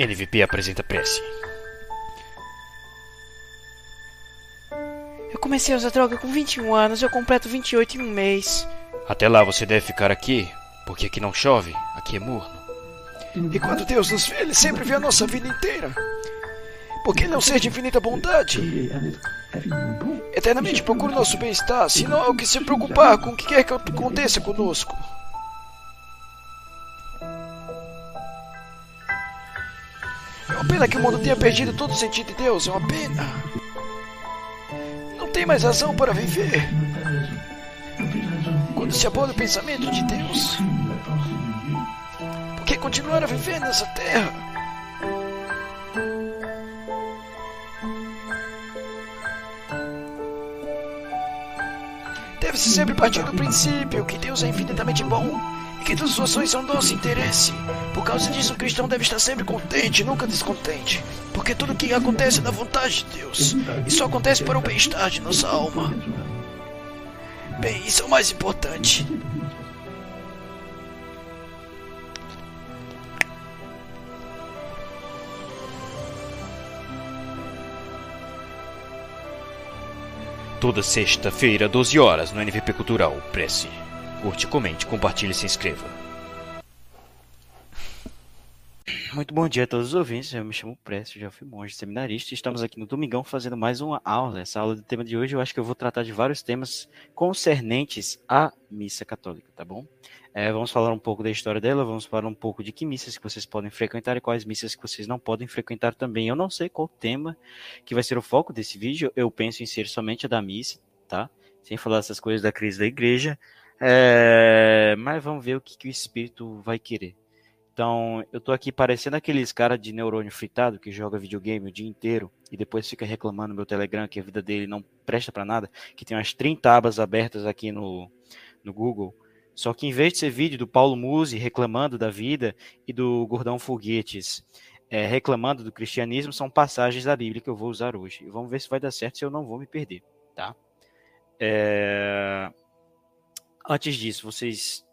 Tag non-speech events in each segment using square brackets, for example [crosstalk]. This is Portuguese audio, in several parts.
NVP apresenta prece. Eu comecei a usar droga com 21 anos, eu completo 28 em um mês. Até lá você deve ficar aqui, porque aqui não chove, aqui é morno. E quando Deus nos vê, Ele sempre vê a nossa vida inteira. Porque Ele é um ser de infinita bondade. Eternamente procura o nosso bem-estar, senão é o que se preocupar com o que quer que aconteça conosco. Uma pena que o mundo tenha perdido todo o sentido de Deus, é uma pena. Não tem mais razão para viver. Quando se abole o pensamento de Deus, por que continuar a viver nessa terra? Deve-se sempre partir do princípio que Deus é infinitamente bom e que todas suas ações são nosso interesse. Por causa disso, o cristão deve estar sempre contente, nunca descontente. Porque tudo que acontece é da vontade de Deus. Só acontece para o bem-estar de nossa alma. Bem, isso é o mais importante. Toda sexta-feira, 12 horas, no NVP Cultural, Prece. Curte, comente, compartilhe e se inscreva. Muito bom dia a todos os ouvintes. Eu me chamo Précio, já fui monge seminarista estamos aqui no Domingão fazendo mais uma aula. Essa aula do tema de hoje eu acho que eu vou tratar de vários temas concernentes à missa católica, tá bom? É, vamos falar um pouco da história dela, vamos falar um pouco de que missas que vocês podem frequentar e quais missas que vocês não podem frequentar também. Eu não sei qual tema que vai ser o foco desse vídeo, eu penso em ser somente a da missa, tá? Sem falar essas coisas da crise da igreja, é... mas vamos ver o que, que o Espírito vai querer. Então, eu tô aqui parecendo aqueles cara de neurônio fritado que joga videogame o dia inteiro e depois fica reclamando no meu Telegram que a vida dele não presta para nada, que tem umas 30 abas abertas aqui no, no Google só que em vez de ser vídeo do Paulo Musi reclamando da vida e do Gordão Foguetes é, reclamando do cristianismo, são passagens da Bíblia que eu vou usar hoje. E vamos ver se vai dar certo, se eu não vou me perder, tá? É... Antes disso, vocês...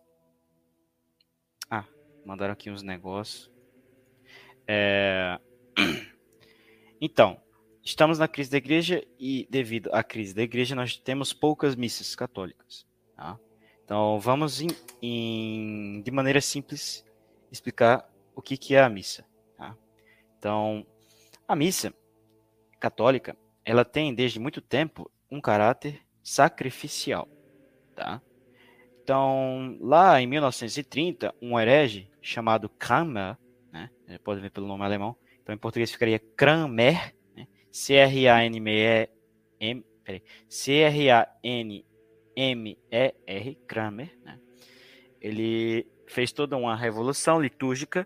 Ah, mandaram aqui uns negócios. É... [clears throat] Então, estamos na crise da igreja e devido à crise da igreja nós temos poucas missas católicas, tá? Então, vamos em, em, de maneira simples explicar o que, que é a missa. Tá? Então, a missa católica, ela tem desde muito tempo um caráter sacrificial. Tá? Então, lá em 1930, um herege chamado Kramer, né, pode ver pelo nome alemão, então em português ficaria Kramer, né, C-R-A-N-M-E-M, C-R-A-N M.E.R. Kramer, né? ele fez toda uma revolução litúrgica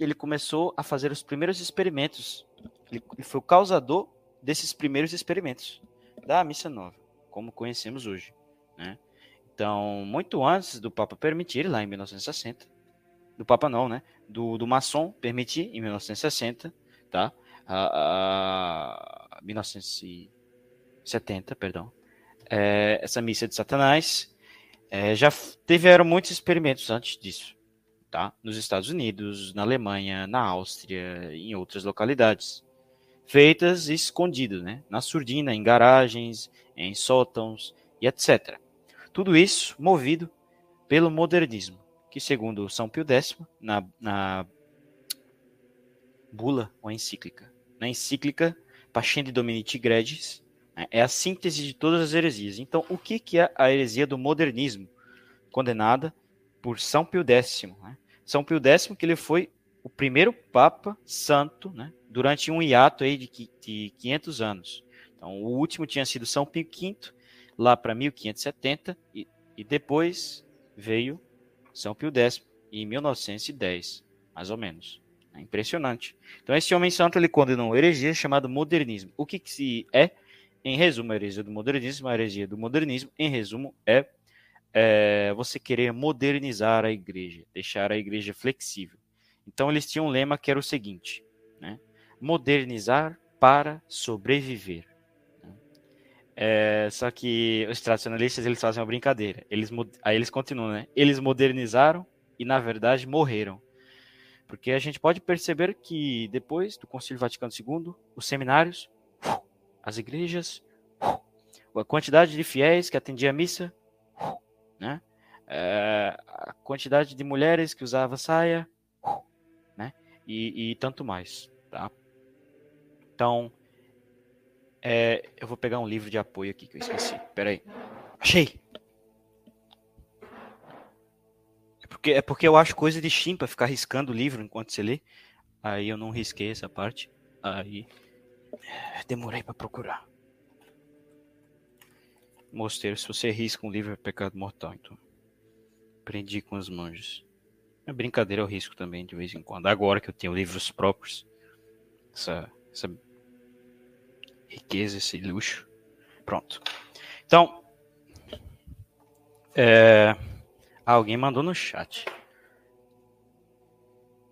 e ele começou a fazer os primeiros experimentos. Ele, foi o causador desses primeiros experimentos da missa nova, como conhecemos hoje. Né? Então, muito antes do Papa permitir, lá em 1960, do Papa não, né? Do, do maçom permitir, em 1960, tá? A, a 1970, perdão é, essa missa de Satanás. É, já tiveram muitos experimentos antes disso, tá? Nos Estados Unidos, na Alemanha, na Áustria, em outras localidades, feitas escondidas, né? Na surdina, em garagens, em sótãos e etc. Tudo isso movido pelo modernismo, que segundo São Pio X, na, na bula ou encíclica, na encíclica Pascendi Dominici Gregis, né? É a síntese de todas as heresias. Então, o que, que é a heresia do modernismo? Condenada por São Pio X. Né? São Pio X, que ele foi o primeiro Papa Santo né? durante um hiato aí de, de 500 anos. Então, o último tinha sido São Pio V, lá para 1570, e, e depois veio São Pio X, em 1910, mais ou menos. É impressionante. Então, esse homem santo ele condenou heresia chamada modernismo. O que, que se é? Em resumo, a heresia do modernismo, a heresia do modernismo, em resumo, é, é você querer modernizar a igreja, deixar a igreja flexível. Então, eles tinham um lema que era o seguinte, né? modernizar para sobreviver. É, só que os tradicionalistas eles fazem uma brincadeira. Eles, aí eles continuam, né? Eles modernizaram e, na verdade, morreram. Porque a gente pode perceber que depois do Concílio Vaticano II, os seminários, as igrejas, a quantidade de fiéis que atendia a missa, né? É, a quantidade de mulheres que usava saia, né? E, e tanto mais, tá? Então, é, eu vou pegar um livro de apoio aqui que eu esqueci. Pera aí. Achei! É porque, é porque eu acho coisa de chimpa ficar riscando o livro enquanto você lê. Aí eu não risquei essa parte. Aí demorei para procurar. Mosteiro, se você risca um livro é pecado mortal, então. Aprendi com os manjos. É brincadeira, eu risco também de vez em quando. Agora que eu tenho livros próprios, essa, essa riqueza, esse luxo. Pronto. Então, é... alguém mandou no chat.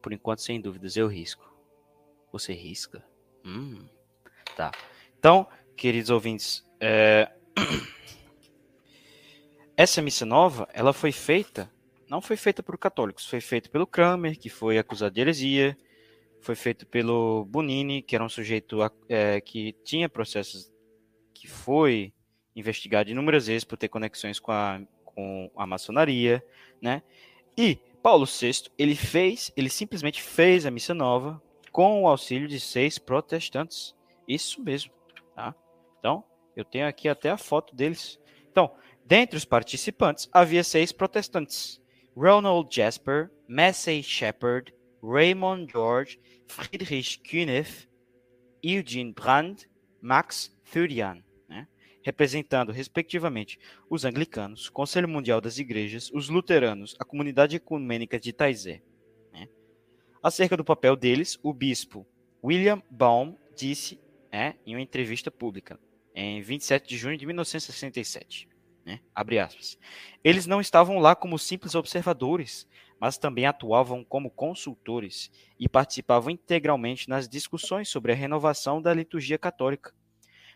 Por enquanto, sem dúvidas, eu risco. Você risca? Hum, tá. Então, queridos ouvintes, é... [clears throat] essa missa nova, ela foi feita, não foi feita por católicos, foi feita pelo Kramer, que foi acusado de heresia, foi feito pelo Bonini, que era um sujeito é, que tinha processos que foi investigado inúmeras vezes por ter conexões com a, com a maçonaria, né? E Paulo VI, ele fez, ele simplesmente fez a missa nova com o auxílio de seis protestantes. Isso mesmo, tá? Então, eu tenho aqui até a foto deles. Então, dentre os participantes, havia seis protestantes. Ronald Jasper, Massey Shepard, Raymond George, Friedrich Kühneff, Eugene Brand, Max Thurian, né? representando, respectivamente, os anglicanos, o Conselho Mundial das Igrejas, os luteranos, a comunidade ecumênica de Taizé. Né? Acerca do papel deles, o bispo William Baum disse né, em uma entrevista pública, em 27 de junho de 1967. Né? Abre aspas. Eles não estavam lá como simples observadores, mas também atuavam como consultores e participavam integralmente nas discussões sobre a renovação da liturgia católica.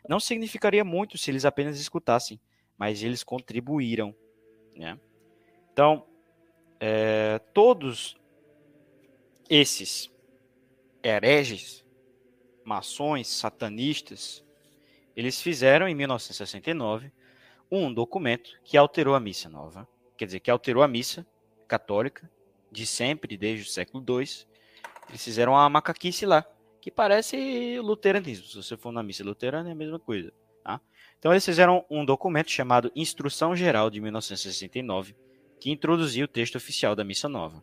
Não significaria muito se eles apenas escutassem, mas eles contribuíram. Né? Então, é, todos esses hereges, maçons, satanistas, eles fizeram em 1969 um documento que alterou a missa nova, quer dizer, que alterou a missa católica de sempre, desde o século II. Eles fizeram uma macaquice lá, que parece luteranismo. Se você for na missa luterana, é a mesma coisa. Tá? Então, eles fizeram um documento chamado Instrução Geral de 1969, que introduziu o texto oficial da missa nova.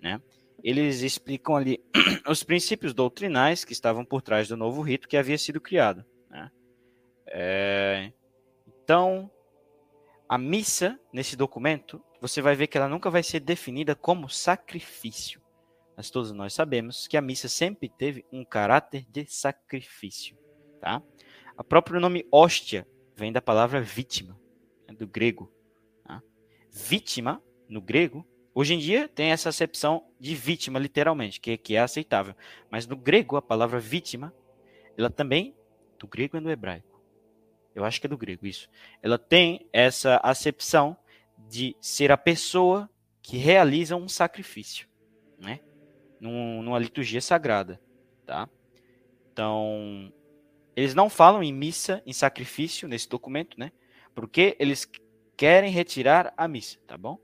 Né? Eles explicam ali [clears throat] os princípios doutrinais que estavam por trás do novo rito que havia sido criado. Né? É... Então, a missa, nesse documento, você vai ver que ela nunca vai ser definida como sacrifício. Mas todos nós sabemos que a missa sempre teve um caráter de sacrifício. Tá? O próprio nome hóstia vem da palavra vítima, né, do grego. Tá? Vítima, no grego, hoje em dia tem essa acepção de vítima, literalmente, que, que é aceitável. Mas no grego, a palavra vítima, ela também, do grego e do hebraico, eu acho que é do grego isso, ela tem essa acepção de ser a pessoa que realiza um sacrifício, né? Num, numa liturgia sagrada, tá? Então, eles não falam em missa, em sacrifício nesse documento, né? Porque eles querem retirar a missa, tá bom?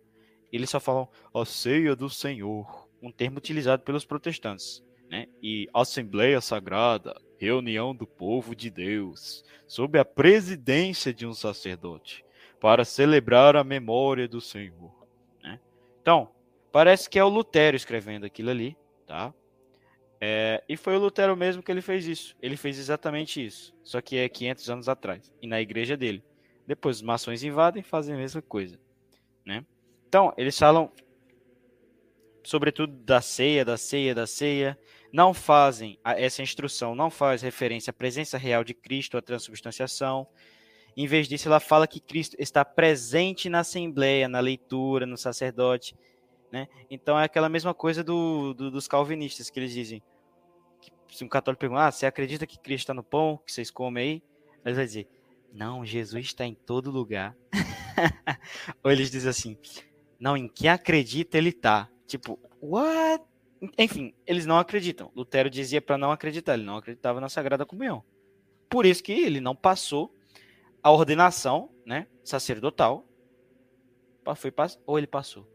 Eles só falam a ceia do Senhor, um termo utilizado pelos protestantes, né? E Assembleia Sagrada, reunião do povo de Deus, sob a presidência de um sacerdote, para celebrar a memória do Senhor. Né? Então, parece que é o Lutero escrevendo aquilo ali, tá? É, e foi o Lutero mesmo que ele fez isso. Ele fez exatamente isso, só que é 500 anos atrás, e na igreja dele. Depois os maçons invadem e fazem a mesma coisa, né? Então, eles falam sobretudo da ceia, da ceia, da ceia, não fazem essa instrução, não faz referência à presença real de Cristo, à transubstanciação. Em vez disso, ela fala que Cristo está presente na assembleia, na leitura, no sacerdote. Né? Então é aquela mesma coisa do, do, dos calvinistas que eles dizem. Que, se um católico pergunta, ah, você acredita que Cristo está no pão que vocês comem aí? Eles vão dizer, não, Jesus está em todo lugar. [laughs] Ou eles dizem assim, não, em quem acredita ele está. Tipo, what? Enfim, eles não acreditam. Lutero dizia para não acreditar, ele não acreditava na Sagrada Comunhão. Por isso que ele não passou a ordenação, né, sacerdotal. Foi ou ele passou.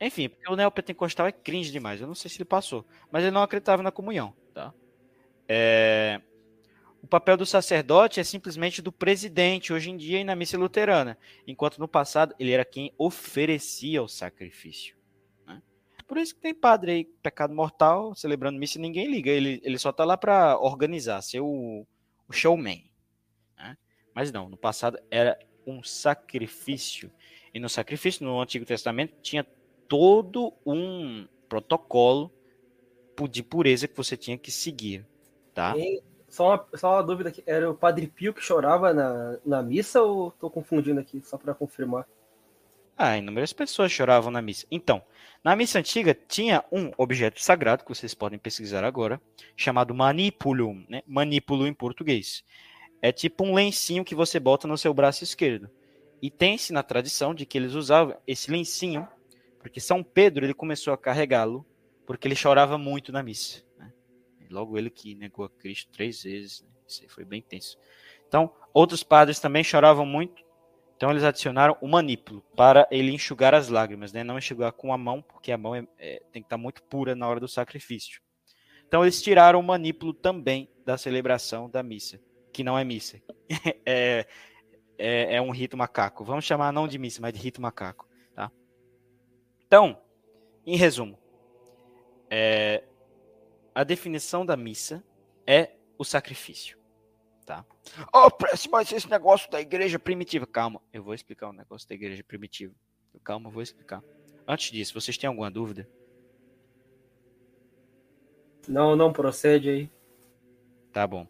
Enfim, porque o neopentecostal é cringe demais. Eu não sei se ele passou, mas ele não acreditava na comunhão, tá? É... O papel do sacerdote é simplesmente do presidente hoje em dia e na missa luterana, enquanto no passado ele era quem oferecia o sacrifício. Por isso que tem padre aí, pecado mortal, celebrando missa ninguém liga. Ele, ele só tá lá para organizar, ser o, o showman. Né? Mas não, no passado era um sacrifício. E no sacrifício, no Antigo Testamento, tinha todo um protocolo de pureza que você tinha que seguir, tá? E só uma, só uma dúvida aqui, era o Padre Pio que chorava na, na missa ou tô confundindo aqui, só para confirmar? Ah, inúmeras pessoas choravam na missa. Então, na missa antiga tinha um objeto sagrado, que vocês podem pesquisar agora, chamado manipulum, né? Manipulo em português. É tipo um lencinho que você bota no seu braço esquerdo. E tem-se na tradição de que eles usavam esse lencinho porque São Pedro ele começou a carregá-lo porque ele chorava muito na missa. Né? Logo ele que negou a Cristo três vezes. Né? Isso foi bem tenso. Então, outros padres também choravam muito. Então, eles adicionaram o manípulo para ele enxugar as lágrimas, né? não enxugar com a mão, porque a mão é, é, tem que estar muito pura na hora do sacrifício. Então, eles tiraram o manípulo também da celebração da missa, que não é missa. [laughs] é, é, é um rito macaco. Vamos chamar não de missa, mas de rito macaco. Então, em resumo, é, a definição da missa é o sacrifício. Tá? Oh, mas esse negócio da igreja primitiva. Calma, eu vou explicar o negócio da igreja primitiva. Calma, eu vou explicar. Antes disso, vocês têm alguma dúvida? Não, não procede aí. Tá bom.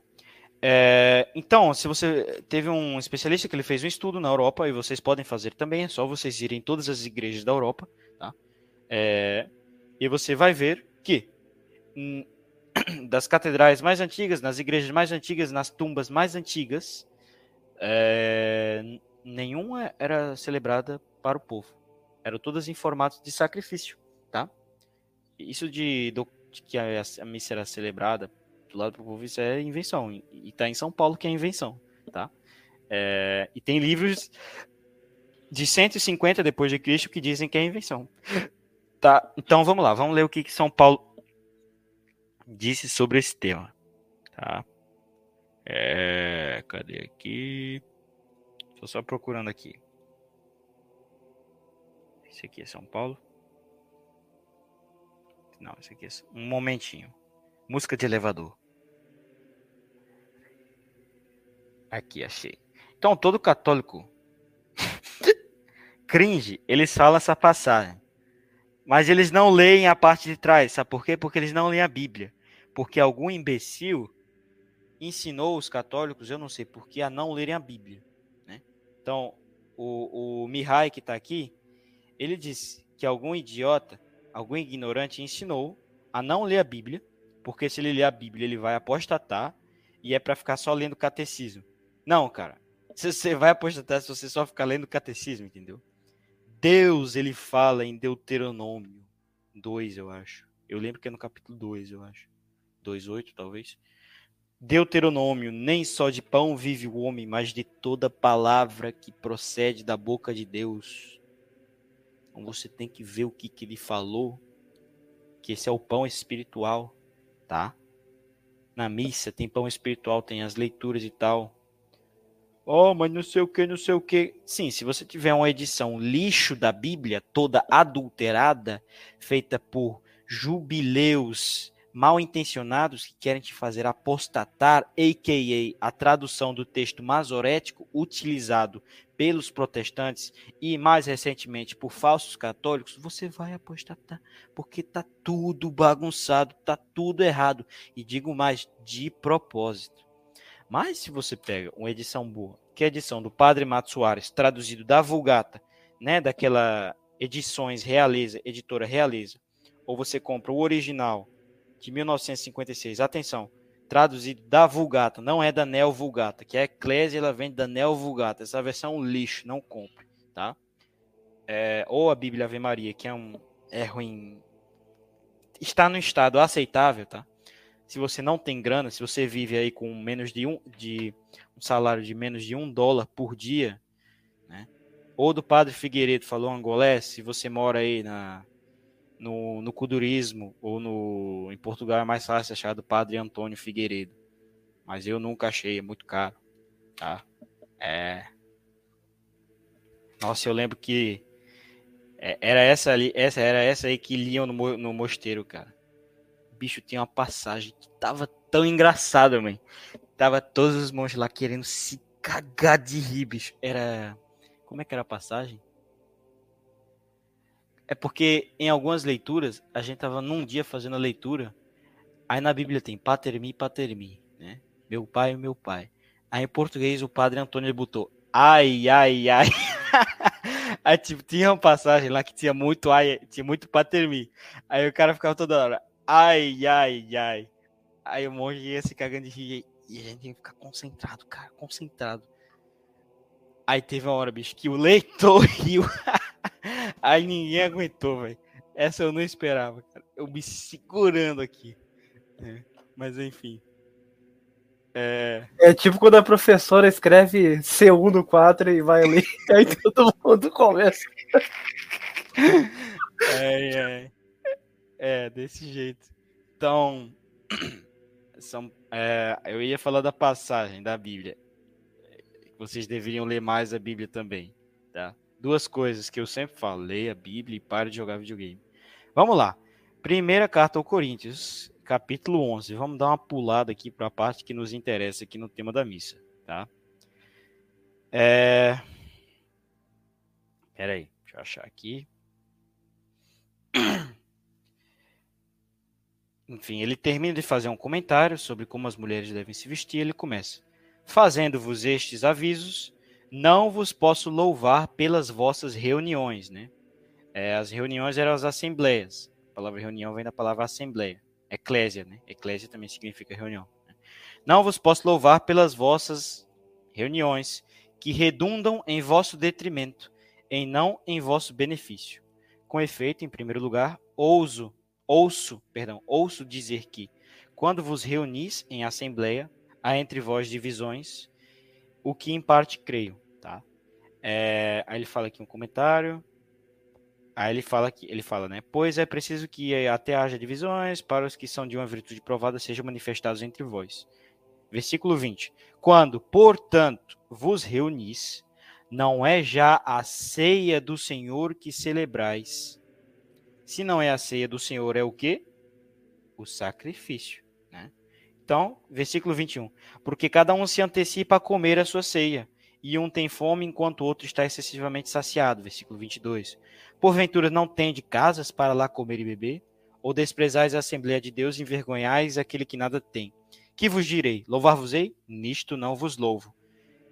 É, então, se você teve um especialista que ele fez um estudo na Europa e vocês podem fazer também, é só vocês irem em todas as igrejas da Europa Tá? É, e você vai ver que hum, das catedrais mais antigas, nas igrejas mais antigas, nas tumbas mais antigas, é, nenhuma era celebrada para o povo. Eram todas em formato de sacrifício, tá? Isso de, do, de que a, a, missa era celebrada do lado do povo, isso é invenção. E está em São Paulo que é invenção, tá? É, e tem livros de 150 depois de Cristo que dizem que é invenção. Tá, então vamos lá, vamos ler o que, que São Paulo disse sobre esse tema, tá? É, cadê aqui? Tô só procurando aqui. Esse aqui é São Paulo. Não, esse aqui é um momentinho. Música de elevador. Aqui achei. Então todo católico [laughs] cringe, eles falam essa passagem. Mas eles não leem a parte de trás. Sabe por quê? Porque eles não leem a Bíblia. Porque algum imbecil ensinou os católicos, eu não sei porquê, a não lerem a Bíblia. Né? Então, o, o Mihai que está aqui, ele disse que algum idiota, algum ignorante ensinou a não ler a Bíblia, porque se ele ler a Bíblia ele vai apostatar e é para ficar só lendo catecismo. Não, cara. [laughs] Você vai apostatar se você só ficar lendo catecismo, entendeu? Deus, ele fala em Deuteronômio 2, eu acho. Eu lembro que é no capítulo 2, eu acho. 2:8, talvez. Deuteronômio, nem só de pão vive o homem, mas de toda palavra que procede da boca de Deus. Então você tem que ver o que, que ele falou, que esse é o pão espiritual, tá? Na missa tem pão espiritual, tem as leituras e tal. Oh, mas não sei o que, não sei o que. Sim, se você tiver uma edição lixo da Bíblia, toda adulterada, feita por jubileus mal intencionados que querem te fazer apostatar, a.k.a. a tradução do texto masorético utilizado pelos protestantes e mais recentemente por falsos católicos, você vai apostatar, porque tá tudo bagunçado, tá tudo errado e digo mais, de propósito. Mas se você pega uma edição boa, que é a edição do Padre Mato Soares, traduzido da Vulgata, né, daquela edições Realeza, editora Realeza, ou você compra o original de 1956, atenção, traduzido da Vulgata, não é da Neo Vulgata, que é a Eclésia, ela vem da Neo Vulgata, essa versão é um lixo, não compre, tá? É, ou a Bíblia Ave Maria, que é um é ruim, está no estado aceitável, tá? Se você não tem grana, se você vive aí com menos de um, de um salário de menos de um dólar por dia, né? Ou do Padre Figueiredo falou angolés, se você mora aí na, no, no Cudurismo ou no, em Portugal é mais fácil achar do Padre Antônio Figueiredo. Mas eu nunca achei, é muito caro, tá? É. Nossa, eu lembro que é, era essa ali, essa era essa aí que liam no, no mosteiro, cara. O bicho tinha uma passagem que tava tão engraçada, mãe. Tava todos os monstros lá querendo se cagar de rir, bicho. Era. Como é que era a passagem? É porque em algumas leituras, a gente tava num dia fazendo a leitura. Aí na Bíblia tem patermi, patermi, né? Meu pai, meu pai. Aí em português o padre Antônio botou ai, ai, ai. [laughs] Aí, tipo, tinha uma passagem lá que tinha muito ai, tinha muito patermi. Aí o cara ficava toda hora, ai, ai, ai. Aí o monge ia se cagando de rir. E a gente tinha que ficar concentrado, cara, concentrado. Aí teve uma hora, bicho, que o [laughs] leitor riu. Aí ninguém aguentou, velho. Essa eu não esperava, cara. Eu me segurando aqui. É, mas enfim. É... é tipo quando a professora escreve C1 no 4 e vai ler, [laughs] aí todo mundo começa. É, é, é, desse jeito. Então, [clears throat] são, é, eu ia falar da passagem da Bíblia. Vocês deveriam ler mais a Bíblia também, tá? Duas coisas que eu sempre falo: leia a Bíblia e pare de jogar videogame. Vamos lá. Primeira carta ao Coríntios, capítulo 11. Vamos dar uma pulada aqui para a parte que nos interessa aqui no tema da missa, tá? É... Pera aí, deixa eu achar aqui. [clears throat] Enfim, ele termina de fazer um comentário sobre como as mulheres devem se vestir. Ele começa: Fazendo-vos estes avisos, não vos posso louvar pelas vossas reuniões, né? É, as reuniões eram as assembleias. A palavra reunião vem da palavra assembleia. Eclésia, né? Eclésia também significa reunião. Né? Não vos posso louvar pelas vossas reuniões, que redundam em vosso detrimento, em não em vosso benefício. Com efeito, em primeiro lugar, ouso, ouço, perdão, ouço dizer que, quando vos reunis em assembleia, há entre vós divisões, o que em parte creio, tá? É, aí ele fala aqui um comentário. Aí ele fala que ele fala, né? Pois é preciso que até haja divisões para os que são de uma virtude provada sejam manifestados entre vós. Versículo 20. Quando, portanto, vos reunis, não é já a ceia do Senhor que celebrais. Se não é a ceia do Senhor, é o quê? O sacrifício. Então, versículo 21. Porque cada um se antecipa a comer a sua ceia, e um tem fome enquanto o outro está excessivamente saciado. Versículo 22. Porventura não tende casas para lá comer e beber? Ou desprezais a Assembleia de Deus e envergonhais aquele que nada tem? Que vos direi? Louvar-vos-ei? Nisto não vos louvo.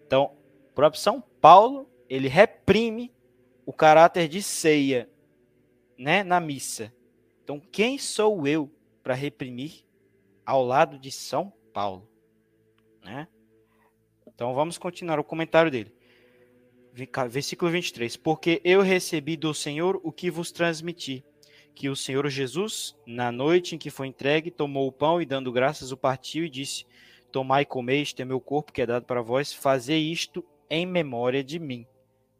Então, o próprio São Paulo, ele reprime o caráter de ceia né, na missa. Então, quem sou eu para reprimir ao lado de São Paulo? Né? Então, vamos continuar o comentário dele versículo 23. Porque eu recebi do Senhor o que vos transmiti, que o Senhor Jesus, na noite em que foi entregue, tomou o pão e, dando graças, o partiu e disse: Tomai e comei, este é meu corpo que é dado para vós, fazei isto em memória de mim.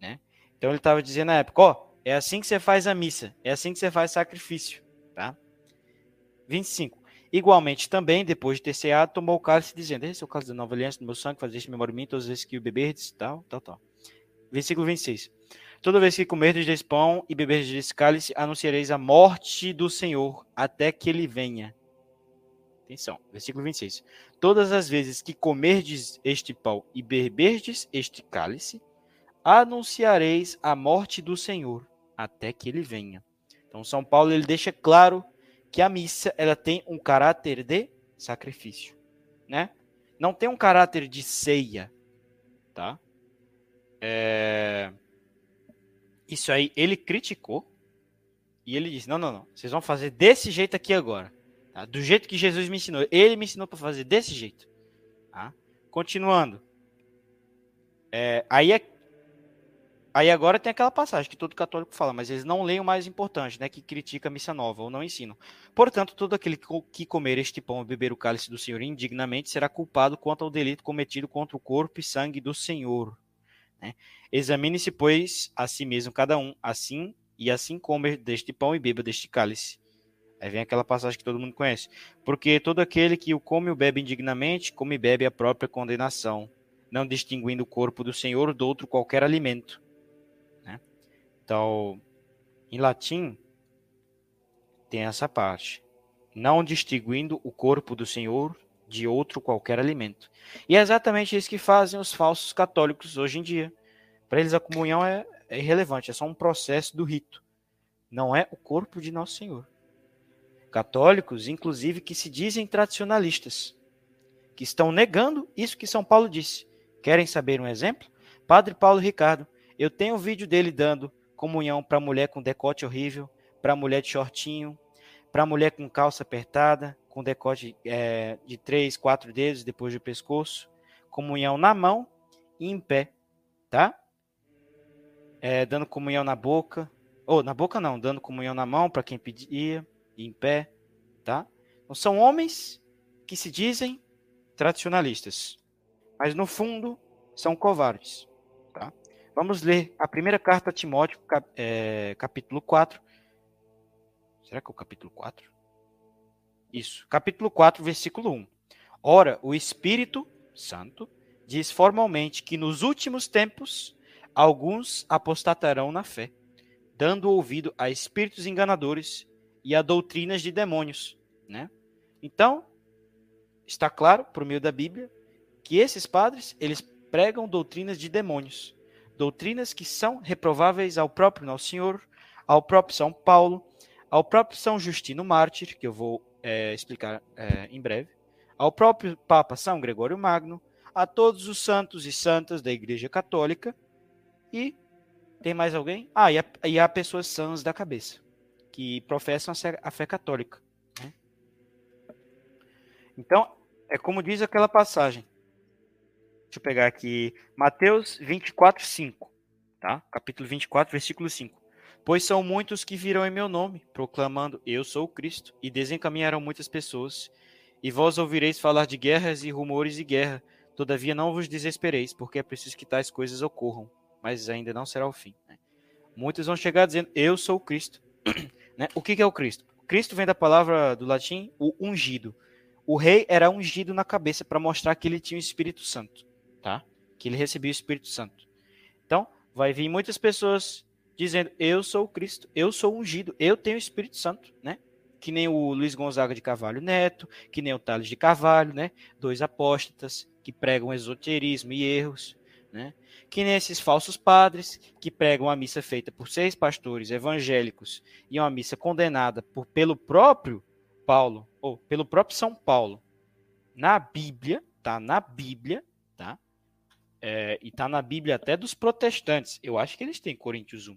Né? Então ele estava dizendo na época: Ó, é assim que você faz a missa, é assim que você faz sacrifício. Tá? 25. Igualmente também, depois de ter ceado, tomou o cálice, dizendo: Esse é o cálice da nova aliança do meu sangue, fazei este memória de mim todas as vezes que o beberdes, tal, tal, tal. Versículo 26. Toda vez que comerdes desse pão e beberdes desse cálice, anunciareis a morte do Senhor até que ele venha. Atenção, versículo 26. Todas as vezes que comerdes este pão e beberdes este cálice, anunciareis a morte do Senhor até que ele venha. Então, São Paulo ele deixa claro que a missa ela tem um caráter de sacrifício, né? Não tem um caráter de ceia, tá? É... Isso aí ele criticou e ele disse: não, não, não, vocês vão fazer desse jeito aqui agora, tá? do jeito que Jesus me ensinou. Ele me ensinou para fazer desse jeito. Tá? Continuando. É, aí, é, Aí agora tem aquela passagem que todo católico fala, mas eles não leem o mais importante, né? Que critica a missa nova ou não ensinam. Portanto, todo aquele que comer este pão e beber o cálice do Senhor indignamente será culpado quanto ao delito cometido contra o corpo e sangue do Senhor. Né? Examine-se, pois, a si mesmo cada um, assim e assim comer deste pão e beba deste cálice. Aí vem aquela passagem que todo mundo conhece. Porque todo aquele que o come ou bebe indignamente, come e bebe a própria condenação, não distinguindo o corpo do Senhor do outro qualquer alimento. Então, em latim, tem essa parte. Não distinguindo o corpo do Senhor de outro qualquer alimento. E é exatamente isso que fazem os falsos católicos hoje em dia. Para eles a comunhão é, é irrelevante, é só um processo do rito. Não é o corpo de Nosso Senhor católicos, inclusive que se dizem tradicionalistas, que estão negando isso que São Paulo disse. Querem saber um exemplo? Padre Paulo Ricardo, eu tenho um vídeo dele dando comunhão para mulher com decote horrível, para mulher de shortinho, para mulher com calça apertada, com decote é, de três, quatro dedos depois do pescoço, comunhão na mão e em pé, tá? É, dando comunhão na boca, ou na boca não, dando comunhão na mão para quem pedia, em pé, tá? Não são homens que se dizem tradicionalistas, mas no fundo são covardes, tá? Vamos ler a primeira carta a Timóteo, cap, é, capítulo 4. Será que é o capítulo 4? Isso, capítulo 4, versículo 1. Ora, o Espírito Santo diz formalmente que nos últimos tempos alguns apostatarão na fé, dando ouvido a espíritos enganadores e a doutrinas de demônios, né? Então, está claro, por meio da Bíblia, que esses padres, eles pregam doutrinas de demônios, doutrinas que são reprováveis ao próprio Nosso Senhor, ao próprio São Paulo, ao próprio São Justino Mártir, que eu vou é, explicar é, em breve, ao próprio Papa São Gregório Magno, a todos os santos e santas da Igreja Católica e tem mais alguém? Ah, e a, e a pessoas sãs da cabeça que professam a fé católica. Né? Então, é como diz aquela passagem. Deixa eu pegar aqui Mateus 24, 5. Tá? Capítulo 24, versículo 5. Pois são muitos que virão em meu nome, proclamando: Eu sou o Cristo, e desencaminharão muitas pessoas. E vós ouvireis falar de guerras e rumores de guerra. Todavia não vos desespereis, porque é preciso que tais coisas ocorram, mas ainda não será o fim. Né? Muitos vão chegar dizendo: Eu sou o Cristo. [clears throat] Né? O que, que é o Cristo? Cristo vem da palavra do latim, o ungido. O rei era ungido na cabeça para mostrar que ele tinha o Espírito Santo, tá? Que ele recebia o Espírito Santo. Então, vai vir muitas pessoas dizendo: Eu sou o Cristo, eu sou ungido, eu tenho o Espírito Santo, né? Que nem o Luiz Gonzaga de Carvalho Neto, que nem o Tales de Carvalho, né? Dois apóstatas que pregam esoterismo e erros, né? que nesses falsos padres que pregam a missa feita por seis pastores evangélicos e uma missa condenada por, pelo próprio Paulo, ou pelo próprio São Paulo, na Bíblia, tá na Bíblia, tá? É, e tá na Bíblia até dos protestantes. Eu acho que eles têm Coríntios 1.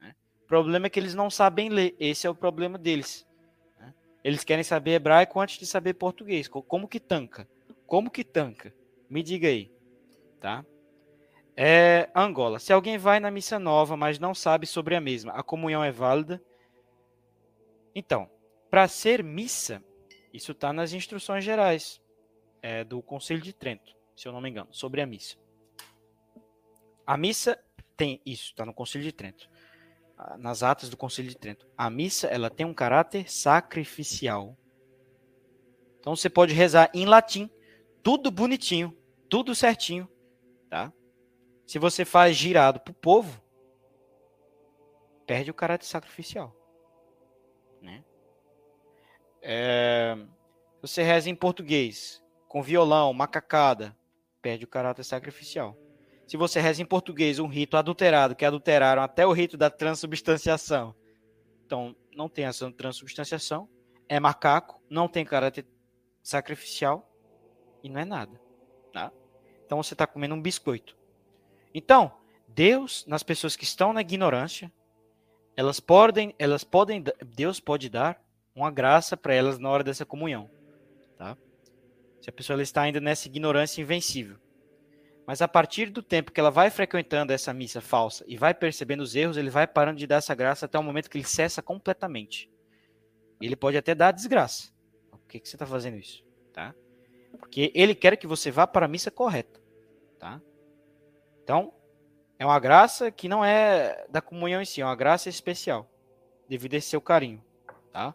Né? O problema é que eles não sabem ler. Esse é o problema deles. Né? Eles querem saber hebraico antes de saber português. Como que tanca? Como que tanca? Me diga aí, tá? É Angola. Se alguém vai na missa nova, mas não sabe sobre a mesma, a comunhão é válida? Então, para ser missa, isso está nas instruções gerais é, do Conselho de Trento, se eu não me engano, sobre a missa. A missa tem isso, está no Conselho de Trento, nas atas do Conselho de Trento. A missa ela tem um caráter sacrificial. Então você pode rezar em latim, tudo bonitinho, tudo certinho, tá? Se você faz girado para o povo, perde o caráter sacrificial. Né? É, você reza em português, com violão, macacada, perde o caráter sacrificial. Se você reza em português um rito adulterado, que adulteraram até o rito da transubstanciação, então não tem essa transubstanciação, é macaco, não tem caráter sacrificial e não é nada. Tá? Então você está comendo um biscoito. Então, Deus, nas pessoas que estão na ignorância, elas podem, elas podem, Deus pode dar uma graça para elas na hora dessa comunhão, tá? Se a pessoa está ainda nessa ignorância invencível. Mas a partir do tempo que ela vai frequentando essa missa falsa e vai percebendo os erros, ele vai parando de dar essa graça até o momento que ele cessa completamente. Ele pode até dar a desgraça. Por que, que você está fazendo isso? Tá? Porque ele quer que você vá para a missa correta. Tá? Então, é uma graça que não é da comunhão em si, é uma graça especial, devido a esse seu carinho. Tá?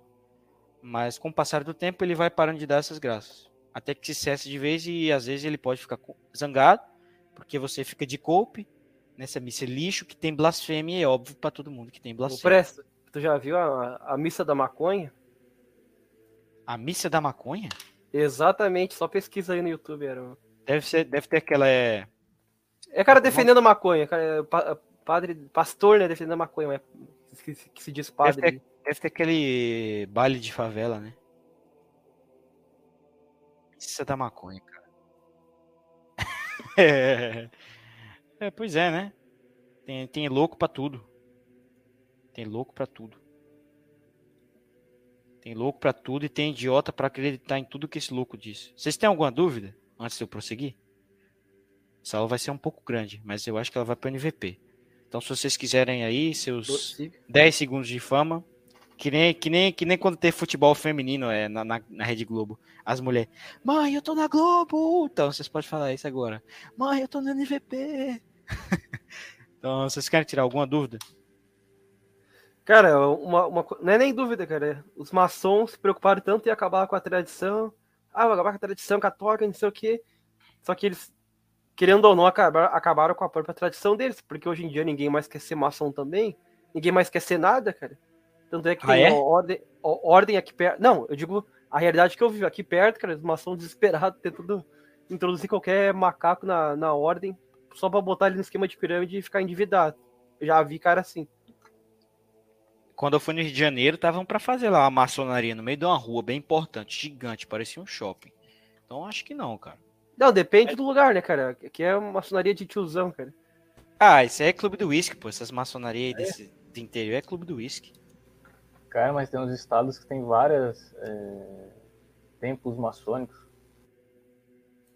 Mas com o passar do tempo, ele vai parando de dar essas graças. Até que se cesse de vez e às vezes ele pode ficar zangado porque você fica de coupe nessa missa lixo que tem blasfêmia, é óbvio para todo mundo que tem blasfêmia. Presta, tu já viu a, a missa da maconha? A missa da maconha? Exatamente, só pesquisa aí no YouTube. Era... Deve, ser, deve ter aquela. É, é cara defendendo a maconha, cara, é padre, pastor, né, defendendo a maconha, mas que, que se diz padre. Deve ter, deve ter aquele baile de favela, né? Missa da maconha, cara. É, [laughs] é, pois é, né? Tem, tem louco para tudo. Tem louco para tudo. Tem louco para tudo e tem idiota para acreditar em tudo que esse louco diz. Vocês têm alguma dúvida antes de eu prosseguir? Essa aula vai ser um pouco grande, mas eu acho que ela vai para o NVP. Então, se vocês quiserem aí seus 10 segundos de fama, que nem, que nem, que nem quando tem futebol feminino é, na, na, na, Rede Globo. As mulheres, mãe, eu tô na Globo! Então, vocês podem falar isso agora. Mãe, eu tô no NVP! [laughs] então, vocês querem tirar alguma dúvida? Cara, uma, uma, não é nem dúvida, cara. Os maçons se preocuparam tanto em acabar com a tradição. Ah, vou acabar com a tradição católica, não sei o quê. Só que eles, querendo ou não, acabaram, acabaram com a própria tradição deles. Porque hoje em dia ninguém mais quer ser maçom também. Ninguém mais quer ser nada, cara. Tanto é que ah, tem é? ordem, ordem aqui perto. Não, eu digo a realidade que eu vivo aqui perto, cara, uma ação desesperada [laughs] tentando introduzir qualquer macaco na, na ordem só pra botar ele no esquema de pirâmide e ficar endividado. Eu já vi cara assim. Quando eu fui no Rio de Janeiro, estavam para fazer lá uma maçonaria no meio de uma rua bem importante, gigante, parecia um shopping. Então acho que não, cara. Não, depende é... do lugar, né, cara? Aqui é uma maçonaria de tiozão, cara. Ah, isso aí é clube do whisky, pô. Essas maçonarias é. desse, do interior é clube do whisky. Cara, mas tem uns estados que tem várias é, templos maçônicos.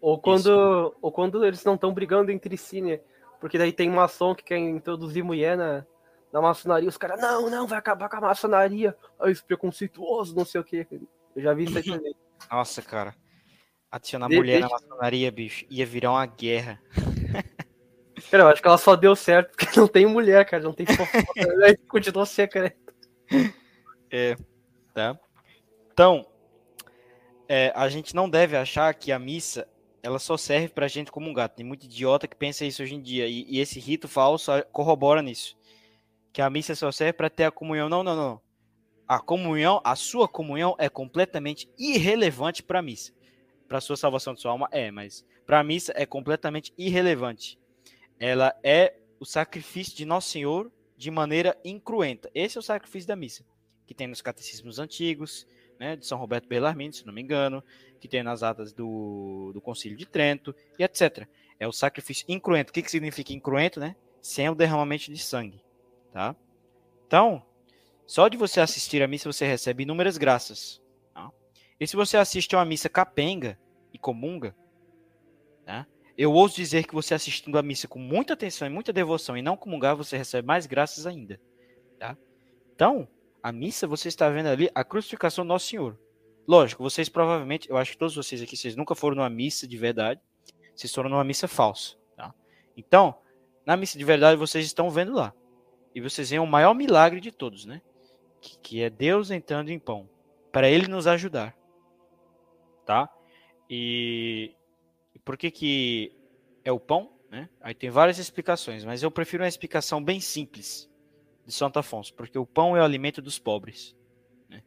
Ou quando, ou quando eles não estão brigando entre si, né? Porque daí tem maçom que quer introduzir mulher na, na maçonaria, os caras, não, não, vai acabar com a maçonaria. Aí, esse preconceituoso, não sei o que. Eu já vi isso aí também. [laughs] Nossa, cara. Adicionar de, mulher de... na maçonaria, bicho, ia virar uma guerra. [laughs] Cara, eu acho que ela só deu certo porque [laughs] não tem mulher, cara. Não tem fofoca. aí continuou secreto. É, tá? Então, é, a gente não deve achar que a missa ela só serve pra gente como um gato. Tem muito idiota que pensa isso hoje em dia. E, e esse rito falso corrobora nisso. Que a missa só serve para ter a comunhão. Não, não, não. A comunhão, a sua comunhão é completamente irrelevante para a missa. Para sua salvação de sua alma é, mas para a missa é completamente irrelevante. Ela é o sacrifício de Nosso Senhor de maneira incruenta. Esse é o sacrifício da missa que tem nos catecismos antigos, né, de São Roberto Bellarmine, se não me engano, que tem nas atas do, do Concílio de Trento, e etc. É o sacrifício incruento. O que, que significa incruento, né? Sem o derramamento de sangue, tá? Então, só de você assistir a missa você recebe inúmeras graças. Tá? E se você assiste a uma missa capenga e comunga, tá? eu ouso dizer que você assistindo a missa com muita atenção e muita devoção e não comungar, você recebe mais graças ainda. Tá? Então, a missa, você está vendo ali a crucificação do Nosso Senhor. Lógico, vocês provavelmente, eu acho que todos vocês aqui, vocês nunca foram numa missa de verdade, vocês foram numa missa falsa. Tá? Então, na missa de verdade, vocês estão vendo lá. E vocês veem o maior milagre de todos, né? Que, que é Deus entrando em pão, para Ele nos ajudar. Tá? E, por que que é o pão? Né? Aí tem várias explicações, mas eu prefiro uma explicação bem simples de Santo Afonso, porque o pão é o alimento dos pobres. Né?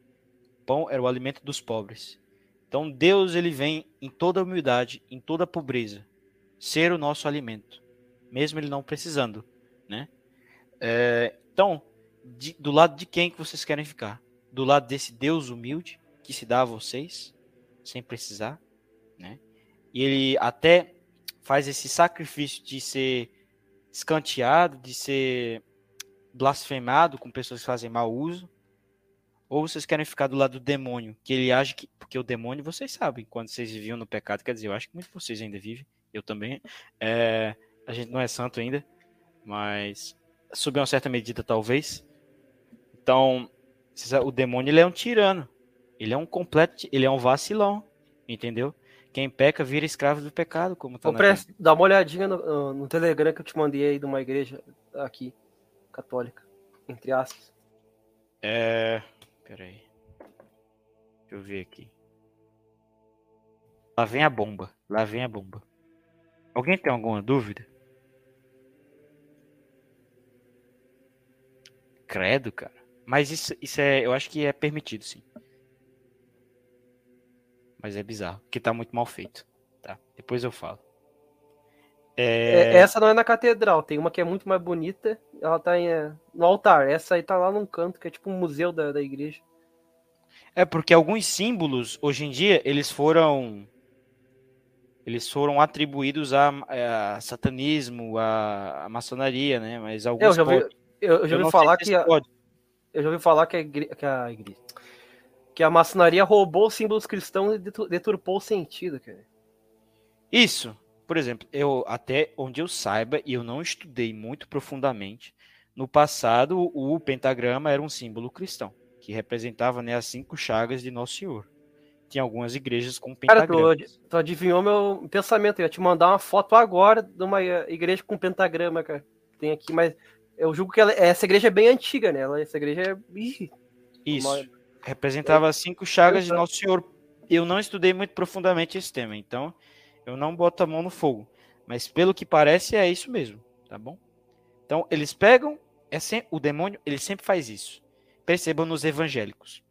O pão era o alimento dos pobres. Então Deus ele vem em toda humildade, em toda pobreza, ser o nosso alimento, mesmo ele não precisando, né? É, então, de, do lado de quem que vocês querem ficar? Do lado desse Deus humilde que se dá a vocês, sem precisar, né? E ele até faz esse sacrifício de ser escanteado, de ser blasfemado com pessoas que fazem mau uso, Ou vocês querem ficar do lado do demônio, que ele age que. Porque o demônio, vocês sabem, quando vocês viviam no pecado, quer dizer, eu acho que muitos de vocês ainda vivem, eu também. É, a gente não é santo ainda, mas sob uma certa medida, talvez. Então, o demônio ele é um tirano. Ele é um completo, ele é um vacilão, entendeu? Quem peca vira escravo do pecado, como tá Ô, Presta, dá uma olhadinha no, no, Telegram que eu te mandei aí de uma igreja aqui, católica, entre aspas. É. Peraí. Deixa eu ver aqui. Lá vem a bomba. Lá vem a bomba. Alguém tem alguma dúvida? Credo, cara. Mas isso, isso é. Eu acho que é permitido, sim. Mas é bizarro. Que tá muito mal feito. Tá? Depois eu falo. É... Essa não é na catedral, tem uma que é muito mais bonita. Ela tá em, é, no altar. Essa aí tá lá num canto, que é tipo um museu da, da igreja. É porque alguns símbolos, hoje em dia, eles foram. Eles foram atribuídos a, a satanismo, a, a, maçonaria, né? Mas alguns. É, eu já ouvi, eu, eu já ouvi falar que. A, eu já ouvi falar que a, igreja, que a igreja. Que a maçonaria roubou símbolos cristãos e deturpou o sentido, cara. Isso. Por exemplo, eu até onde eu saiba, e eu não estudei muito profundamente, no passado o pentagrama era um símbolo cristão, que representava né, as cinco chagas de Nosso Senhor. Tinha algumas igrejas com pentagrama. Cara, tu, tu adivinhou meu pensamento. Eu ia te mandar uma foto agora de uma igreja com pentagrama, cara. Tem aqui, mas eu julgo que ela, essa igreja é bem antiga, né? Ela, essa igreja é. Ih, Isso. Uma... Representava as cinco chagas de Nosso Senhor. Eu não estudei muito profundamente esse tema, então eu não boto a mão no fogo. Mas pelo que parece, é isso mesmo, tá bom? Então, eles pegam. É o demônio, ele sempre faz isso. Percebam nos evangélicos.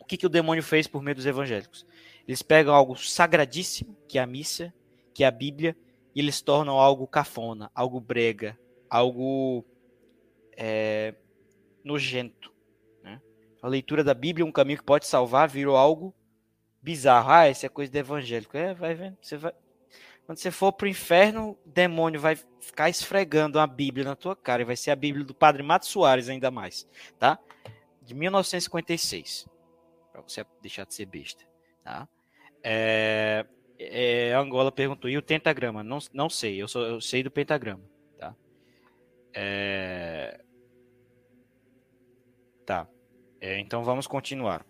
O que, que o demônio fez por meio dos evangélicos? Eles pegam algo sagradíssimo, que é a missa, que é a Bíblia, e eles tornam algo cafona, algo brega, algo é, nojento. Né? A leitura da Bíblia, um caminho que pode salvar, virou algo bizarro. Ah, isso é coisa do evangélico. É, vai vendo. Você vai... Quando você for pro inferno, o demônio vai ficar esfregando a Bíblia na tua cara. E vai ser a Bíblia do Padre Mato Soares ainda mais, tá? De 1956. Pra você deixar de ser besta, tá? É... É, Angola perguntou, e o pentagrama? Não, não sei, eu, sou, eu sei do pentagrama, tá? É... Tá. É, então vamos continuar.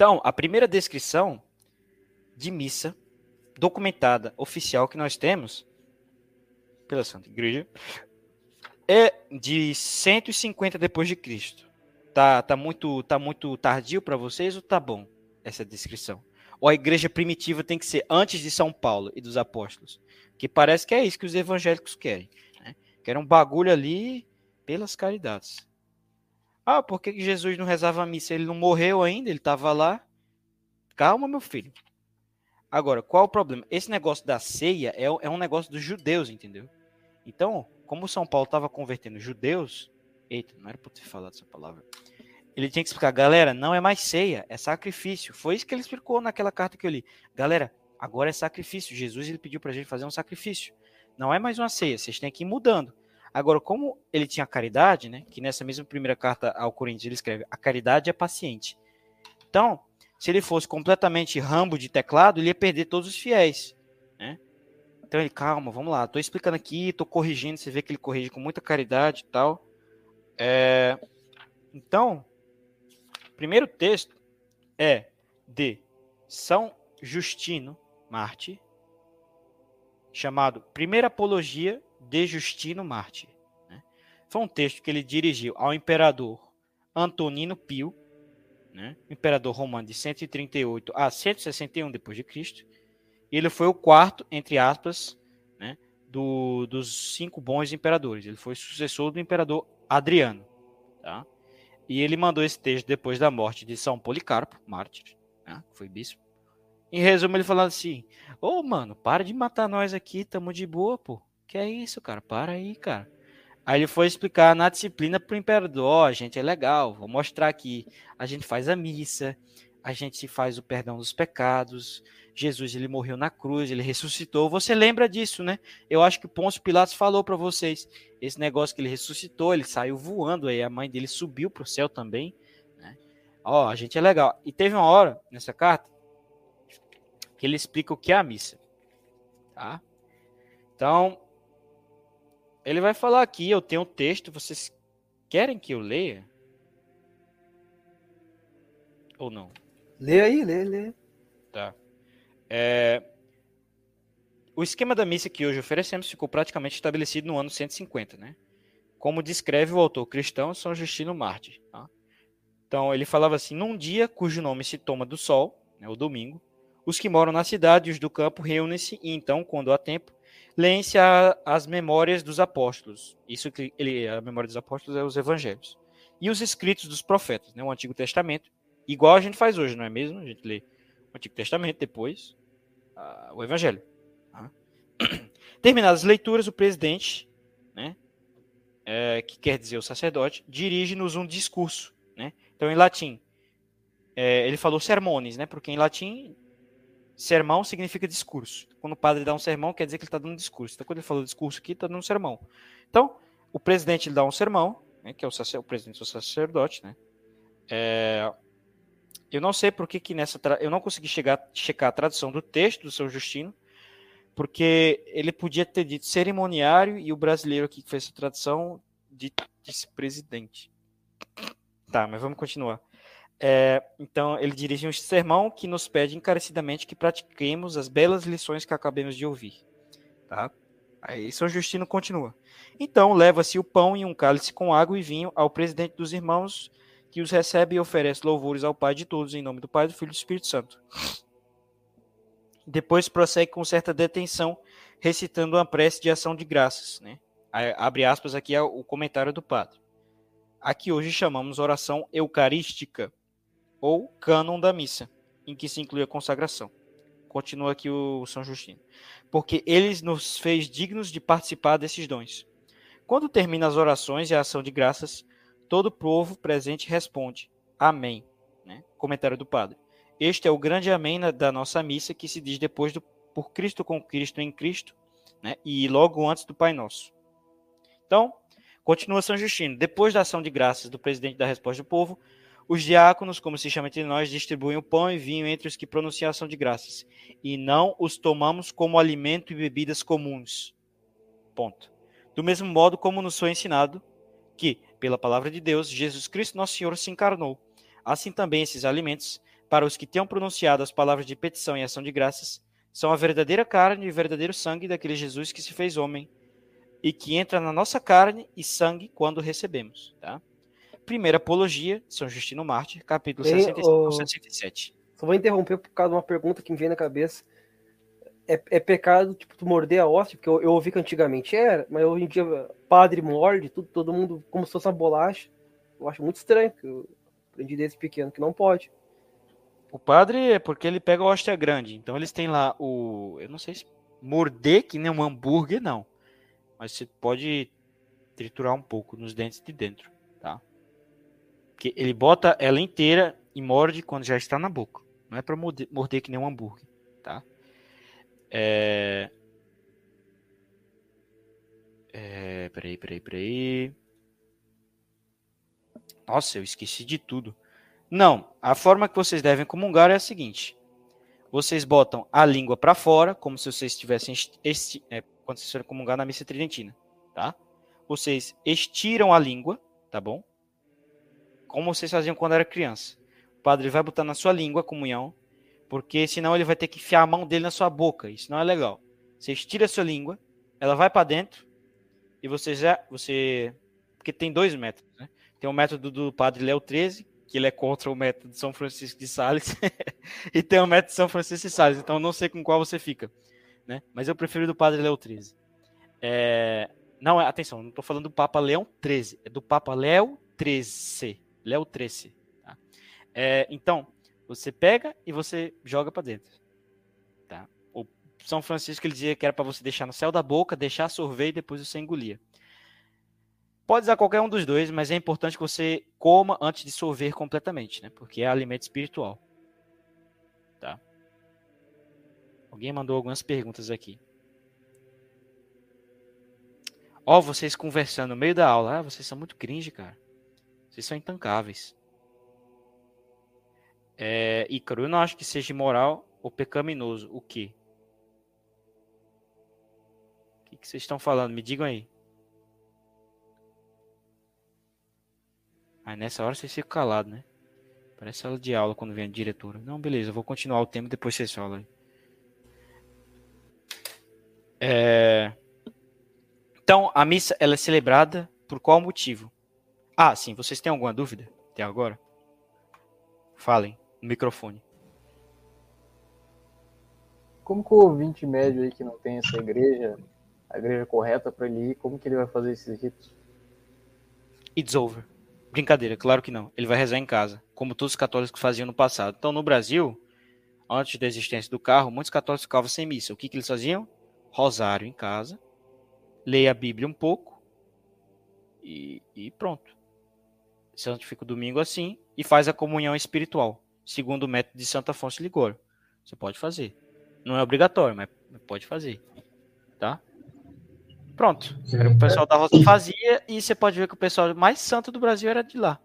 Então, a primeira descrição de missa documentada, oficial que nós temos pela Santa Igreja é de 150 depois de Cristo. Tá, tá muito, tá muito tardio para vocês ou tá bom essa descrição? Ou a igreja primitiva tem que ser antes de São Paulo e dos apóstolos? Que parece que é isso que os evangélicos querem. Né? Querem um bagulho ali pelas caridades. Ah, por que Jesus não rezava a missa? Ele não morreu ainda, ele estava lá. Calma, meu filho. Agora, qual o problema? Esse negócio da ceia é, é um negócio dos judeus, entendeu? Então, como São Paulo estava convertendo judeus, eita, não era para ter falado essa palavra. Ele tinha que explicar, galera, não é mais ceia, é sacrifício. Foi isso que ele explicou naquela carta que eu li. Galera, agora é sacrifício. Jesus ele pediu para a gente fazer um sacrifício. Não é mais uma ceia, vocês têm que ir mudando. Agora, como ele tinha caridade, né? Que nessa mesma primeira carta ao Coríntios ele escreve: a caridade é paciente. Então, se ele fosse completamente rambo de teclado, ele ia perder todos os fiéis, né? Então ele, calma, vamos lá, tô explicando aqui, tô corrigindo, você vê que ele corrige com muita caridade e tal. É... Então, primeiro texto é de São Justino Marte, chamado Primeira Apologia de Justino Marte. Né? Foi um texto que ele dirigiu ao imperador Antonino Pio, né? imperador romano de 138 a 161 depois de Cristo. E ele foi o quarto, entre aspas, né, do, dos cinco bons imperadores. Ele foi sucessor do imperador Adriano, tá? E ele mandou esse texto depois da morte de São Policarpo, mártir, né, foi bispo. Em resumo, ele falando assim: Ô, oh, mano, para de matar nós aqui, tamo de boa, pô. Que é isso, cara? Para aí, cara. Aí ele foi explicar na disciplina pro imperador, ó, oh, gente, é legal, vou mostrar aqui. A gente faz a missa, a gente faz o perdão dos pecados. Jesus, ele morreu na cruz, ele ressuscitou. Você lembra disso, né? Eu acho que Pôncio Pilatos falou para vocês. Esse negócio que ele ressuscitou, ele saiu voando, aí a mãe dele subiu pro céu também, né? Ó, a gente é legal. E teve uma hora nessa carta que ele explica o que é a missa. Tá? Então, ele vai falar aqui, eu tenho um texto, vocês querem que eu leia? Ou não? Lê aí, lê, lê. Tá. É, o esquema da missa que hoje oferecemos ficou praticamente estabelecido no ano 150, né? Como descreve o autor cristão São Justino Marte. Tá? Então, ele falava assim: num dia cujo nome se toma do sol, né, o domingo, os que moram na cidade e os do campo reúnem-se e então, quando há tempo, leem-se as memórias dos apóstolos. Isso que ele, a memória dos apóstolos é os evangelhos. E os escritos dos profetas, né, o Antigo Testamento, igual a gente faz hoje, não é mesmo? A gente lê o Antigo Testamento, depois uh, o Evangelho. Tá? [clears throat] Terminadas as leituras, o presidente, né, é, que quer dizer o sacerdote, dirige-nos um discurso. Né? Então, em latim, é, ele falou sermones, né, porque em latim Sermão significa discurso. Quando o padre dá um sermão, quer dizer que ele está dando um discurso. Então, quando ele falou discurso aqui, está dando um sermão. Então, o presidente ele dá um sermão, né, que é o, o presidente do sacerdote, né? É, eu não sei por que, que nessa. Eu não consegui chegar, checar a tradução do texto do São Justino, porque ele podia ter dito cerimoniário e o brasileiro aqui que fez essa tradução disse presidente. Tá, mas vamos continuar. É, então, ele dirige um sermão que nos pede encarecidamente que pratiquemos as belas lições que acabamos de ouvir. Tá? Aí São Justino continua. Então, leva-se o pão e um cálice com água e vinho ao presidente dos irmãos, que os recebe e oferece louvores ao Pai de todos, em nome do Pai, do Filho e do Espírito Santo. Depois prossegue com certa detenção, recitando uma prece de ação de graças. Né? Abre aspas aqui o comentário do padre. Aqui hoje chamamos oração eucarística ou cânon da missa, em que se inclui a consagração. Continua aqui o São Justino. Porque ele nos fez dignos de participar desses dons. Quando termina as orações e a ação de graças, todo o povo presente responde: Amém. Né? Comentário do padre. Este é o grande amém da nossa missa que se diz depois do por Cristo com Cristo em Cristo, né? e logo antes do Pai Nosso. Então, continua São Justino. Depois da ação de graças do presidente da resposta do povo, os diáconos, como se chama entre nós, distribuem o pão e vinho entre os que pronunciam ação de graças, e não os tomamos como alimento e bebidas comuns. Ponto. Do mesmo modo como nos foi ensinado que, pela palavra de Deus, Jesus Cristo nosso Senhor se encarnou. Assim também esses alimentos, para os que tenham pronunciado as palavras de petição e ação de graças, são a verdadeira carne e verdadeiro sangue daquele Jesus que se fez homem e que entra na nossa carne e sangue quando recebemos, tá? Primeira Apologia, São Justino Mártir, capítulo Bem, 65 o... 67. Só vou interromper por causa de uma pergunta que me vem na cabeça. É, é pecado, tipo, tu morder a hóstia? Porque eu, eu, ouvi que antigamente era, mas hoje em dia padre morde, tudo, todo mundo como se fosse uma bolacha. Eu acho muito estranho, que eu aprendi desde pequeno que não pode. O padre é porque ele pega a hóstia grande. Então eles têm lá o. Eu não sei se morder que nem um hambúrguer, não. Mas você pode triturar um pouco nos dentes de dentro. Que ele bota ela inteira e morde quando já está na boca. Não é para morder, morder que nem um hambúrguer, tá? É... É... Peraí, peraí, peraí. Nossa, eu esqueci de tudo. Não, a forma que vocês devem comungar é a seguinte: vocês botam a língua para fora, como se vocês estivessem esti é, quando vocês forem comungar na missa tridentina, tá? Vocês estiram a língua, tá bom? Como vocês faziam quando era criança. O padre vai botar na sua língua a comunhão, porque senão ele vai ter que enfiar a mão dele na sua boca. Isso não é legal. Você estira a sua língua, ela vai para dentro e você já você porque tem dois métodos, né? Tem o método do padre Léo 13, que ele é contra o método de São Francisco de Sales, [laughs] e tem o método de São Francisco de Sales. Então não sei com qual você fica, né? Mas eu prefiro do padre Léo 13. É... Não, atenção, não estou falando do Papa Leão 13, é do Papa Léo 13. Léo Trece. Tá? É, então, você pega e você joga para dentro. Tá? O São Francisco ele dizia que era para você deixar no céu da boca, deixar sorver e depois você engolia. Pode usar qualquer um dos dois, mas é importante que você coma antes de sorver completamente, né? Porque é alimento espiritual. Tá? Alguém mandou algumas perguntas aqui. Ó, oh, vocês conversando no meio da aula. Ah, vocês são muito cringe, cara. Vocês são intancáveis. É, Ícaro, eu não acho que seja imoral ou pecaminoso. O quê? O que, vocês estão falando? Me digam aí. Aí nessa hora vocês ficam calados, né? Parece sala de aula quando vem a diretora. Não, beleza, eu vou continuar o tema depois vocês falam aí. É... Então, a missa ela é celebrada por qual motivo? Ah, sim, vocês têm alguma dúvida até agora? Falem no microfone. Como que o ouvinte médio aí que não tem essa igreja, a igreja correta para ele ir, como que ele vai fazer esses ritos? It's over. Brincadeira, claro que não. Ele vai rezar em casa, como todos os católicos faziam no passado. Então, no Brasil, antes da existência do carro, muitos católicos ficavam sem missa. O que, que eles faziam? Rosário em casa, leia a Bíblia um pouco e, e pronto. Santifica o domingo assim e faz a comunhão espiritual, segundo o método de Santo Afonso de Ligório. Você pode fazer. Não é obrigatório, mas pode fazer. Tá? Pronto. Era o pessoal da Rosa fazia e você pode ver que o pessoal mais santo do Brasil era de lá.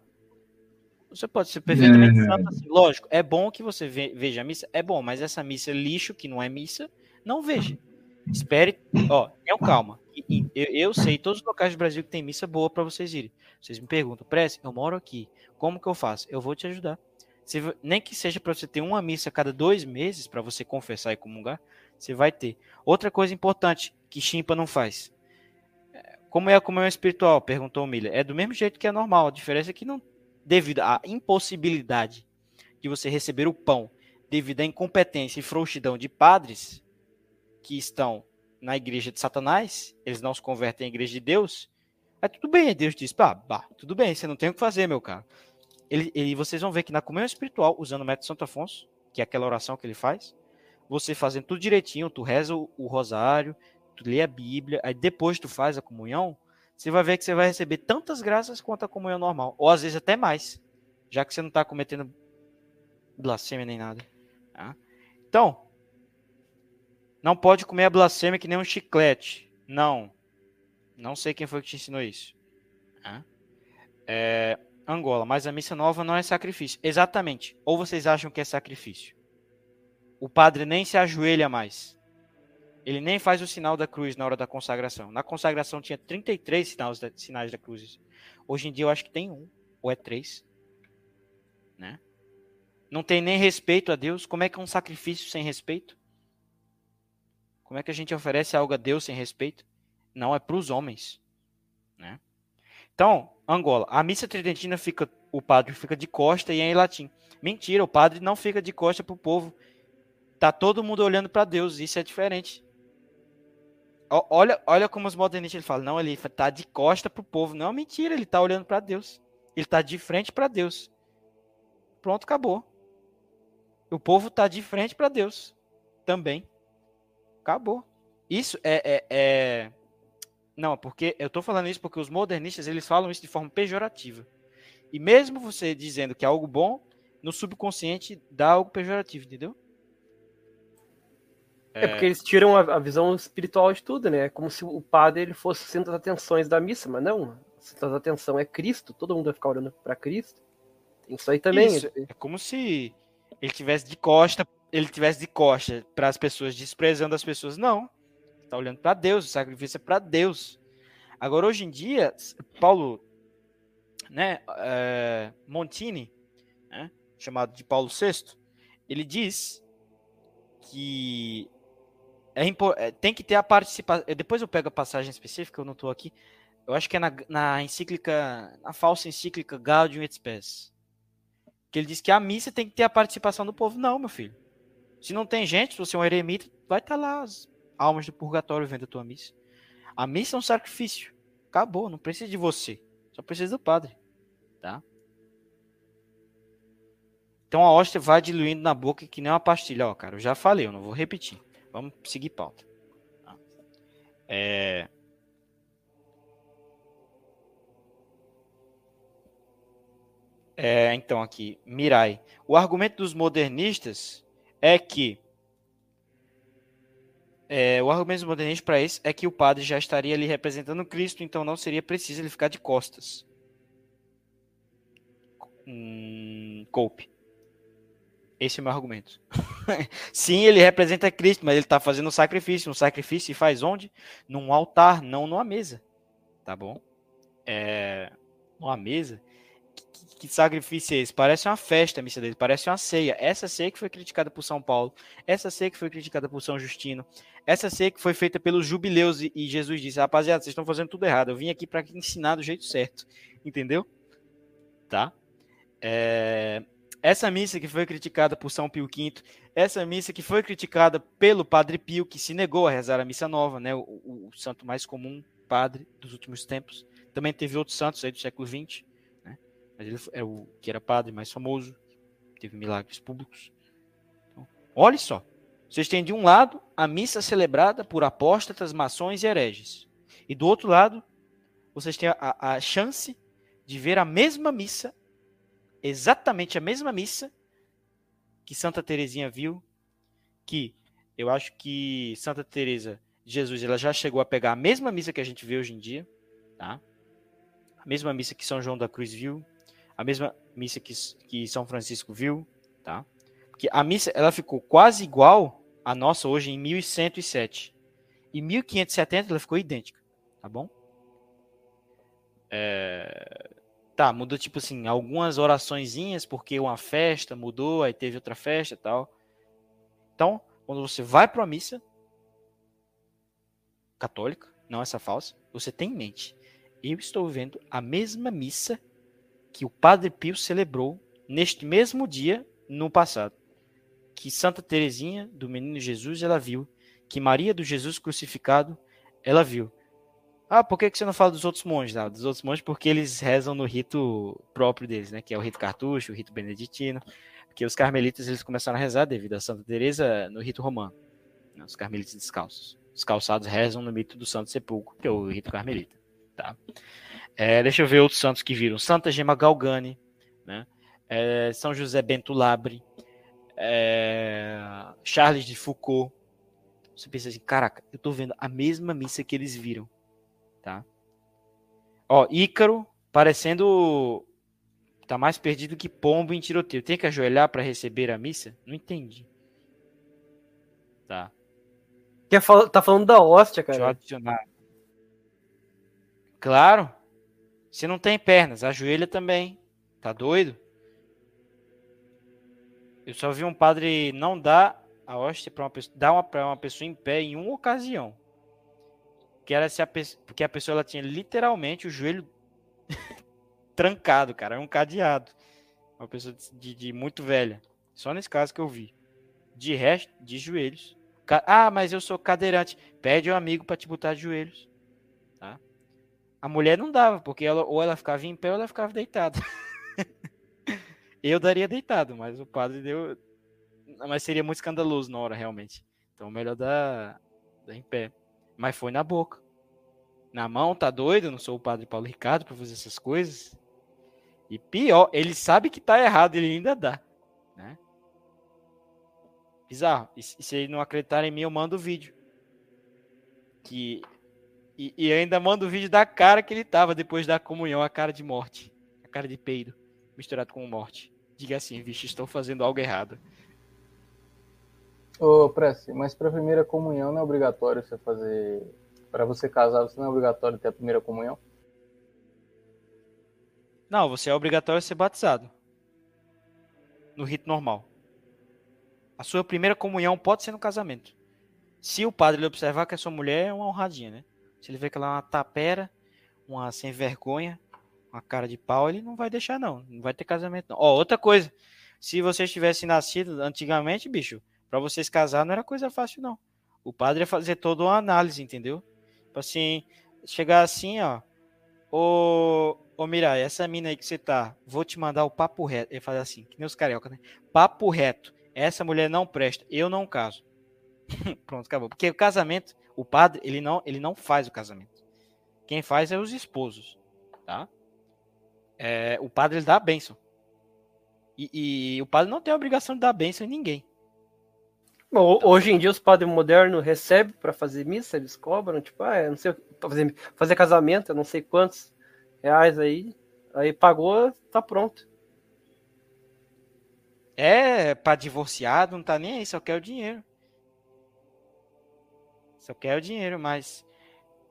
Você pode ser perfeitamente É. santo assim. Lógico, é bom que você ve- veja a missa, é bom, mas essa missa lixo, que não é missa, não veja. Espere, ó, tenham calma. Eu, eu sei todos os locais do Brasil que tem missa boa para vocês irem. Vocês me perguntam, Prece, eu moro aqui, como que eu faço? Eu vou te ajudar. Nem que seja para você ter uma missa cada dois meses para você confessar e comungar, você vai ter. Outra coisa importante que Chimpa não faz. É, Como é a comunhão espiritual? Perguntou o Miller. É do mesmo jeito que é normal. A diferença é que não, devido à impossibilidade de você receber o pão, devido à incompetência e frouxidão de padres que estão na igreja de Satanás, eles não se convertem à igreja de Deus. Aí tudo bem, Deus diz, pá, bah, tudo bem, você não tem o que fazer, meu cara. Ele- vocês vão ver que na comunhão espiritual, usando o método Santo Afonso, que é aquela oração que ele faz, você fazendo tudo direitinho, tu reza o, o rosário, tu lê a Bíblia, aí depois tu faz a comunhão, você vai ver que você vai receber tantas graças quanto a comunhão normal, ou às vezes até mais, já que você não está cometendo blasfêmia nem nada. tá? Então, não pode comer a blasfêmia que nem um chiclete. Não. Não sei quem foi que te ensinou isso. É, Angola, mas a missa nova não é sacrifício. Exatamente. Ou vocês acham que é sacrifício? O padre nem se ajoelha mais. Ele nem faz o sinal da cruz na hora da consagração. Na consagração tinha 33 sinais da, sinais da cruz. Hoje em dia eu acho que tem um, ou é três. Né? Não tem nem respeito a Deus. Como é que é um sacrifício sem respeito? Como é que a gente oferece algo a Deus sem respeito? Não é para os homens. Né? Então, Angola, a missa tridentina fica, o padre fica de costa e é em latim. Mentira, o padre não fica de costa para o povo. Tá todo mundo olhando para Deus, isso é diferente. Olha, olha como os modernistas ele falam, não, ele tá de costa pro povo. Não, mentira, ele tá olhando para Deus. Ele tá de frente para Deus. Pronto, acabou. O povo tá de frente para Deus também. Acabou. Isso é, é, é- Não, porque eu tô falando isso porque os modernistas eles falam isso de forma pejorativa. E mesmo você dizendo que é algo bom, no subconsciente dá algo pejorativo, entendeu? É porque eles tiram a, a visão espiritual de tudo, né? É como se o padre ele fosse centro das atenções da missa, mas não. O centro das atenção é Cristo, todo mundo vai ficar olhando para Cristo. Tem isso aí também. Isso, é como se ele tivesse de costa, ele tivesse de costa para as pessoas, desprezando as pessoas. Não. Está olhando para Deus, o sacrifício é para Deus. Agora, hoje em dia, Paulo, né, é, Montini, né, chamado de Paulo VI, ele diz que é, é, tem que ter a participação. Depois eu pego a passagem específica, eu não estou aqui. Eu acho que é na, na encíclica, na falsa encíclica Gaudium et Spes. Que ele diz que a missa tem que ter a participação do povo. Não, meu filho. Se não tem gente, se você é um eremita, vai estar lá as almas do purgatório vendo a tua missa. A missa é um sacrifício. Acabou, não precisa de você. Só precisa do padre. Tá? Então a hóstia vai diluindo na boca que nem uma pastilha. Ó, cara, eu já falei, eu não vou repetir. Vamos seguir pauta. Tá? É... É, então aqui, Mirai. O argumento dos modernistas é que é, o argumento dos modernistas para isso é que o padre já estaria ali representando Cristo, então não seria preciso ele ficar de costas. Hum. Esse é o meu argumento. [laughs] Sim, ele representa Cristo, mas ele está fazendo um sacrifício. Um sacrifício se faz onde? Num altar, não numa mesa. Tá bom? É... Numa mesa. Que, sacrifício é esse? Parece uma festa a missa dele, parece uma ceia. Essa ceia que foi criticada por São Paulo, essa ceia que foi criticada por São Justino, essa ceia que foi feita pelos jubileus e, e Jesus disse: rapaziada, vocês estão fazendo tudo errado. Eu vim aqui para ensinar do jeito certo. Entendeu? Tá? É... Essa missa que foi criticada por São Pio V, essa missa que foi criticada pelo Padre Pio, que se negou a rezar a missa nova, né? o, o, o santo mais comum, padre dos últimos tempos. Também teve outros santos aí do século XX? Mas ele é o que era padre mais famoso, teve milagres públicos. Então, olha só, vocês têm de um lado a missa celebrada por apóstatas, maçons e hereges, e do outro lado vocês têm a, a chance de ver a mesma missa exatamente a mesma missa que Santa Teresinha viu, que eu acho que Santa Teresa de Jesus ela já chegou a pegar a mesma missa que a gente vê hoje em dia, tá? A mesma missa que São João da Cruz viu, a mesma missa que, que São Francisco viu, tá? Porque a missa ela ficou quase igual à nossa hoje em 1107. Em 1570 ela ficou idêntica, tá bom? É... Tá, mudou tipo assim, algumas oraçõezinhas, porque uma festa mudou, aí teve outra festa tal. Então, quando você vai para uma missa católica, não essa falsa, você tem em mente, eu estou vendo a mesma missa que o Padre Pio celebrou neste mesmo dia no passado. Que Santa Teresinha do Menino Jesus ela viu, que Maria do Jesus crucificado ela viu, ah, por que, que você não fala dos outros monges? Ah, dos outros monges porque eles rezam no rito próprio deles, né? Que é o rito cartucho, o rito beneditino. Porque os carmelitas eles começaram a rezar devido a Santa Teresa no rito romano. Né? Os carmelitas descalços. Os calçados rezam no mito do Santo Sepulcro, que é o rito carmelita. Tá? É, deixa eu ver outros santos que viram. Santa Gema Galgani, né? É, São José Bento Labre, é, Charles de Foucault. Você pensa assim, caraca, eu tô vendo a mesma missa que eles viram tá? Ó, Ícaro parecendo tá mais perdido que pombo em tiroteio. Tem que ajoelhar para receber a missa? Não entendi. Tá. Quer fal tá falando da hóstia, cara. Deixa eu adicionar. Claro. Se não tem pernas, ajoelha também. Tá doido? Eu só vi um padre não dar a hóstia para uma pessoa, dar uma para uma pessoa em pé em uma ocasião que era se a porque a pessoa ela tinha literalmente o joelho [laughs] trancado, cara, um cadeado. Uma pessoa de, de, muito velha. Só nesse caso que eu vi. De resto, de joelhos. Ah, mas eu sou cadeirante. Pede um amigo para te botar de joelhos. A mulher não dava, porque ela, ou ela ficava em pé ou ela ficava deitada. [laughs] eu daria deitado, mas o padre deu. Mas seria muito escandaloso na hora, realmente. Então, melhor dar, dar em pé. Mas foi na boca. Na mão, tá doido? Eu não sou o padre Paulo Ricardo para fazer essas coisas. E pior, ele sabe que tá errado, ele ainda dá. Né? Bizarro. E, se ele não acreditar em mim, eu mando o vídeo. Que. E, e ainda mando o vídeo da cara que ele tava depois da comunhão, a cara de morte. A cara de peido, misturado com morte. Diga assim, vixe, estou fazendo algo errado. Ô, Prece, mas para a primeira comunhão não é obrigatório você fazer. Para você casar, você não é obrigatório ter a primeira comunhão? Não, você é obrigatório ser batizado. No rito normal. A sua primeira comunhão pode ser no casamento. Se o padre observar que a sua mulher é uma honradinha, né? Se ele vê que ela é uma tapera, uma sem vergonha, uma cara de pau, ele não vai deixar, não. Não vai ter casamento, não. Ó, outra coisa. Se vocês tivessem nascido antigamente, bicho, para vocês casar não era coisa fácil, não. O padre ia fazer toda uma análise, entendeu? Tipo assim, chegar assim, ó. Ô, ô Mirai, essa mina aí que você tá, vou te mandar o papo reto. Ele faz assim, que nem os carioca, né? Papo reto. Essa mulher não presta, eu não caso. [laughs] Pronto, acabou. Porque o casamento, o padre, ele não, ele não faz o casamento. Quem faz é os esposos, tá? É, o padre ele dá a bênção. E, e, o padre não tem a obrigação de dar a bênção em ninguém. Bom, hoje em dia os padres modernos recebem para fazer missa, eles cobram, tipo, ah, é, não sei, fazer, fazer casamento, eu não sei quantos reais aí, aí pagou, tá pronto. É, pra divorciado, não tá nem aí, só quer o dinheiro. Só quer o dinheiro, mas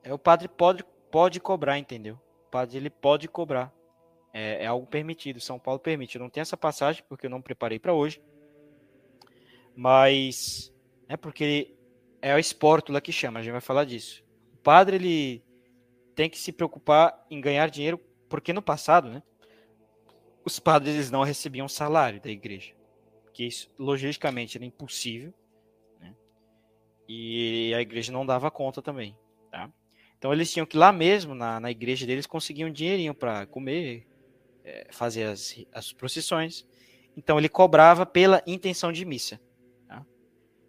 é, o padre pode, pode cobrar, entendeu? O padre ele pode cobrar. É, é algo permitido, São Paulo permite. Eu não tenho essa passagem porque eu não preparei para hoje. Mas é porque é o espórtula que chama, a gente vai falar disso. O padre ele tem que se preocupar em ganhar dinheiro, porque no passado, né, os padres eles não recebiam salário da igreja, porque isso logicamente era impossível, e a igreja não dava conta também, tá? Então eles tinham que lá mesmo na, na igreja deles conseguir um dinheirinho para comer, é, fazer as, as procissões. Então ele cobrava pela intenção de missa. Tá?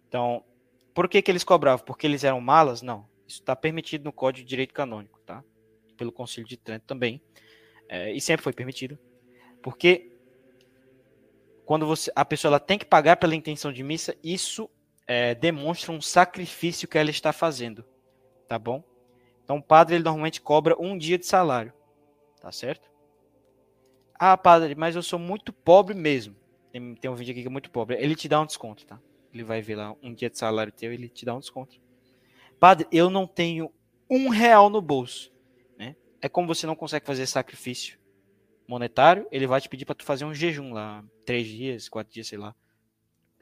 Então, por que, que eles cobravam? Porque eles eram malas? Não. Isso está permitido no Código de Direito Canônico, tá? Pelo Concílio de Trento também. É, e sempre foi permitido. Porque quando você, a pessoa ela tem que pagar pela intenção de missa, isso é, demonstra um sacrifício que ela está fazendo, tá bom? Então o padre ele normalmente cobra um dia de salário, tá certo? Ah, padre, mas eu sou muito pobre mesmo. Tem, tem um vídeo aqui que é muito pobre. Ele te dá um desconto, tá? Ele vai ver lá um dia de salário teu, ele te dá um desconto. Padre, eu não tenho um real no bolso. Né? É como você não consegue fazer sacrifício monetário, ele vai te pedir para tu fazer um jejum lá, três dias, quatro dias, sei lá.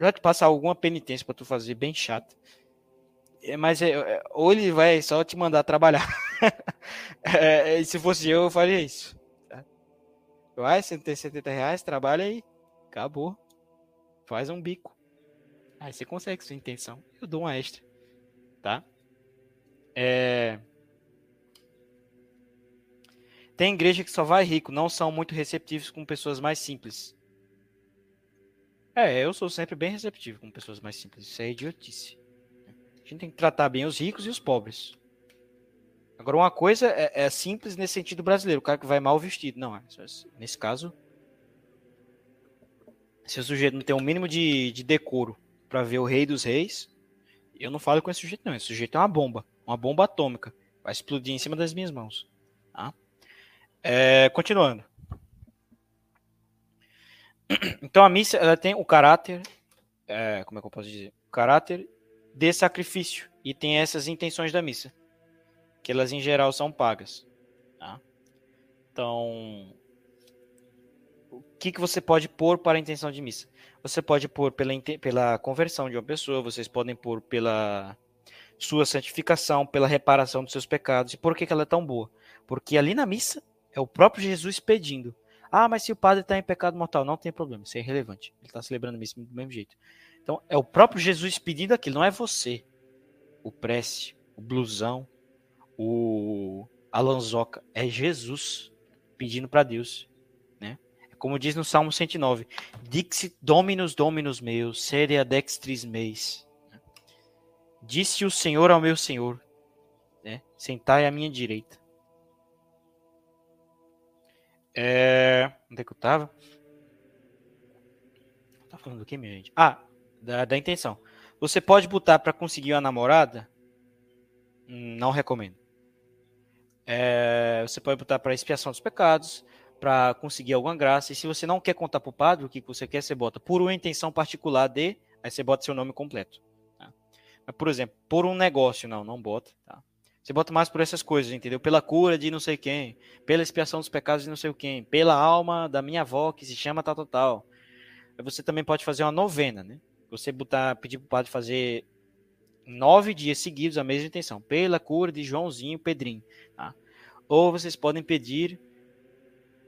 Já te passar alguma penitência para tu fazer bem chato. É, mas é, é, ou ele vai só te mandar trabalhar. [laughs] é, se fosse eu, eu faria isso. Vai, você tem 70 reais, trabalha aí. Acabou. Faz um bico. Aí você consegue sua intenção. Eu dou uma extra. Tá? É... Tem igreja que só vai rico, não são muito receptivos com pessoas mais simples. É, eu sou sempre bem receptivo com pessoas mais simples. Isso é idiotice. A gente tem que tratar bem os ricos e os pobres. Agora, uma coisa é, é, simples nesse sentido brasileiro, o cara que vai mal vestido. Não, é, nesse caso, se o sujeito não tem um mínimo de, de decoro para ver o rei dos reis, eu não falo com esse sujeito, não. Esse sujeito é uma bomba, uma bomba atômica. Vai explodir em cima das minhas mãos. Tá? É, continuando. [clears throat] Então a missa ela tem o caráter, é, como é que eu posso dizer? O caráter de sacrifício e tem essas intenções da missa que elas em geral são pagas. Tá? Então, o que, que você pode pôr para a intenção de missa? Você pode pôr pela, pela conversão de uma pessoa, vocês podem pôr pela sua santificação, pela reparação dos seus pecados. E por que, que ela é tão boa? Porque ali na missa é o próprio Jesus pedindo. Ah, mas se o padre está em pecado mortal, não tem problema, isso é irrelevante. Ele está celebrando missa do mesmo jeito. Então, é o próprio Jesus pedindo aquilo, não é você. O prece, o blusão, o Alanzoca é Jesus pedindo para Deus, né? É como diz no Salmo 109, Dixit Dominus Dominus meus, seria dextris meis. Disse o Senhor ao meu Senhor, né? Sentai à minha direita. É... Onde é que eu tava? Tá falando do que, minha gente? Ah, da, da intenção. Você pode botar para conseguir uma namorada? Não recomendo. É, você pode botar para expiação dos pecados, para conseguir alguma graça. E se você não quer contar para o padre o que você quer, você bota por uma intenção particular de, aí você bota seu nome completo. Tá? Mas, por exemplo, por um negócio, não, não bota. Tá? Você bota mais por essas coisas, entendeu? Pela cura de não sei quem, pela expiação dos pecados de não sei quem, pela alma da minha avó que se chama tal, tal, tal. Você também pode fazer uma novena, né? Você botar, pedir para o padre fazer nove dias seguidos a mesma intenção, pela cura de Joãozinho Pedrinho. Tá? Ou vocês podem pedir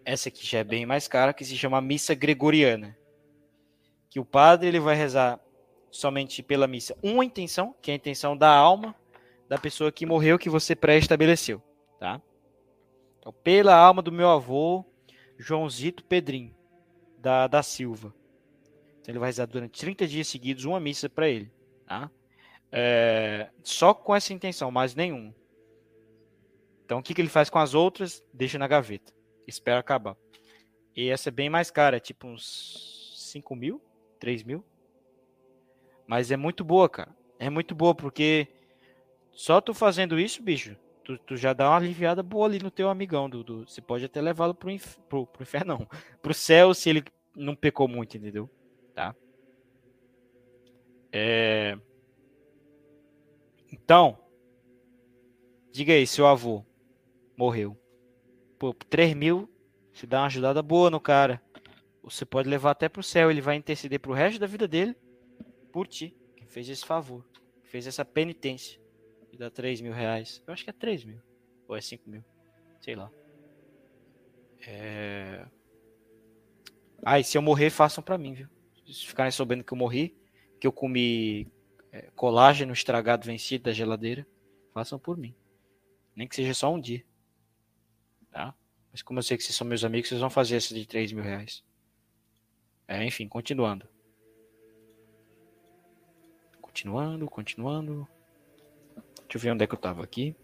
essa aqui já é bem mais cara, que se chama missa gregoriana, que o padre ele vai rezar somente pela missa uma intenção, que é a intenção da alma da pessoa que morreu que você pré-estabeleceu, tá? Então, pela alma do meu avô Joãozito Pedrinho da, da Silva. Então, ele vai rezar durante 30 dias seguidos uma missa para ele, tá? É, só com essa intenção, mais nenhum. Então, o que, que ele faz com as outras? Deixa na gaveta. Espera acabar. E essa é bem mais cara, é tipo uns 5 mil, 3 mil. Mas é muito boa, cara. É muito boa, porque só tu fazendo isso, bicho, tu, tu já dá uma aliviada boa ali no teu amigão. Do você pode até levá-lo pro, inf, pro, pro inferno, não. [laughs] Pro céu, se ele não pecou muito, entendeu? Tá? É... Então, diga aí, seu avô morreu. Pô, 3 mil, se dá uma ajudada boa no cara. Você pode levar até pro céu, ele vai interceder pro resto da vida dele por ti, que fez esse favor, que fez essa penitência. Dá 3 mil reais. Eu acho que é 3 mil. Ou é 5 mil. Sei lá. É... Ah, e se eu morrer, façam para mim, viu? Se ficarem sabendo que eu morri, que eu comi é, colágeno estragado vencido da geladeira, façam por mim. Nem que seja só um dia. Tá? Mas como eu sei que vocês são meus amigos, vocês vão fazer essa de 3 mil reais. É, enfim, continuando. Continuando, continuando. Deixa eu ver onde é que eu tava aqui.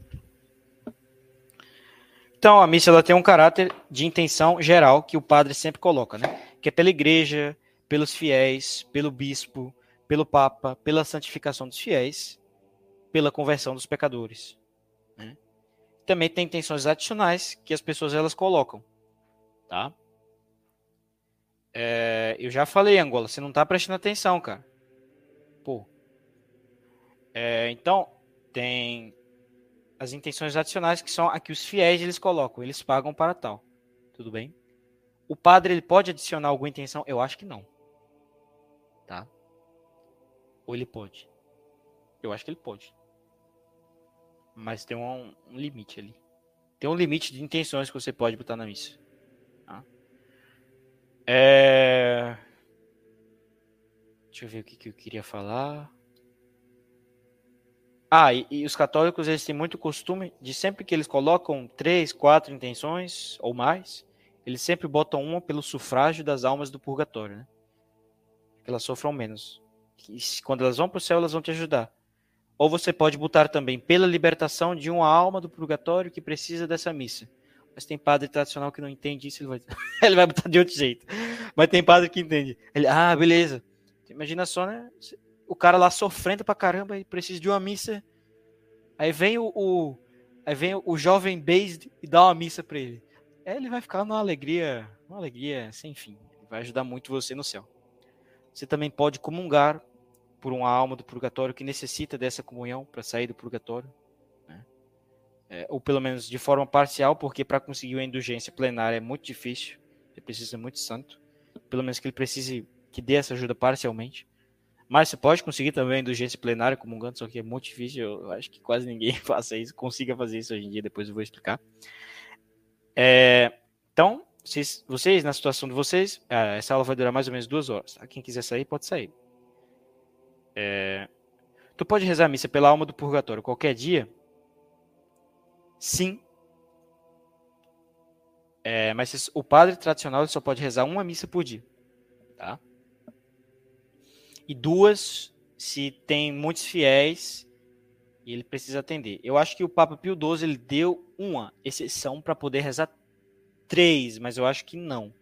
Então, a missa ela tem um caráter de intenção geral que o padre sempre coloca, né? Que é pela igreja, pelos fiéis, pelo bispo, pelo papa, pela santificação dos fiéis, pela conversão dos pecadores. Né? Também tem intenções adicionais que as pessoas elas colocam, tá? É, eu já falei, Angola, você não tá prestando atenção, cara. Pô. É, então, tem as intenções adicionais que são aqui os fiéis eles colocam, eles pagam para tal. Tudo bem? O padre ele pode adicionar alguma intenção? Eu acho que não. Tá? Ou ele pode? Eu acho que ele pode. Mas tem um, um limite ali. Tem um limite de intenções que você pode botar na missa. Tá? É... Deixa eu ver o que, que eu queria falar. Ah, e, e, os católicos eles têm muito costume de sempre que eles colocam três, quatro intenções ou mais, eles sempre botam uma pelo sufrágio das almas do purgatório, né? Que elas sofram menos. E quando elas vão para o céu, elas vão te ajudar. Ou você pode botar também pela libertação de uma alma do purgatório que precisa dessa missa. Mas tem padre tradicional que não entende isso, ele vai, [laughs] ele vai botar de outro jeito. Mas tem padre que entende. Ele, ah, beleza. Imagina só, né? O cara lá sofrendo pra caramba e precisa de uma missa. Aí vem o, o aí vem o jovem based e dá uma missa para ele. Aí ele vai ficar numa alegria, uma alegria sem fim. Vai ajudar muito você no céu. Você também pode comungar por uma alma do purgatório que necessita dessa comunhão para sair do purgatório, né? é, ou pelo menos de forma parcial, porque para conseguir uma indulgência plenária é muito difícil. Ele precisa ser muito santo. Pelo menos que ele precise que dê essa ajuda parcialmente. Mas você pode conseguir também indulgência plenária comungando, só que é muito difícil. Eu acho que quase ninguém [laughs] faça isso, consiga fazer isso hoje em dia, depois eu vou explicar. É, então, vocês, vocês, na situação de vocês, é, essa aula vai durar mais ou menos duas horas. Tá? Quem quiser sair, pode sair. É, tu pode rezar a missa pela alma do purgatório qualquer dia? Sim. É, mas o padre tradicional só pode rezar uma missa por dia. Tá? E duas se tem muitos fiéis e ele precisa atender. Eu acho que o Papa Pio XII ele deu uma exceção para poder rezar três, mas eu acho que não.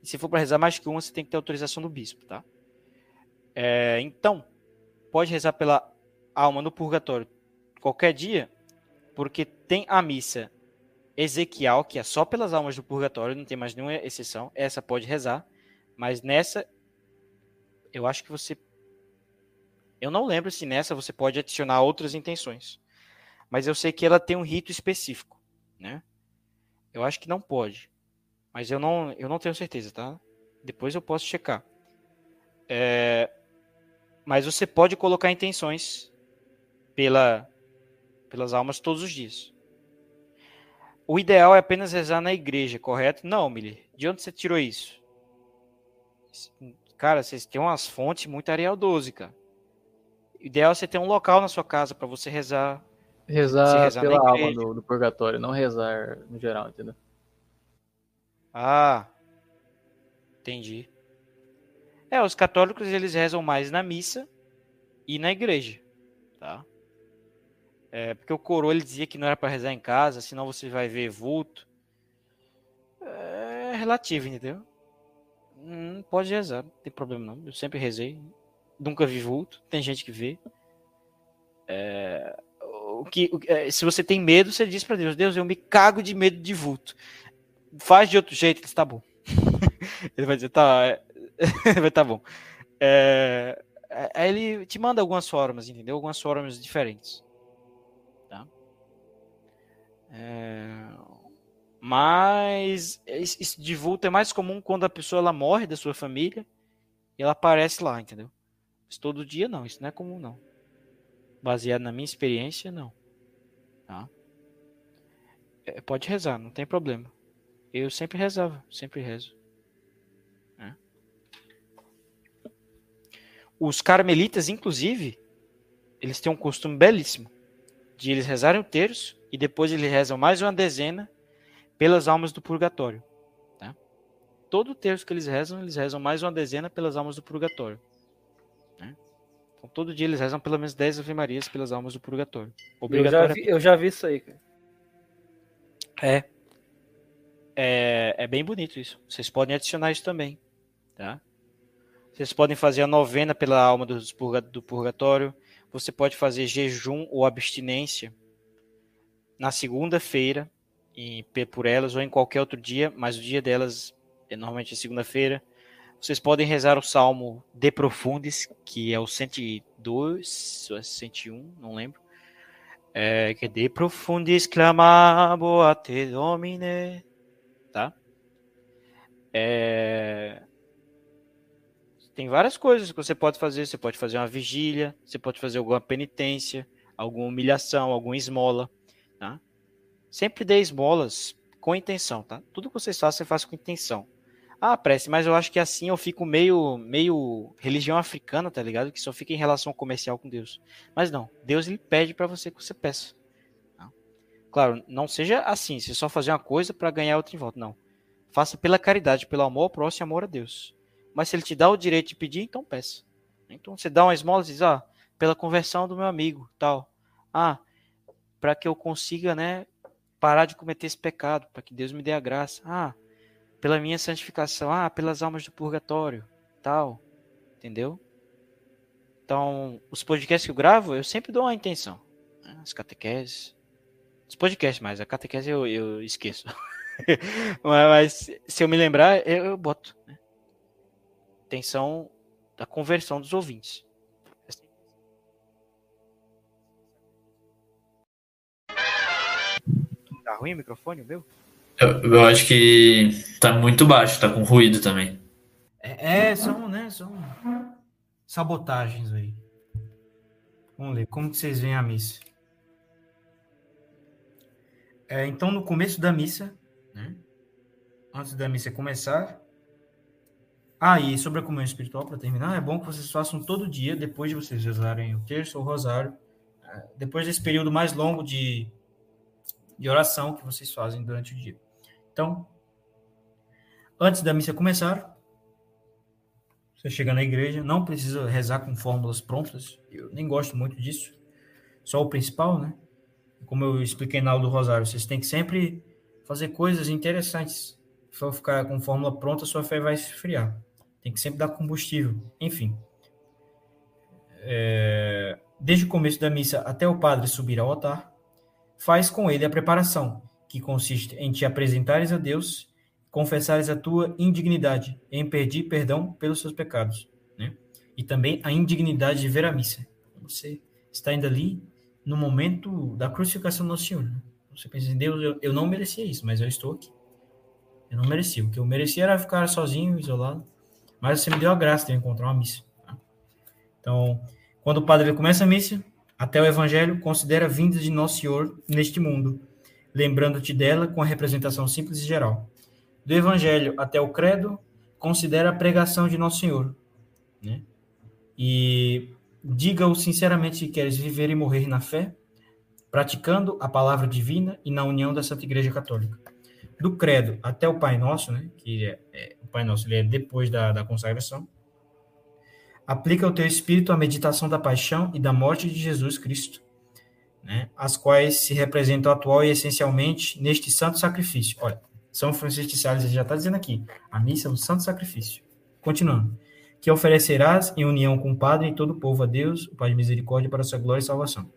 E se for para rezar mais que uma, você tem que ter autorização do bispo, tá? É, então, pode rezar pela alma no purgatório qualquer dia, porque tem a missa Ezequiel, que é só pelas almas do purgatório, não tem mais nenhuma exceção. Essa pode rezar, mas nessa eu acho que você. Eu não lembro se nessa você pode adicionar outras intenções. Mas eu sei que ela tem um rito específico, né? Eu acho que não pode. Mas eu não, eu não tenho certeza, tá? Depois eu posso checar. É, mas você pode colocar intenções pela, pelas almas todos os dias. O ideal é apenas rezar na igreja, correto? Não, Mili. De onde você tirou isso? Cara, vocês têm umas fontes muito Arial 12, cara. O ideal é você ter um local na sua casa para você rezar. Rezar, rezar pela alma do, do, purgatório, não rezar no geral, entendeu? Ah, entendi. É, os católicos eles rezam mais na missa e na igreja, tá? É, porque o coroa ele dizia que não era para rezar em casa, senão você vai ver vulto. É relativo, entendeu? Hum, pode rezar, não tem problema não. Eu sempre rezei. Nunca vi vulto. Tem gente que vê. É, o que, o, é, se você tem medo, você diz para Deus: Deus, eu me cago de medo de vulto. Faz de outro jeito, tá bom. [laughs] ele vai dizer: tá, é, [laughs] vai tá bom. É, é, aí ele te manda algumas formas, entendeu? Algumas formas diferentes. Tá? É, mas esse de vulto é mais comum quando a pessoa ela morre da sua família e ela aparece lá, entendeu? Mas todo dia não, isso não é comum não. Baseado na minha experiência, não. Tá? É, pode rezar, não tem problema. Eu sempre rezava, sempre rezo. É. Os carmelitas, inclusive, eles têm um costume belíssimo de eles rezarem o terço e depois eles rezam mais uma dezena pelas almas do purgatório. Tá? Todo o terço que eles rezam, eles rezam mais uma dezena pelas almas do purgatório. Então, todo dia eles rezam pelo menos 10 Ave Marias pelas almas do purgatório. Eu já, vi, eu já vi isso aí, cara. É. é. É bem bonito isso. Vocês podem adicionar isso também. Tá? Vocês podem fazer a novena pela alma do, do purgatório. Você pode fazer jejum ou abstinência na segunda-feira por elas ou em qualquer outro dia, mas o dia delas é normalmente segunda-feira. Vocês podem rezar o Salmo De Profundis, que é o 102 ou 101, não lembro. É, que é De Profundis clamabo a te domine. Tá? É... Tem várias coisas que você pode fazer. Você pode fazer uma vigília, você pode fazer alguma penitência, alguma humilhação, alguma esmola. Tá? Sempre dê esmolas com intenção, tá? Tudo que vocês fazem, você faz com intenção. Ah, prece, mas eu acho que assim eu fico meio, meio religião africana, tá ligado? Que só fica em relação comercial com Deus. Mas não, Deus ele pede para você que você peça. Tá? Claro, não seja assim, você só fazer uma coisa para ganhar outra em volta, não. Faça pela caridade, pelo amor ao próximo amor a Deus. Mas se ele te dá o direito de pedir, então peça. Então você dá uma esmola e diz, ah, pela conversão do meu amigo, tal. Ah, para que eu consiga, né, parar de cometer esse pecado, para que Deus me dê a graça. Ah, pela minha santificação, ah, pelas almas do purgatório, tal. Entendeu? Então, os podcasts que eu gravo, eu sempre dou uma intenção. Né? As catequeses. Os podcasts, mas a catequese eu, eu esqueço. [laughs] mas, se eu me lembrar, eu, eu boto. Né? Intenção da conversão dos ouvintes. Tá ruim o microfone, meu? Eu, eu, acho que tá muito baixo, tá com ruído também. É, é, são, né, são sabotagens aí. Vamos ler, como que vocês veem a missa? É, então, no começo da missa, né, antes da missa começar, ah, e sobre a comunhão espiritual, para terminar, é bom que vocês façam todo dia, depois de vocês rezarem o terço ou o rosário, é, depois desse período mais longo de de oração que vocês fazem durante o dia. Então, antes da missa começar, você chega na igreja, não precisa rezar com fórmulas prontas, eu nem gosto muito disso, só o principal, né? Como eu expliquei na aula do Rosário, vocês têm que sempre fazer coisas interessantes. Se for ficar com fórmula pronta, sua fé vai esfriar. Tem que sempre dar combustível. Enfim. É... Desde o começo da missa até o padre subir ao altar, faz com ele a preparação, que consiste em te apresentares a Deus, confessares a tua indignidade, em pedir perdão pelos seus pecados, né? E também a indignidade de ver a missa. Você está ainda ali no momento da crucificação do Nosso Senhor. Né? Você pensa, Deus, eu, eu não merecia isso, mas eu estou aqui. Eu não merecia. O que eu merecia era ficar sozinho, isolado. Mas você me deu a graça de encontrar uma missa. Tá? Então, quando o padre começa a missa, até o Evangelho, considera a vinda de Nosso Senhor neste mundo, lembrando-te dela com a representação simples e geral. Do Evangelho até o Credo, considera a pregação de Nosso Senhor. Né? E diga-o sinceramente se queres viver e morrer na fé, praticando a palavra divina e na união da Santa Igreja Católica. Do Credo até o Pai Nosso, né, que é, é o Pai Nosso ele é depois da, da consagração, aplica o teu espírito à meditação da paixão e da morte de Jesus Cristo, né, as quais se representam atual e essencialmente neste santo sacrifício. Olha, São Francisco de Sales já está dizendo aqui, a missa é um santo sacrifício. Continuando. Que oferecerás em união com o Padre e todo o povo a Deus, o Pai de misericórdia, para a sua glória e salvação.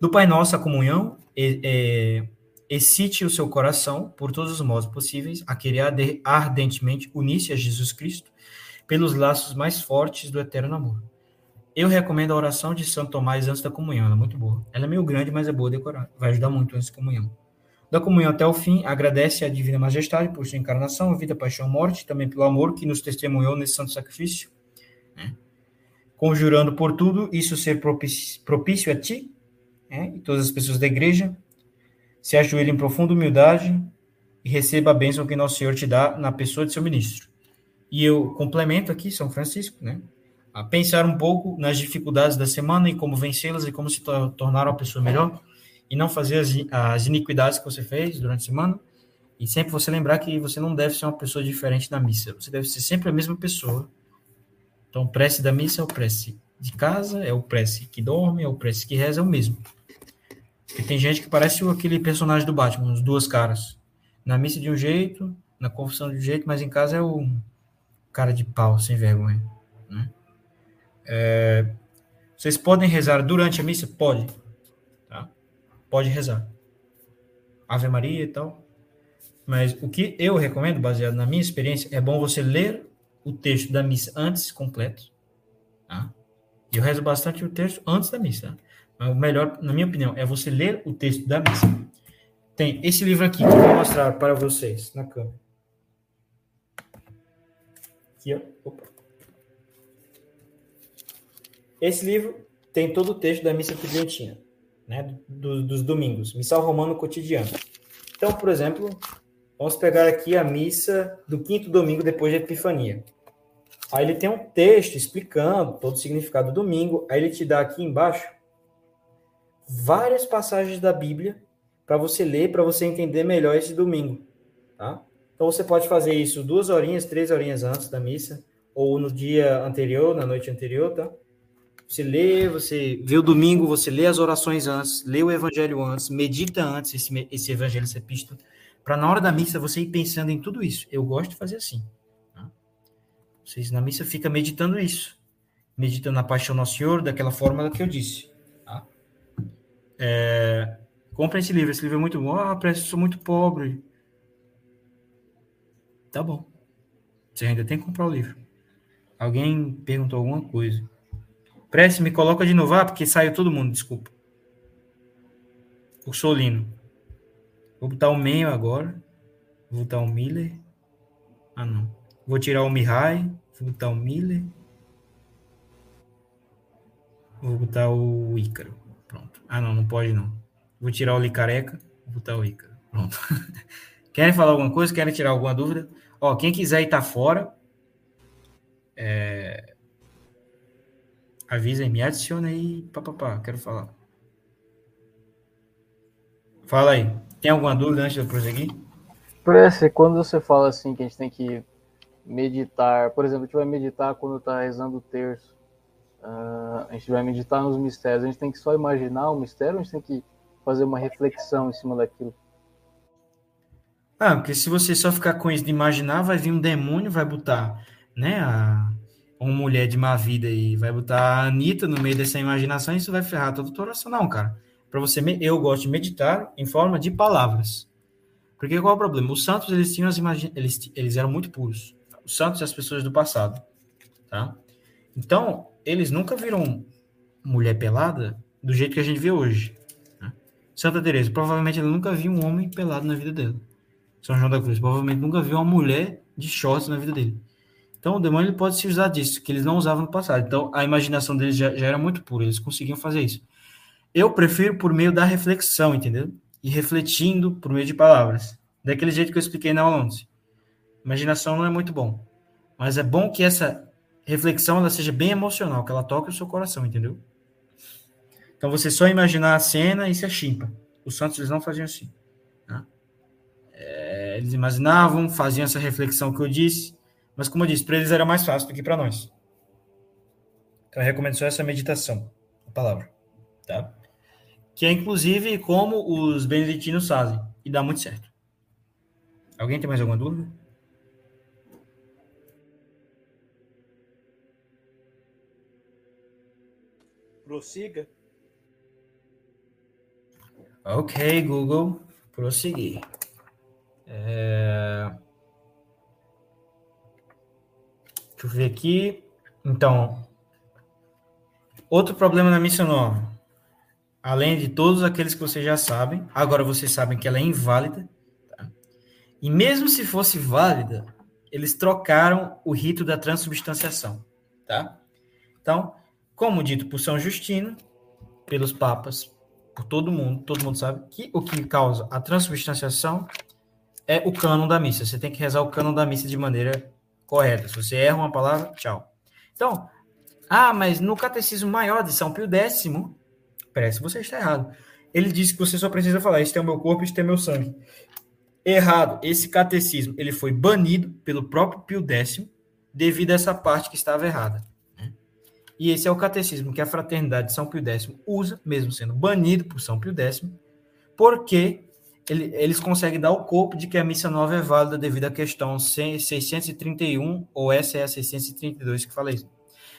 Do Pai Nosso, a comunhão, é, é, excite o seu coração, por todos os modos possíveis, a querer ardentemente unir-se a Jesus Cristo, pelos laços mais fortes do eterno amor. Eu recomendo a oração de Santo Tomás antes da comunhão, ela é muito boa. Ela é meio grande, mas é boa decorar, vai ajudar muito antes da comunhão. Da comunhão até o fim, agradece à Divina Majestade por sua encarnação, vida, paixão, morte, também pelo amor que nos testemunhou nesse santo sacrifício, né? conjurando por tudo isso ser propício, propício a ti né? e todas as pessoas da igreja, se ajoelhe em profunda humildade e receba a bênção que Nosso Senhor te dá na pessoa de seu ministro. E eu complemento aqui, São Francisco, né? A pensar um pouco nas dificuldades da semana e como vencê-las e como se to tornar uma pessoa melhor e não fazer as, as iniquidades que você fez durante a semana. E sempre você lembrar que você não deve ser uma pessoa diferente na missa. Você deve ser sempre a mesma pessoa. Então, prece da missa é o prece de casa, é o prece que dorme, é o prece que reza, é o mesmo. Porque tem gente que parece aquele personagem do Batman, os duas caras. Na missa de um jeito, na confissão de um jeito, mas em casa é o cara de pau, sem vergonha. Né? É, vocês podem rezar durante a missa? Pode. Tá? Pode rezar. Ave Maria e tal. Mas o que eu recomendo, baseado na minha experiência, é bom você ler o texto da missa antes completo. Tá? Eu rezo bastante o texto antes da missa. Tá? Mas o melhor, na minha opinião, é você ler o texto da missa. Tem esse livro aqui que eu vou mostrar para vocês na câmera. Aqui, ó. Opa. Esse livro tem todo o texto da missa tridentina, né, do, dos domingos, missal romano cotidiano. Então, por exemplo, vamos pegar aqui a missa do quinto domingo depois da Epifania. Aí ele tem um texto explicando todo o significado do domingo. Aí ele te dá aqui embaixo várias passagens da Bíblia para você ler, para você entender melhor esse domingo, tá? Então você pode fazer isso duas horinhas, três horinhas antes da missa, ou no dia anterior, na noite anterior, tá? Você lê, você vê o domingo, você lê as orações antes, lê o evangelho antes, medita antes esse, esse evangelho, essa epístola, para na hora da missa você ir pensando em tudo isso. Eu gosto de fazer assim. Tá? Vocês na missa fica meditando isso. Meditando na paixão do Nosso Senhor, daquela forma que eu disse. Tá? É, esse livro, esse livro é muito bom. Ah, parece que sou muito pobre. Tá bom. Você ainda tem que comprar o livro. Alguém perguntou alguma coisa. Prece, me coloca de novo. Ah, porque saiu todo mundo, desculpa. O Solino. Vou botar o meio agora. Vou botar o Miller. Ah, não. Vou tirar o Mihai. Vou botar o Miller. Vou botar o Ícaro. Pronto. Ah, não, não pode não. Vou tirar o Licareca. Vou botar o Ícaro. Pronto. [laughs] Querem falar alguma coisa? Querem tirar alguma dúvida? Ó, quem quiser ir tá fora, é... avisa aí, me adiciona aí, papapá, quero falar. Fala aí. Tem alguma dúvida antes de eu prosseguir? Parece, quando você fala assim que a gente tem que meditar, por exemplo, a gente vai meditar quando está rezando o terço, uh, a gente vai meditar nos mistérios, a gente tem que só imaginar o mistério ou a gente tem que fazer uma reflexão em cima daquilo? Ah, porque se você só ficar com isso de imaginar, vai vir um demônio, vai botar, né, a, uma mulher de má vida e vai botar a Anitta no meio dessa imaginação isso vai ferrar toda a tua oração. Não, cara. Para você, eu gosto de meditar em forma de palavras. Porque qual é o problema? Os santos, eles tinham as imagi eles, eles eram muito puros. Os santos e as pessoas do passado, tá? Então, eles nunca viram mulher pelada do jeito que a gente vê hoje. Né? Santa Teresa, provavelmente ela nunca viu um homem pelado na vida dela. São João da Cruz, provavelmente nunca viu uma mulher de shorts na vida dele. Então, o demônio ele pode se usar disso, que eles não usavam no passado. Então, a imaginação deles já, já era muito pura, eles conseguiam fazer isso. Eu prefiro por meio da reflexão, entendeu? E refletindo por meio de palavras. Daquele jeito que eu expliquei na aula 11. Imaginação não é muito bom. Mas é bom que essa reflexão ela seja bem emocional, que ela toque o seu coração, entendeu? Então, você só imaginar a cena e se achimpa. Os santos eles não faziam assim. É, eles imaginavam, faziam essa reflexão que eu disse, mas como eu disse, para eles era mais fácil do que para nós. Então eu recomendo só essa meditação, a palavra, tá? Que é inclusive como os beneditinos fazem, e dá muito certo. Alguém tem mais alguma dúvida? Prossiga. Ok, Google, prosseguir. É... Deixa eu ver aqui. Então, outro problema na missa nova. Além de todos aqueles que vocês já sabem, agora vocês sabem que ela é inválida. Tá? E mesmo se fosse válida, eles trocaram o rito da transubstanciação. Tá? Então, como dito por São Justino, pelos papas, por todo mundo, todo mundo sabe que o que causa a transubstanciação é o cânon da missa. Você tem que rezar o cânon da missa de maneira correta. Se você erra uma palavra, tchau. Então, ah, mas no catecismo maior de São Pio X, parece que você está errado. Ele disse que você só precisa falar: este é o meu corpo, este é meu sangue. Errado. Esse catecismo ele foi banido pelo próprio Pio X devido a essa parte que estava errada. Né? E esse é o catecismo que a Fraternidade de São Pio X usa, mesmo sendo banido por São Pio X, porque ele, eles conseguem dar o corpo de que a missa nova é válida devido à questão 631 ou SE 632 que falei.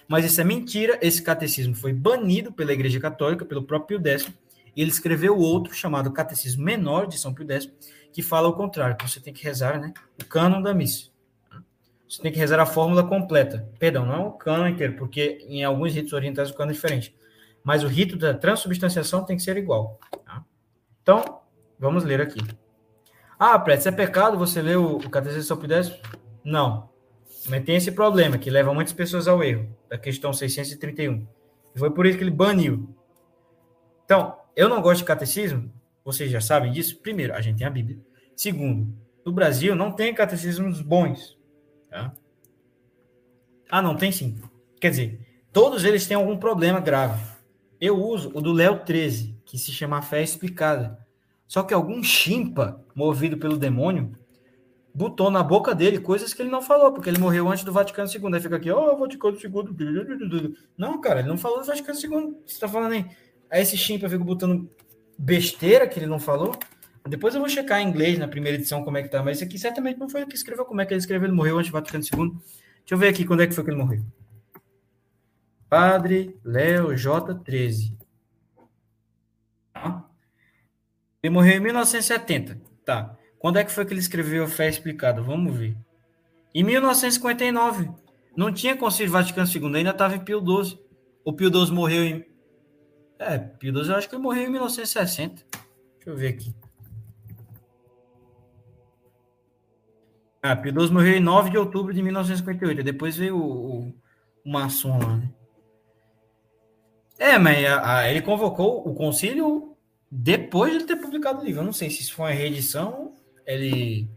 Mas isso é mentira, esse catecismo foi banido pela Igreja Católica, pelo próprio Pio X, e ele escreveu outro chamado Catecismo Menor de São Pio X, que fala o contrário, que você tem que rezar né, o cânon da missa. Você tem que rezar a fórmula completa. Perdão, não o cânon inteiro, porque em alguns ritos orientais o cânon é diferente. Mas o rito da transubstanciação tem que ser igual. Tá? Então, Vamos ler aqui. Ah, Preto, é pecado você ler o, o Catecismo Pio X? Não. Mas tem esse problema que leva muitas pessoas ao erro, da questão 631. E foi por isso que ele baniu. Então, eu não gosto de catecismo, vocês já sabem disso. Primeiro, a gente tem a Bíblia. Segundo, no Brasil não tem catecismos bons. Tá? Ah, não tem sim. Quer dizer, todos eles têm algum problema grave. Eu uso o do Léo 13, que se chama Fé Explicada. Só que algum chimpa, movido pelo demônio, botou na boca dele coisas que ele não falou, porque ele morreu antes do Vaticano II. Aí fica aqui, ó, oh, Vaticano II. Não, cara, ele não falou do Vaticano II. Você tá falando aí? Aí esse chimpa fica botando besteira que ele não falou. Depois eu vou checar em inglês na primeira edição como é que tá, mas esse aqui certamente não foi ele que escreveu. Como é que ele escreveu? Ele morreu antes do Vaticano II. Deixa eu ver aqui quando é que foi que ele morreu. Padre Léo J13. Ah. Ele morreu em 1970. Tá. Quando é que foi que ele escreveu a Fé Explicada? Vamos ver. Em 1959. Não tinha Concílio Vaticano II, ainda estava em Pio XII. O Pio XII morreu em. É, Pio XII eu acho que ele morreu em 1960. Deixa eu ver aqui. Ah, Pio XII morreu em 9 de outubro de 1958. Depois veio o, o, o maçom lá, né? É, mas a, a, ele convocou o concílio depois de ele ter publicado o livro. Eu não sei se isso foi uma reedição, ele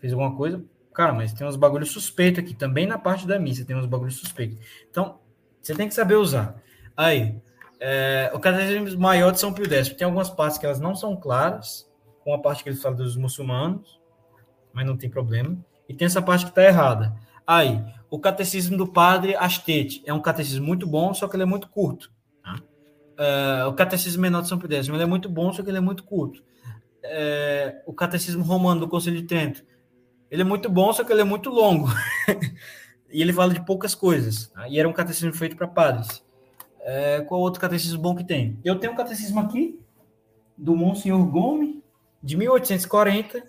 fez alguma coisa. Cara, mas tem uns bagulhos suspeitos aqui, também na parte da missa tem uns bagulhos suspeitos. Então, você tem que saber usar. Aí, é, o catecismo maior de São Pio X tem algumas partes que elas não são claras, com a parte que ele fala dos muçulmanos, mas não tem problema. E tem essa parte que está errada. Aí, o catecismo do padre Astete é um catecismo muito bom, só que ele é muito curto. Uh, o Catecismo Menor de São Pedro, ele é muito bom, só que ele é muito curto. Uh, o Catecismo Romano do Conselho de Trento, ele é muito bom, só que ele é muito longo. [laughs] e ele fala de poucas coisas. Tá? E era um catecismo feito para padres. Uh, qual outro catecismo bom que tem? Eu tenho um catecismo aqui, do Monsenhor Gomes, de 1840,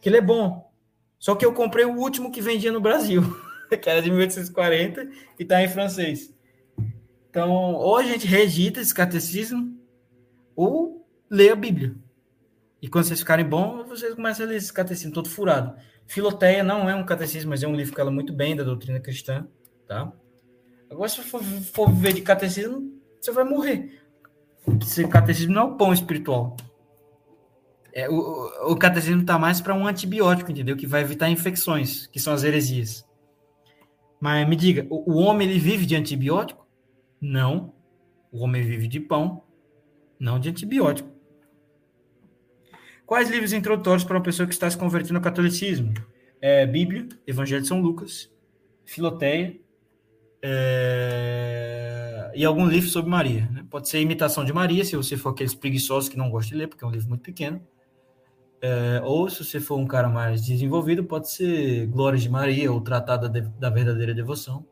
que ele é bom. Só que eu comprei o último que vendia no Brasil, [laughs] que era de 1840 e está em francês. Então, ou a gente reedita esse catecismo, ou lê a Bíblia. E quando vocês ficarem bons, vocês começam a ler esse catecismo todo furado. Filoteia não é um catecismo, mas é um livro que fala muito bem da doutrina cristã, tá? Agora, se for, for viver de catecismo, você vai morrer. Esse catecismo não é o pão espiritual. É, o, o catecismo está mais para um antibiótico, entendeu? Que vai evitar infecções, que são as heresias. Mas me diga, o, o homem ele vive de antibiótico? Não. O homem vive de pão, não de antibiótico. Quais livros introdutórios para uma pessoa que está se convertendo ao catolicismo? É, Bíblia, Evangelho de São Lucas, Filoteia é, e algum livro sobre Maria. Né? Pode ser Imitação de Maria, se você for aqueles preguiçosos que não gostam de ler, porque é um livro muito pequeno. É, ou se você for um cara mais desenvolvido, pode ser Glórias de Maria ou Tratado da Verdadeira Devoção.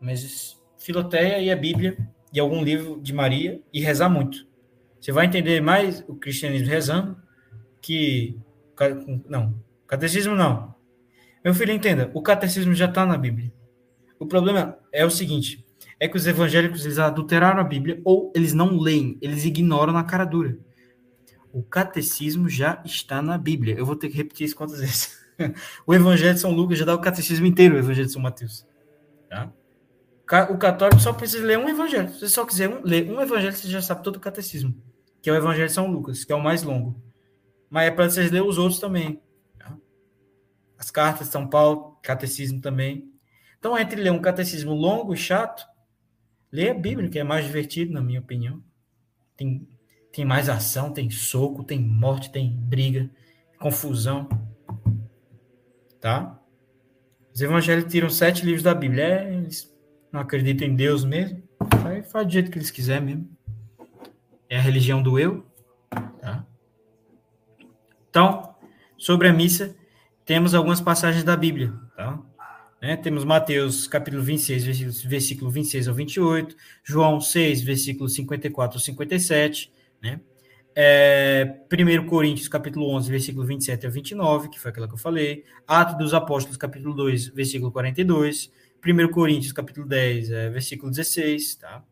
Mas Filoteia e a Bíblia e algum livro de Maria e rezar muito. Você vai entender mais o cristianismo rezando que não, catecismo não. Meu filho, entenda, o catecismo já está na Bíblia. O problema é o seguinte, é que os evangélicos eles adulteraram a Bíblia ou eles não leem, eles ignoram na cara dura. O catecismo já está na Bíblia. Eu vou ter que repetir isso quantas vezes. [laughs] o Evangelho de São Lucas já dá o catecismo inteiro, o Evangelho de São Mateus. Tá? O católico só precisa ler um evangelho. Se você só quiser um, ler um evangelho, você já sabe todo o catecismo. Que é o Evangelho de São Lucas, que é o mais longo. Mas é para vocês ler os outros também. As cartas de São Paulo, catecismo também. Então, entre ler um catecismo longo e chato, ler a Bíblia, que é mais divertido, na minha opinião. Tem, tem mais ação, tem soco, tem morte, tem briga, confusão. Tá? Os evangelhos tiram sete livros da Bíblia. É, eles não acreditam em Deus mesmo. Faz, faz do jeito que eles quiserem mesmo. É a religião do eu. Tá? Então, sobre a missa, temos algumas passagens da Bíblia. Tá? Né? Temos Mateus capítulo 26, versículo, versículo 26 ao 28, João 6, versículo 54 ao 57, né? É, 1 Coríntios capítulo 11, versículo 27 ao 29, que foi aquela que eu falei, Atos dos Apóstolos capítulo 2, versículo 42, 1 Coríntios capítulo 10, é, versículo 16, tá?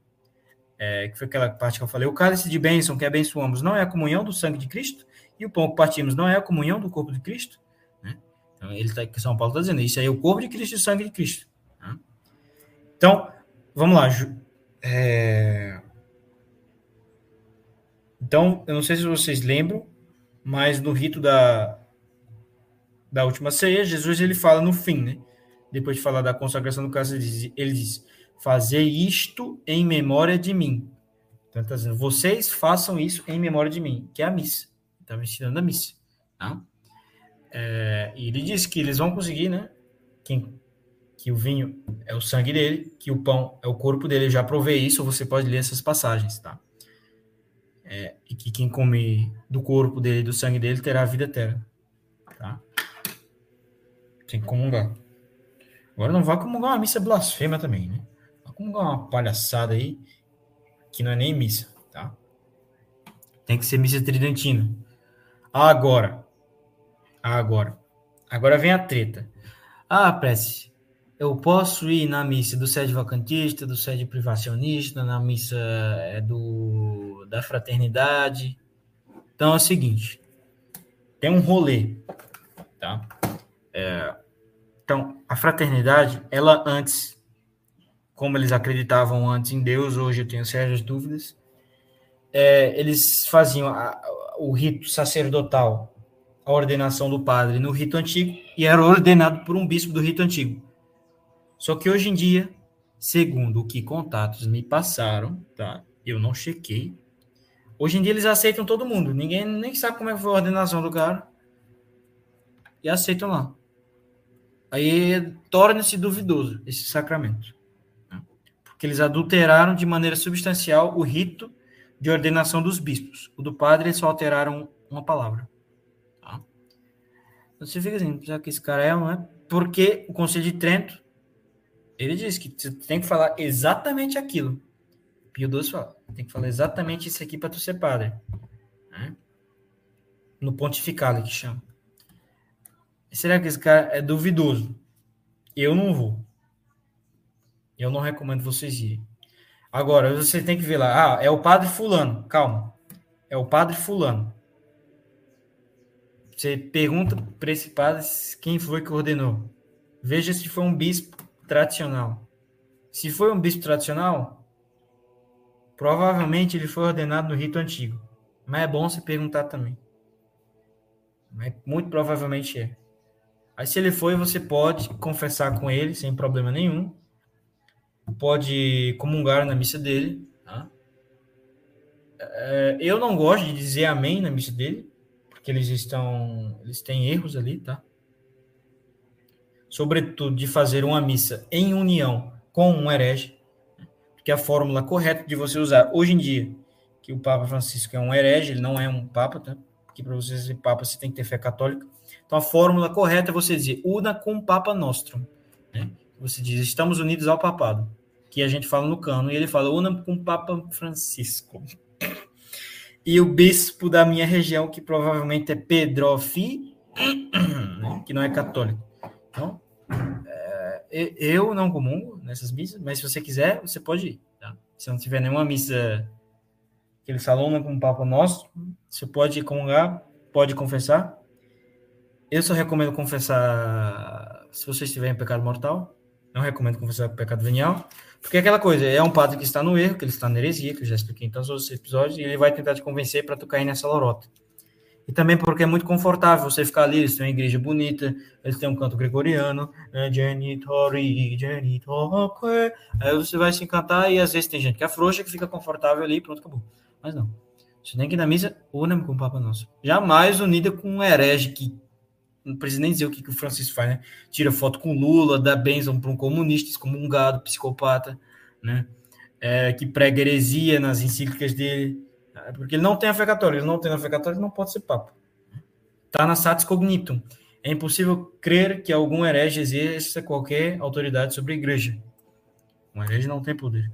É, que foi aquela parte que eu falei, o cálice de bênção que abençoamos não é a comunhão do sangue de Cristo, e o pão que partimos não é a comunhão do corpo de Cristo, então, ele tá, São Paulo está dizendo, isso aí é o corpo de Cristo e o sangue de Cristo. Né? Então, vamos lá. É... Então, eu não sei se vocês lembram, mas no rito da, da última ceia, Jesus ele fala no fim, né? Depois de falar da consagração do caso, ele diz, diz fazer isto em memória de mim. Então, ele está dizendo, vocês façam isso em memória de mim, que é a missa. Estava ensinando a missa. Tá? É, e ele disse que eles vão conseguir, né? Que, que o vinho é o sangue dele, que o pão é o corpo dele. Eu já provei isso, você pode ler essas passagens, tá? É, e que quem come do corpo dele do sangue dele terá a vida eterna, tá? Tem que comungar. Agora não vá comungar uma missa blasfema também, né? Vá comungar uma palhaçada aí, que não é nem missa, tá? Tem que ser missa tridentina. Agora, agora. Agora vem a treta. Ah, prece, eu posso ir na missa do sede vacantista, do sede privacionista, na missa é, do, da fraternidade. Então é o seguinte, tem um rolê, tá? É, então, a fraternidade, ela antes, como eles acreditavam antes em Deus, hoje eu tenho sérias dúvidas, é, eles faziam a, o rito sacerdotal a ordenação do padre no rito antigo e era ordenado por um bispo do rito antigo. Só que hoje em dia, segundo o que contatos me passaram, tá? Eu não chequei. Hoje em dia eles aceitam todo mundo. Ninguém nem sabe como é foi a ordenação do cara. E aceitam lá. Aí torna-se duvidoso esse sacramento. Né? Porque eles adulteraram de maneira substancial o rito de ordenação dos bispos. O do padre eles só alteraram uma palavra. Você fica assim, já que esse cara é, não é? Porque o Conselho de Trento, ele diz que você tem que falar exatamente aquilo. Pio XII fala, tem que falar exatamente isso aqui para tu ser padre. Né? No pontificado que chama. Será que esse cara é duvidoso? Eu não vou. Eu não recomendo vocês irem. Agora, você tem que ver lá. Ah, é o padre fulano. Calma. É o padre fulano. Você pergunta para esse padre quem foi que ordenou. Veja se foi um bispo tradicional. Se foi um bispo tradicional, provavelmente ele foi ordenado no rito antigo. Mas é bom você perguntar também. Mas muito provavelmente é. Aí se ele foi, você pode confessar com ele sem problema nenhum. Pode comungar na missa dele. Tá? É, eu não gosto de dizer amém na missa dele que eles estão, eles têm erros ali, tá? Sobretudo de fazer uma missa em união com um herege, que é a fórmula correta de você usar hoje em dia, que o Papa Francisco é um herege, ele não é um papa, tá? Porque para você ser papa você tem que ter fé católica. Então a fórmula correta é você dizer una com o Papa Nostrum, né? Você diz estamos unidos ao papado, que a gente fala no cano e ele fala una com o Papa Francisco e o bispo da minha região, que provavelmente é Pedrofi, né, que não é católico, Então, é, eu não comungo nessas missas, mas se você quiser, você pode ir. Tá? Se não tiver nenhuma missa que eles falam né, com o Papa Nosso, você pode comungar, pode confessar. Eu só recomendo confessar se você estiver em pecado mortal. Não recomendo confessar pecado venial. Porque é aquela coisa, é um padre que está no erro, que ele está na heresia, que eu já expliquei em todos os episódios, e ele vai tentar te convencer para tu cair nessa lorota. E também porque é muito confortável você ficar ali, eles têm uma igreja bonita, eles têm um canto gregoriano, né, Genitori, Genitoque. Aí você vai se encantar e às vezes tem gente que é frouxa, que fica confortável ali e pronto, acabou. Mas não. Você tem que ir na missa, una com o Papa Nosso. Jamais unida com um herege que não precisa nem dizer o que, que o Francisco faz, né? Tira foto com Lula, dá bênção para um comunista, excomungado, psicopata, né? É, que prega heresia nas encíclicas dele. É, Porque ele não tem a fé católica, ele não tem a fé católica, não pode ser papa. Está na Satis Cognitum. É impossível crer que algum herege exerça qualquer autoridade sobre a igreja. Um herege não tem poder.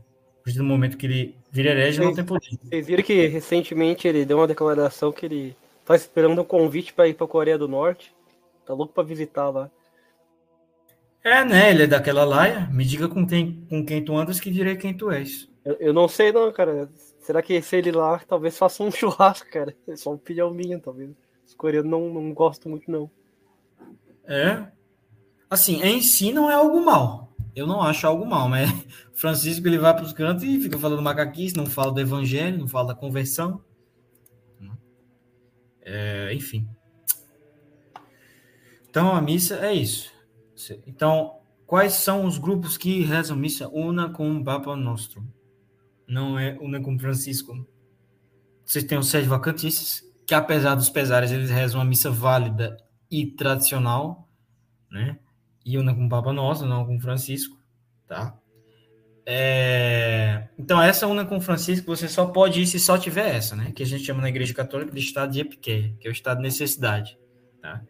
A do momento que ele vira herege, não tem poder. Vocês viram que recentemente ele deu uma declaração que ele tá esperando um convite para ir para Coreia do Norte. Tá louco para visitar lá. É, né? Ele é daquela laia. Me diga com quem, com quem tu andas que direi quem tu és. Eu, eu não sei não, cara. Será que se ele lá talvez faça um [laughs] churrasco, cara? É só uma opinião minha, talvez. Os coreanos não, não gostam muito, não. É. Assim, em si não é algo mal. Eu não acho algo mal, mas [laughs] Francisco ele vai para os cantos e fica falando macaquice, não fala do evangelho, não fala da conversão. É, enfim. Então a missa é isso. Então, quais são os grupos que rezam missa una com o Papa Nostro? Não é una com Francisco. Vocês têm os sete vacantistas, que apesar dos pesares, eles rezam uma missa válida e tradicional, né? E una com o Papa Nosso, não com Francisco, tá? É... Então, essa una com Francisco, você só pode ir se só tiver essa, né? Que a gente chama na Igreja Católica de estado de epiqueia, que é o estado de necessidade, tá?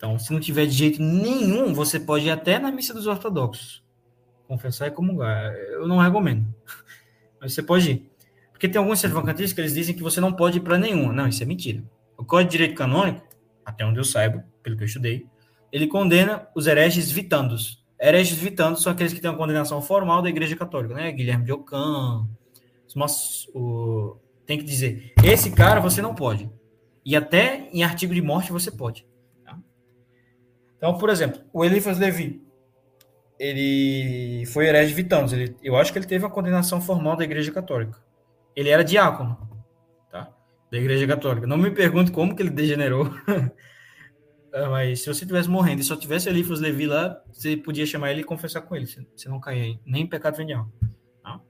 Então, se não tiver de jeito nenhum, você pode ir até na missa dos ortodoxos. Confessar e comungar. Eu não recomendo. [laughs] Mas você pode ir. Porque tem alguns servancantistas que eles dizem que você não pode ir para nenhuma. Não, isso é mentira. O Código de Direito Canônico, até onde eu saiba, pelo que eu estudei, ele condena os hereges vitandos. Hereges vitandos são aqueles que têm uma condenação formal da Igreja Católica, né? Guilherme de Ockham. Mas, o... Tem que dizer, esse cara você não pode. E até em artigo de morte você pode. Então, por exemplo, o Eliphas Levi, ele foi herege vitandos. Ele, eu acho que ele teve uma condenação formal da Igreja Católica. Ele era diácono, tá? Da Igreja Católica. Não me pergunte como que ele degenerou. [laughs] Ah, Mas se você tivesse morrendo e só tivesse Eliphas Levi lá, você podia chamar ele e confessar com ele. Você não caía nem em pecado venial. tá?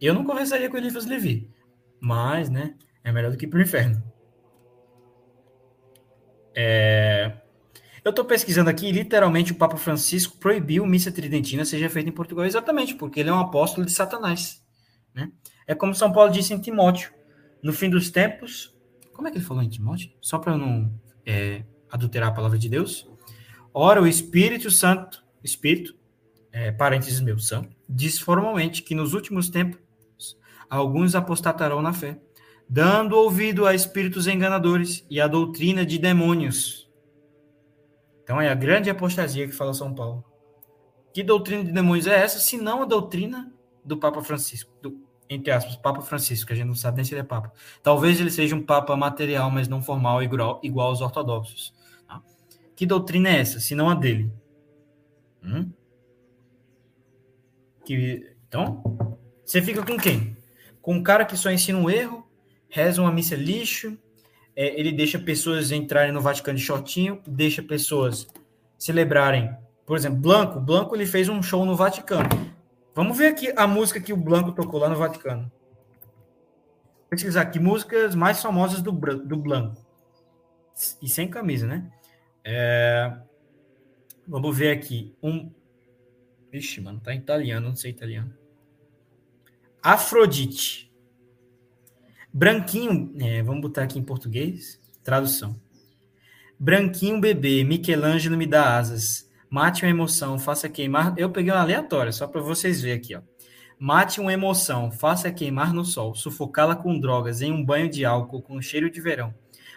Eu não conversaria com Eliphas Levi. Mas, né? É melhor do que ir pro inferno. É... Eu estou pesquisando aqui, literalmente o Papa Francisco proibiu missa tridentina seja feita em Portugal, exatamente, porque ele é um apóstolo de Satanás. Né? É como São Paulo disse em Timóteo, no fim dos tempos. Como é que ele falou em Timóteo? Só para eu não é, adulterar a palavra de Deus. Ora, o Espírito Santo, Espírito, é, parênteses meu, santo, diz formalmente que nos últimos tempos alguns apostatarão na fé, dando ouvido a espíritos enganadores e a doutrina de demônios. Então é a grande apostasia que fala São Paulo. Que doutrina de demônios é essa, se não a doutrina do Papa Francisco, do, entre aspas, Papa Francisco, que a gente não sabe nem se ele é Papa. Talvez ele seja um Papa material, mas não formal, igual, igual aos ortodoxos. tá? Que doutrina é essa, se não a dele? Hum? Que, então, você fica com quem? Com um cara que só ensina um erro, reza uma missa lixo, é, ele deixa pessoas entrarem no Vaticano de shortinho, deixa pessoas celebrarem. Por exemplo, Blanco. Blanco ele fez um show no Vaticano. Vamos ver aqui a música que o Blanco tocou lá no Vaticano. Vou pesquisar aqui músicas mais famosas do, do Blanco. E sem camisa, né? É, Vamos ver aqui. Um. Ixi, mano, tá em italiano, não sei italiano. Afrodite. Branquinho, é, vamos botar aqui em português, tradução. Branquinho bebê, Michelangelo me dá asas. Mate uma emoção, faça queimar. Eu peguei uma aleatória, só para vocês verem aqui, ó. Mate uma emoção, faça queimar no sol, sufocá-la com drogas, em um banho de álcool com cheiro de verão.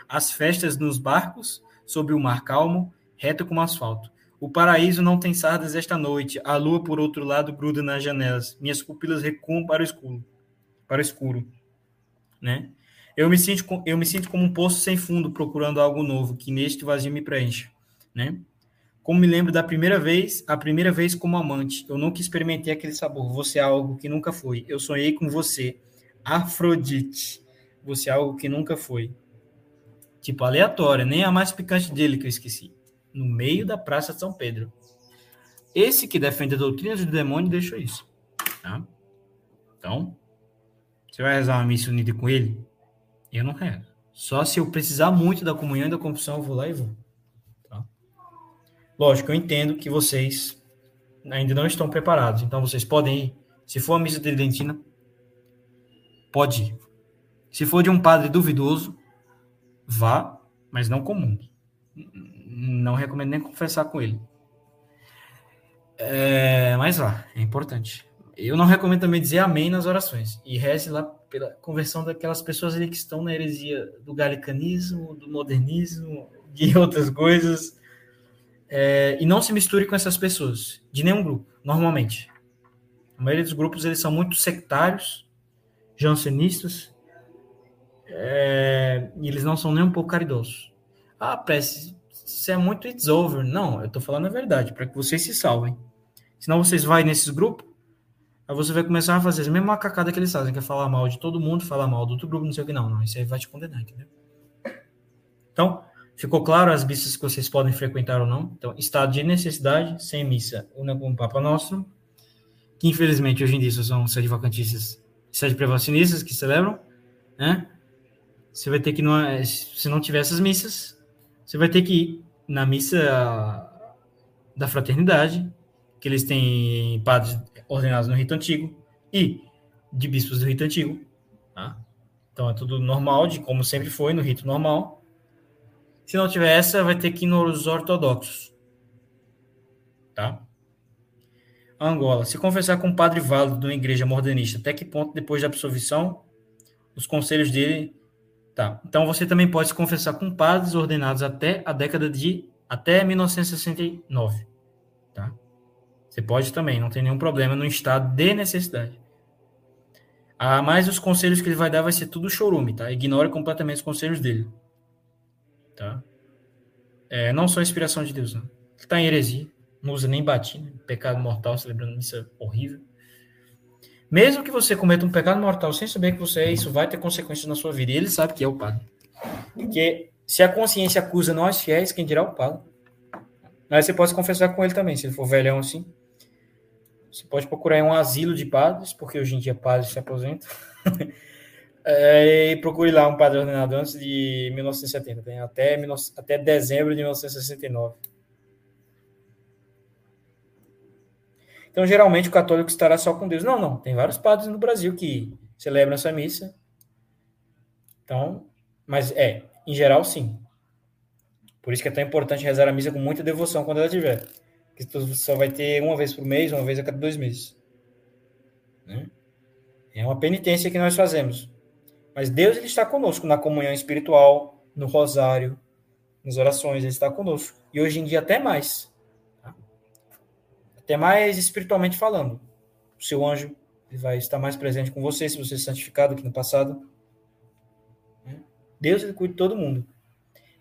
As festas nos barcos, sobre o mar calmo, reto como asfalto. O paraíso não tem sardas esta noite. A lua, por outro lado, gruda nas janelas. Minhas pupilas recuam para o escuro. Para o escuro. Né? Eu me, sinto, eu me sinto como um poço sem fundo, procurando algo novo, que neste vazio me preencha. Né? Como me lembro da primeira vez, a primeira vez como amante. Eu nunca experimentei aquele sabor. Você é algo que nunca foi. Eu sonhei com você. Afrodite. Você é algo que nunca foi. Tipo, aleatória. Nem a mais picante dele que eu esqueci. No meio da Praça de São Pedro. Esse que defende a doutrina do demônio deixou isso. Tá? Então, você vai rezar uma missa unida com ele? Eu não rezo. Só se eu precisar muito da comunhão e da confissão, eu vou lá e vou. Tá? Lógico, eu entendo que vocês ainda não estão preparados. Então, vocês podem ir. Se for a missa tridentina, pode ir. Se for de um padre duvidoso, vá, mas não comum. Não recomendo nem confessar com ele. É, mas vá, é importante. Eu não recomendo também dizer amém nas orações. E reze lá pela conversão daquelas pessoas ali que estão na heresia do galicanismo, do modernismo, de [laughs] outras coisas. É, e não se misture com essas pessoas, de nenhum grupo, normalmente. A maioria dos grupos eles são muito sectários, jansenistas, é, e eles não são nem um pouco caridosos. Ah, prece, isso é muito it's over. Não, eu estou falando a verdade, para que vocês se salvem. Senão vocês vão nesses grupos, Aí você vai começar a fazer a mesma macacada que eles fazem, que é falar mal de todo mundo, falar mal do outro grupo, não sei o que, não. Não, isso aí vai te condenar, entendeu? Então, ficou claro as missas que vocês podem frequentar ou não? Então, estado de necessidade, sem missa, o Papa Nosso, que infelizmente hoje em dia são sede vacantistas sede prevacionistas que celebram, né? Você vai ter que, se não tiver essas missas, você vai ter que ir na missa da fraternidade, que eles têm padres ordenados no rito antigo e de bispos do rito antigo. Tá? Então é tudo normal, de como sempre foi no rito normal. Se não tiver essa, vai ter que ir nos ortodoxos. Tá? Angola. Se confessar com um padre válido de uma igreja modernista, até que ponto depois da absolvição, os conselhos dele. Tá. Então você também pode se confessar com padres ordenados até a década de. até 1969. Tá? Você pode também, não tem nenhum problema no estado de necessidade. Ah, mas os conselhos que ele vai dar vai ser tudo chorume, tá? Ignore completamente os conselhos dele. Tá? É, não só inspiração de Deus, não. Ele está em heresia, não usa nem batina, pecado mortal, celebrando missa horrível. Mesmo que você cometa um pecado mortal sem saber que você é, isso vai ter consequências na sua vida. E ele sabe que é o padre. Porque se a consciência acusa nós fiéis, quem dirá o padre? Mas você pode confessar com ele também, se ele for velhão assim. Você pode procurar um asilo de padres, porque hoje em dia padres se aposentam. [laughs] é, e procure lá um padre ordenado antes de 1970, tem até, até dezembro de 1969. Então, geralmente, o católico estará só com Deus. Não, não. Tem vários padres no Brasil que celebram essa missa. Então, mas é, em geral, sim. Por isso que é tão importante rezar a missa com muita devoção quando ela tiver que tu só vai ter uma vez por mês, uma vez a cada dois meses. Né? É uma penitência que nós fazemos. Mas Deus ele está conosco na comunhão espiritual, no rosário, nas orações, ele está conosco. E hoje em dia até mais. Tá? Até mais espiritualmente falando. O seu anjo ele vai estar mais presente com você, se você é santificado aqui no passado. Né? Deus ele cuida de todo mundo.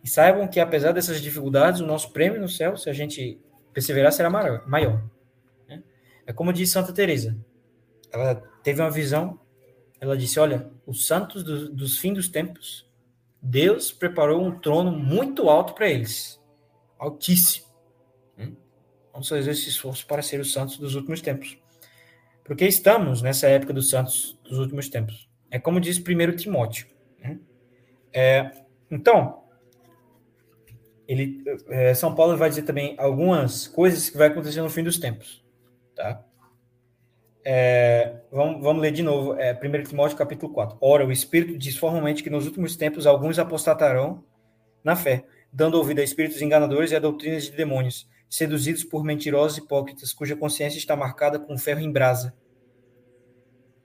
E saibam que apesar dessas dificuldades, o nosso prêmio no céu, se a gente perseverar será maior. né? É como diz Santa Teresa. Ela teve uma visão. Ela disse: Olha, os santos do, dos fins dos tempos, Deus preparou um trono muito alto para eles, altíssimo. Né? Vamos fazer esse esforço para ser os santos dos últimos tempos, porque estamos nessa época dos santos dos últimos tempos. É como diz 1 Timóteo. Né? É, então, ele, é, São Paulo vai dizer também algumas coisas que vai acontecer no fim dos tempos, tá? É, vamos, vamos ler de novo, é, 1 Timóteo capítulo 4. Ora, o Espírito diz formalmente que nos últimos tempos alguns apostatarão na fé, dando ouvido a espíritos enganadores e a doutrinas de demônios, seduzidos por mentirosos hipócritas, cuja consciência está marcada com ferro em brasa.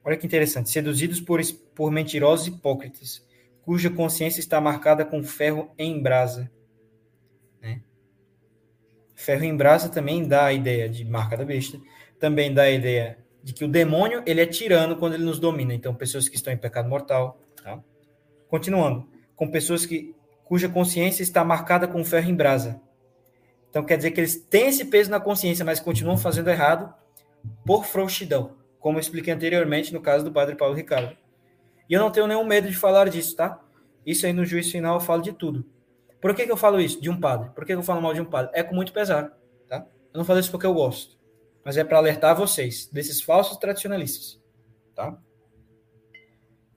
Olha que interessante, seduzidos por, por mentirosos hipócritas, cuja consciência está marcada com ferro em brasa Ferro em brasa também dá a ideia de marca da besta, também dá a ideia de que o demônio ele é tirano quando ele nos domina. Então, pessoas que estão em pecado mortal. Tá? Continuando, com pessoas que cuja consciência está marcada com ferro em brasa. Então, quer dizer que eles têm esse peso na consciência, mas continuam fazendo errado por frouxidão, como eu expliquei anteriormente no caso do padre Paulo Ricardo. E eu não tenho nenhum medo de falar disso, tá? Isso aí no juízo final eu falo de tudo. Por que, que eu falo isso? De um padre. Por que, que eu falo mal de um padre? É com muito pesar, tá? Eu não falo isso porque eu gosto, mas é para alertar vocês desses falsos tradicionalistas, tá?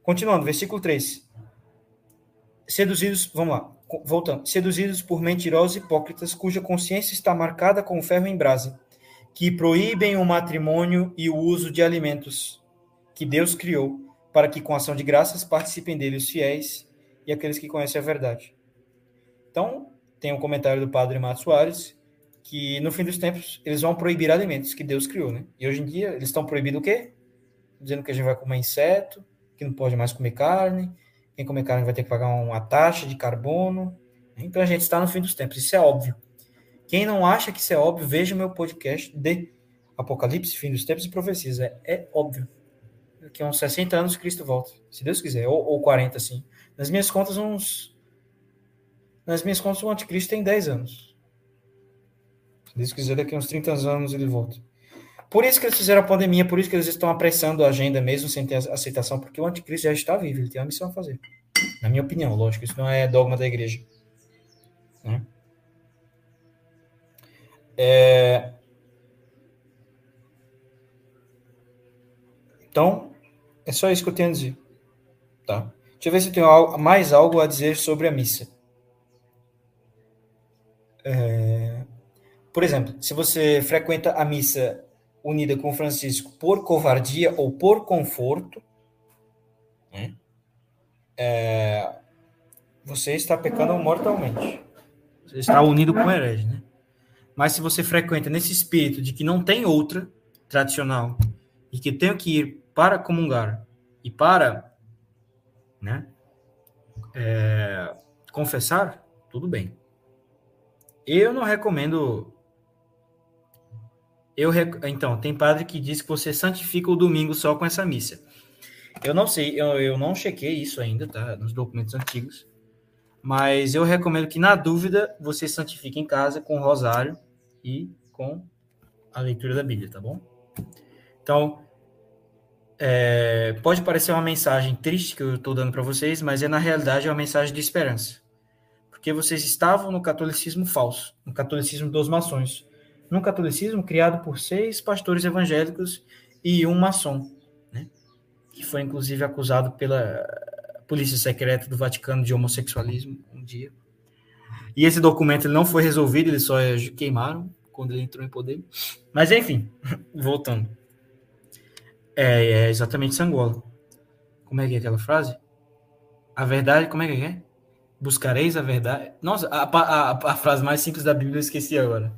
Continuando, versículo 3. Seduzidos, vamos lá, voltando. Seduzidos por mentirosos hipócritas cuja consciência está marcada com ferro em brasa, que proíbem o matrimônio e o uso de alimentos que Deus criou, para que com ação de graças participem dele os fiéis e aqueles que conhecem a verdade. Então, tem um comentário do padre Mato Soares, que no fim dos tempos eles vão proibir alimentos que Deus criou, né? E hoje em dia eles estão proibindo o quê? Dizendo que a gente vai comer inseto, que não pode mais comer carne, quem comer carne vai ter que pagar uma taxa de carbono. Então a gente está no fim dos tempos, isso é óbvio. Quem não acha que isso é óbvio, veja o meu podcast de Apocalipse, Fim dos Tempos e Profecias. É, é óbvio. Daqui a uns 60 anos Cristo volta, se Deus quiser, ou, ou 40, assim. Nas minhas contas, uns nas minhas contas, o anticristo tem 10 anos. Se Deus quiser, daqui a uns 30 anos ele volta. Por isso que eles fizeram a pandemia, por isso que eles estão apressando a agenda mesmo sem ter aceitação, porque o anticristo já está vivo, ele tem uma missão a fazer. Na minha opinião, lógico, isso não é dogma da igreja. Né? É... Então, é só isso que eu tenho a dizer. Tá? Deixa eu ver se eu tenho mais algo a dizer sobre a missa. É, por exemplo, se você frequenta a missa unida com Francisco por covardia ou por conforto, né, é, você está pecando mortalmente. Você está unido com o herege, né? Mas se você frequenta nesse espírito de que não tem outra tradicional e que tenho que ir para comungar e para né, é, confessar, tudo bem. Eu não recomendo. Eu rec... Então, tem padre que diz que você santifica o domingo só com essa missa. Eu não sei, eu, eu não chequei isso ainda, tá? Nos documentos antigos. Mas eu recomendo que, na dúvida, você santifique em casa com o rosário e com a leitura da Bíblia, tá bom? Então, é, pode parecer uma mensagem triste que eu estou dando para vocês, mas é na realidade uma mensagem de esperança porque vocês estavam no catolicismo falso, no catolicismo dos maçons, num catolicismo criado por seis pastores evangélicos e um maçom, né? que foi inclusive acusado pela polícia secreta do Vaticano de homossexualismo um dia. E esse documento não foi resolvido, eles só queimaram quando ele entrou em poder. Mas enfim, [laughs] voltando. É, é exatamente Sangola. Como é que é aquela frase? A verdade, como é que é? Buscareis a verdade. Nossa, a, a, a, frase mais simples da Bíblia eu esqueci agora.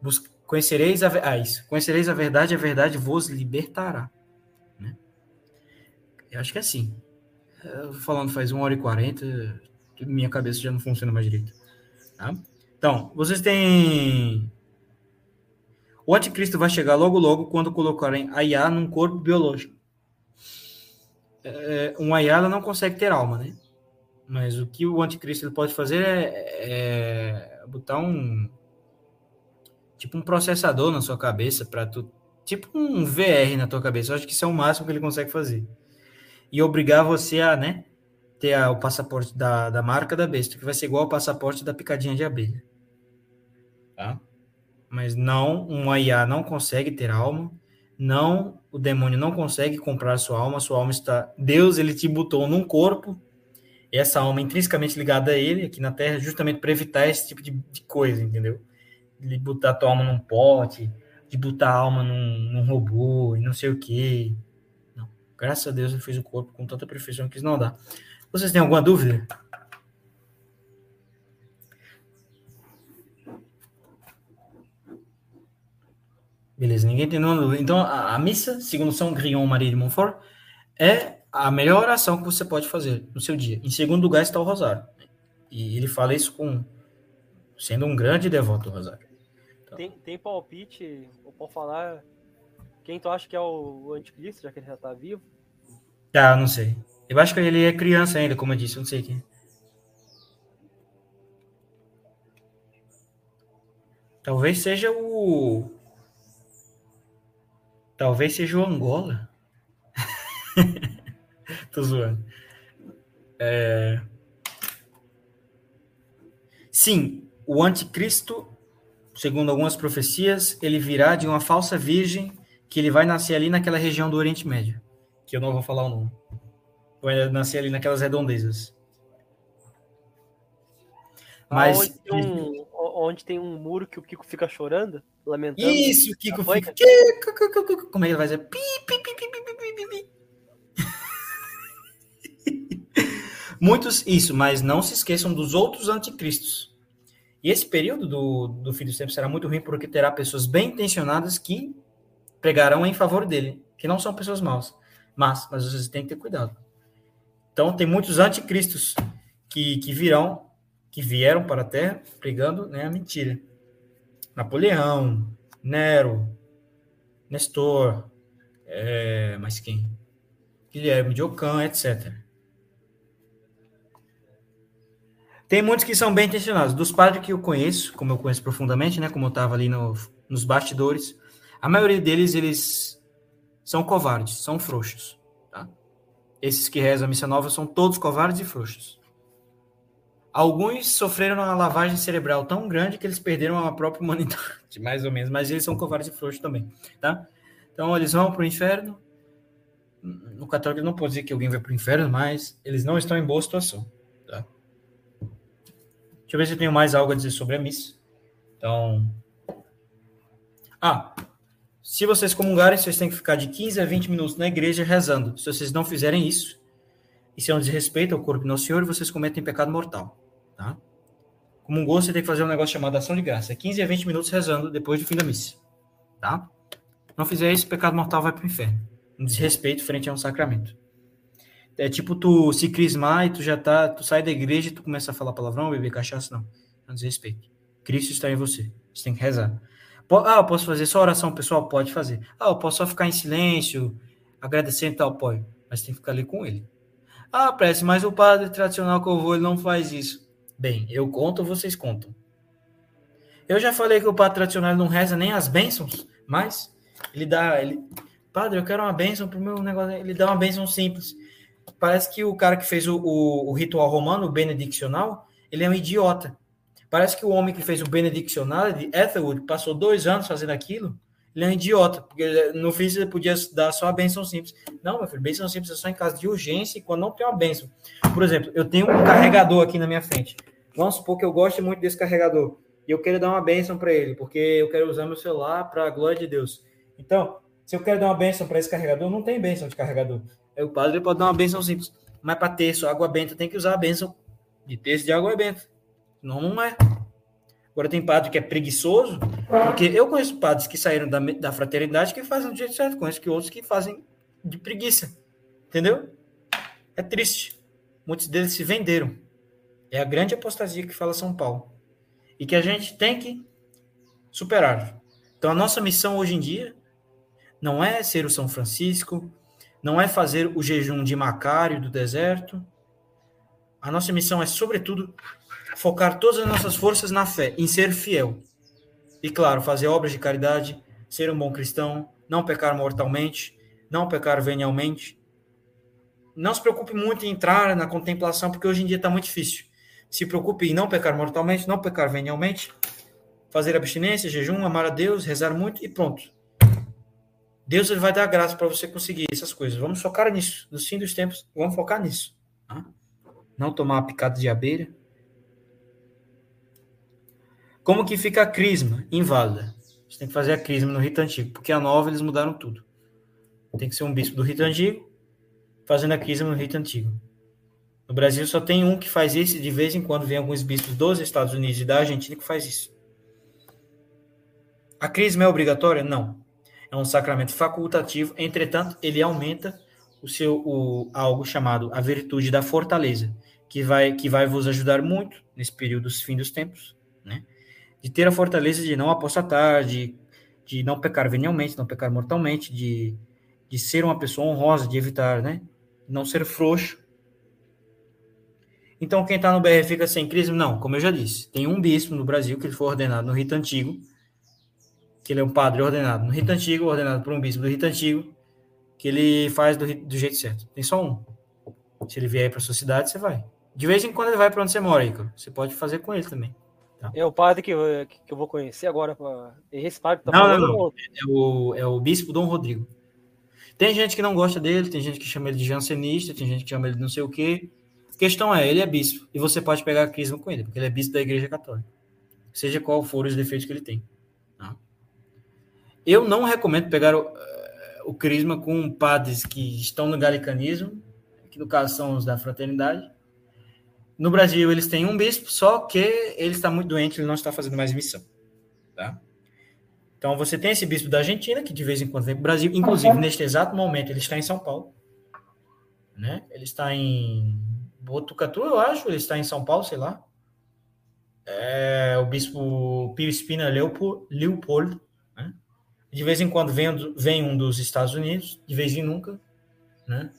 Bus... Conhecereis a ah, isso. Conhecereis a verdade, a verdade vos libertará. Né? Eu acho que é assim. Eu falando faz uma hora e quarenta, minha cabeça já não funciona mais direito. Tá? Então, vocês têm. O anticristo vai chegar logo logo quando colocarem a IA num corpo biológico. É, um IA não consegue ter alma, né? Mas o que o anticristo ele pode fazer é, é botar um tipo um processador na sua cabeça para tu tipo um VR na tua cabeça. Eu acho que isso é o máximo que ele consegue fazer. E obrigar você a, né, ter a, o passaporte da, da marca da besta, que vai ser igual ao passaporte da picadinha de abelha. Tá? Mas não, um IA não consegue ter alma. Não, o demônio não consegue comprar sua alma. Sua alma está. Deus, ele te botou num corpo essa alma intrinsecamente ligada a ele aqui na Terra, justamente para evitar esse tipo de, de, coisa, entendeu? De botar tua alma num pote, de botar a alma num, num robô e não sei o quê. Não. Graças a Deus ele fez o corpo com tanta perfeição que isso não dá. Vocês têm alguma dúvida? Beleza, ninguém tem nenhuma dúvida. Então, a, a missa, segundo São Grion Maria de Montfort, é a melhor oração que você pode fazer no seu dia. Em segundo lugar está o rosário. E ele fala isso com sendo um grande devoto do rosário. Tem, tem palpite, ou pode falar, quem tu acha que é o, anticristo, já que ele já tá vivo? Tá, não sei. Eu acho que ele é criança ainda, como eu disse, eu não sei quem. Talvez seja o. Talvez seja o Angola. [laughs] [laughs] Tô zoando. É... Sim, o anticristo, segundo algumas profecias, ele virá de uma falsa virgem que ele vai nascer ali naquela região do Oriente Médio, que eu não vou falar o nome. Vai nascer ali naquelas redondezas. Mas Onde tem, um, onde tem um muro que o Kiko fica chorando, lamentando. isso, o Kiko fica. Como é que ele vai dizer? Pi, pi, pi, pi, pi, pi, pi, pi. Muitos, isso, mas não se esqueçam dos outros anticristos. E esse período do, do fim dos tempos será muito ruim porque terá pessoas bem intencionadas que pregarão em favor dele, que não são pessoas maus. Mas, mas vocês têm que ter cuidado. Então, tem muitos anticristos que, que virão, que vieram para a Terra pregando né, a mentira. Napoleão, Nero, Nestor, é, mas quem? Guilherme de Ocã, etc. Tem muitos que são bem intencionados. Dos padres que eu conheço, como eu conheço profundamente, né, como eu estava ali no, nos bastidores, a maioria deles, eles são covardes, são frouxos. Tá? Esses que rezam a missa nova são todos covardes e frouxos. Alguns sofreram uma lavagem cerebral tão grande que eles perderam a própria humanidade, [laughs] mais ou menos, mas eles são covardes e frouxos também, tá? Então, eles vão para o inferno. No católico não pode dizer que alguém vai para o inferno, mas eles não estão em boa situação? Deixa eu ver se eu tenho mais algo a dizer sobre a missa. Então. Ah, se vocês comungarem, vocês têm que ficar de 15 a 20 minutos na igreja rezando. Se vocês não fizerem isso, isso é um desrespeito ao corpo do Nosso Senhor vocês cometem pecado mortal, tá? Comungou, você tem que fazer um negócio chamado ação de graça. 15 a 20 minutos rezando depois do fim da missa, tá? Não fizer isso, pecado mortal vai para o inferno. Um desrespeito frente a um sacramento. É tipo tu se crismar e tu já tá, tu sai da igreja e tu começa a falar palavrão, beber cachaça, não. Um desrespeito. Cristo está em você. Você tem que rezar. Ah, eu posso fazer só oração pessoal? Pode fazer. Ah, eu posso só ficar em silêncio, agradecendo tal, pode. Mas tem que ficar ali com ele. Ah, prece, mas o padre tradicional que eu vou, ele não faz isso. Bem, eu conto, vocês contam. Eu já falei que o padre tradicional não reza nem as bênçãos, mas ele dá. Ele, padre, eu quero uma bênção pro meu negócio. Ele dá uma bênção simples. Parece que o cara que fez o, o, o ritual romano, o benediccional, ele é um idiota. Parece que o homem que fez o benediccional de Ethelwood passou dois anos fazendo aquilo. Ele é um idiota, porque ele- no fim você podia dar só a bênção simples. Não, meu filho, bênção simples é só em caso de urgência e quando não tem uma bênção. Por exemplo, eu tenho um carregador aqui na minha frente. Vamos supor que eu gosto muito desse carregador e eu quero dar uma bênção para ele, porque eu quero usar meu celular para a glória de Deus. Então, se eu quero dar uma bênção para esse carregador, não tem bênção de carregador. O padre pode dar uma bênção simples. Mas para terço, água benta, tem que usar a bênção de terço de água benta. Não, não é. Agora tem padre que é preguiçoso, porque eu conheço padres que saíram da, da fraternidade que fazem do jeito certo, conheço que outros que fazem de preguiça. Entendeu? É triste. Muitos deles se venderam. É a grande apostasia que fala São Paulo. E que a gente tem que superar. Então a nossa missão hoje em dia não é ser o São Francisco, não é fazer o jejum de Macário do deserto. A nossa missão é, sobretudo, focar todas as nossas forças na fé, em ser fiel. E, claro, fazer obras de caridade, ser um bom cristão, não pecar mortalmente, não pecar venialmente. Não se preocupe muito em entrar na contemplação, porque hoje em dia está muito difícil. Se preocupe em não pecar mortalmente, não pecar venialmente, fazer abstinência, jejum, amar a Deus, rezar muito e pronto. Deus ele vai dar graça para você conseguir essas coisas. Vamos focar nisso. No fim dos tempos, vamos focar nisso. tá? Não tomar uma picada de abelha. Como que fica a crisma? Inválida. Você tem que fazer a crisma no rito antigo, porque a nova eles mudaram tudo. Tem que ser um bispo do rito antigo fazendo a crisma no rito antigo. No Brasil só tem um que faz isso e de vez em quando vem alguns bispos dos Estados Unidos e da Argentina que faz isso. A crisma é obrigatória? Não. É um sacramento facultativo, entretanto, ele aumenta o seu o, algo chamado a virtude da fortaleza, que vai que vai vos ajudar muito nesse período dos fim dos tempos, né? de ter a fortaleza de não apostatar, de, de não pecar venialmente, não pecar mortalmente, de, de ser uma pessoa honrosa, de evitar, né? Não ser frouxo. Então, quem está no BR fica sem crisma? Não, como eu já disse, tem um bispo no Brasil que ele foi ordenado no rito antigo, que ele é um padre ordenado no rito antigo, ordenado por um bispo do rito antigo, que ele faz do, do jeito certo. Tem só um. Se ele vier para sua cidade, você vai. De vez em quando ele vai para onde você mora, Igor. Você pode fazer com ele também. Tá? É o padre que, eu- que eu vou conhecer agora. pra- Esse padre tá Não, não, não. ou- É o, é o bispo Dom Rodrigo. Tem gente que não gosta dele, tem gente que chama ele de jansenista, tem gente que chama ele de não sei o quê. A questão é, ele é bispo. E você pode pegar crisma com ele, porque ele é bispo da Igreja Católica. Seja qual for os defeitos que ele tem. Eu não recomendo pegar o, eh, o crisma com padres que estão no galicanismo, que no caso são os da fraternidade. No Brasil, eles têm um bispo, só que ele está muito doente, ele não está fazendo mais missão. Tá? Então, você tem esse bispo da Argentina, que de vez em quando vem para o Brasil. Inclusive, neste exato momento, ele está em São Paulo. Né? Ele está em Botucatu, eu acho. Ele está em São Paulo, sei lá. É o bispo Pio Espina Leopo- Leopoldo. De vez em quando vem, vem um dos Estados Unidos, de vez em nunca. Né?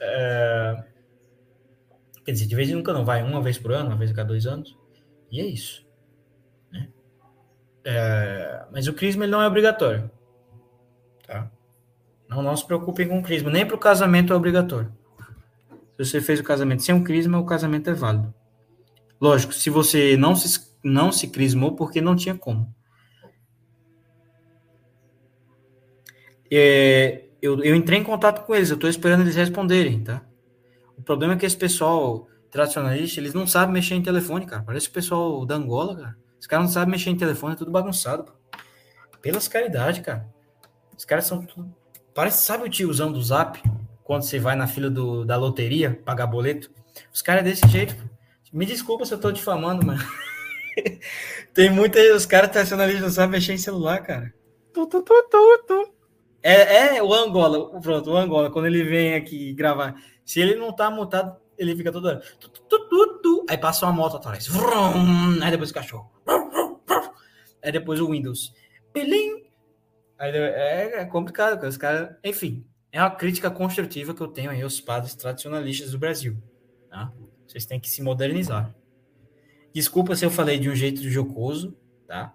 É, Quer dizer, de vez em nunca não, vai uma vez por ano, uma vez a cada dois anos. E é isso. né? É, mas o crisma ele não é obrigatório. Tá? Não, não se preocupem com o crisma. Nem para o casamento é obrigatório. Se você fez o casamento sem um crisma, o casamento é válido. Lógico, se você não se, não se crismou, porque não tinha como. É, eu, eu entrei em contato com eles, eu estou esperando eles responderem, tá? O problema é que esse pessoal tradicionalista, eles não sabem mexer em telefone, cara. Parece o pessoal da Angola, cara. Os caras não sabem mexer em telefone, é tudo bagunçado, pô. Pelas caridade, cara. Os caras são tudo. Parece, sabe o tiozão do zap? Quando você vai na fila do, da loteria pagar boleto? Os caras é desse jeito, pô. Me desculpa se eu tô difamando, mas. [laughs] Tem muita. Os caras tradicionalistas não sabem mexer em celular, cara. Tu, tu, tu, tu, tu. É, é o Angola, pronto, o Angola, quando ele vem aqui gravar, se ele não tá mutado, ele fica tu, tu, tu, tu. Aí passa uma moto atrás. Vrum, aí depois o cachorro. Aí depois o Windows. Pelim. Aí é, é complicado, cara. Os caras. Enfim, é uma crítica construtiva que eu tenho aí aos padres tradicionalistas do Brasil. Tá? Vocês têm que se modernizar. Desculpa se eu falei de um jeito jocoso, tá?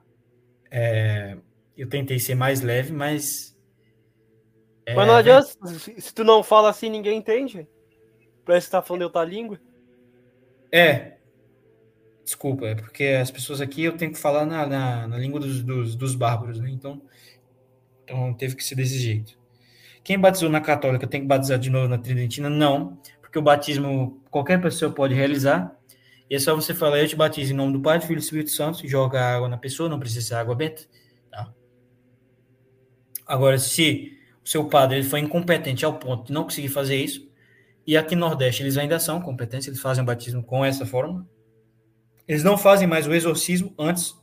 É, eu tentei ser mais leve, mas. É, Mas não adianta, se, se tu não fala assim, ninguém entende. Parece que tá falando outra língua. É. Desculpa, é porque as pessoas aqui eu tenho que falar na, na, na língua dos, dos, dos bárbaros, né? Então, então teve que ser desse jeito. Quem batizou na católica tem que batizar de novo na tridentina? Não, porque o batismo qualquer pessoa pode realizar. E é só você falar, eu te batizo em nome do Pai, do Filho e do Espírito Santo, e joga água na pessoa, não precisa ser água benta. Tá? Agora, se seu padre ele foi incompetente ao ponto de não conseguir fazer isso, e aqui no Nordeste eles ainda são competentes, eles fazem o batismo com essa forma. Eles não fazem mais o exorcismo antes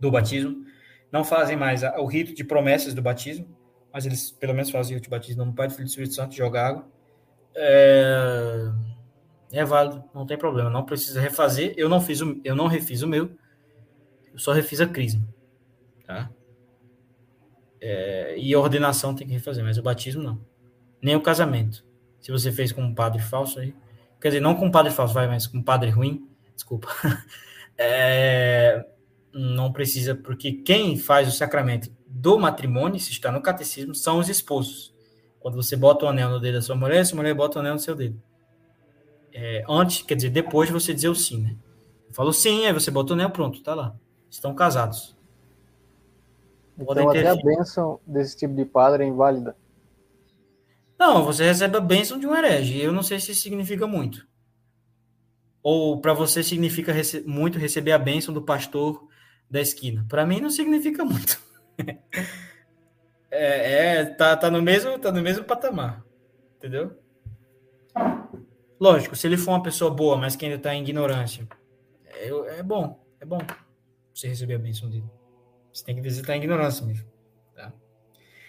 do batismo, não fazem mais o rito de promessas do batismo, mas eles pelo menos fazem o batismo no Pai, do Filho e do Espírito Santo, joga água. É... é válido, não tem problema, não precisa refazer. Eu não fiz o, eu não refiz o meu, eu só refiz a crisma, tá? É, e a ordenação tem que refazer, mas o batismo não. Nem o casamento. Se você fez com um padre falso aí. Quer dizer, não com um padre falso, vai, mas com um padre ruim. Desculpa. [laughs] É, não precisa, porque quem faz o sacramento do matrimônio, se está no catecismo, são os esposos. Quando você bota o anel no dedo da sua mulher, sua mulher bota o anel no seu dedo. É, antes, quer dizer, depois de você dizer o sim, né? Falou sim, aí você bota o anel, pronto, tá lá. Estão casados. Podem Então até a bênção desse tipo de padre é inválida. Não, você recebe a bênção de um herege. Eu não sei se isso significa muito. Ou para você significa rece- muito receber a bênção do pastor da esquina. Para mim não significa muito. [laughs] é, é, tá, tá no mesmo, tá no mesmo patamar, entendeu? Lógico, se ele for uma pessoa boa, mas que ainda tá em ignorância, é, é bom, é bom você receber a bênção dele. Você tem que visitar a ignorância mesmo. Tá?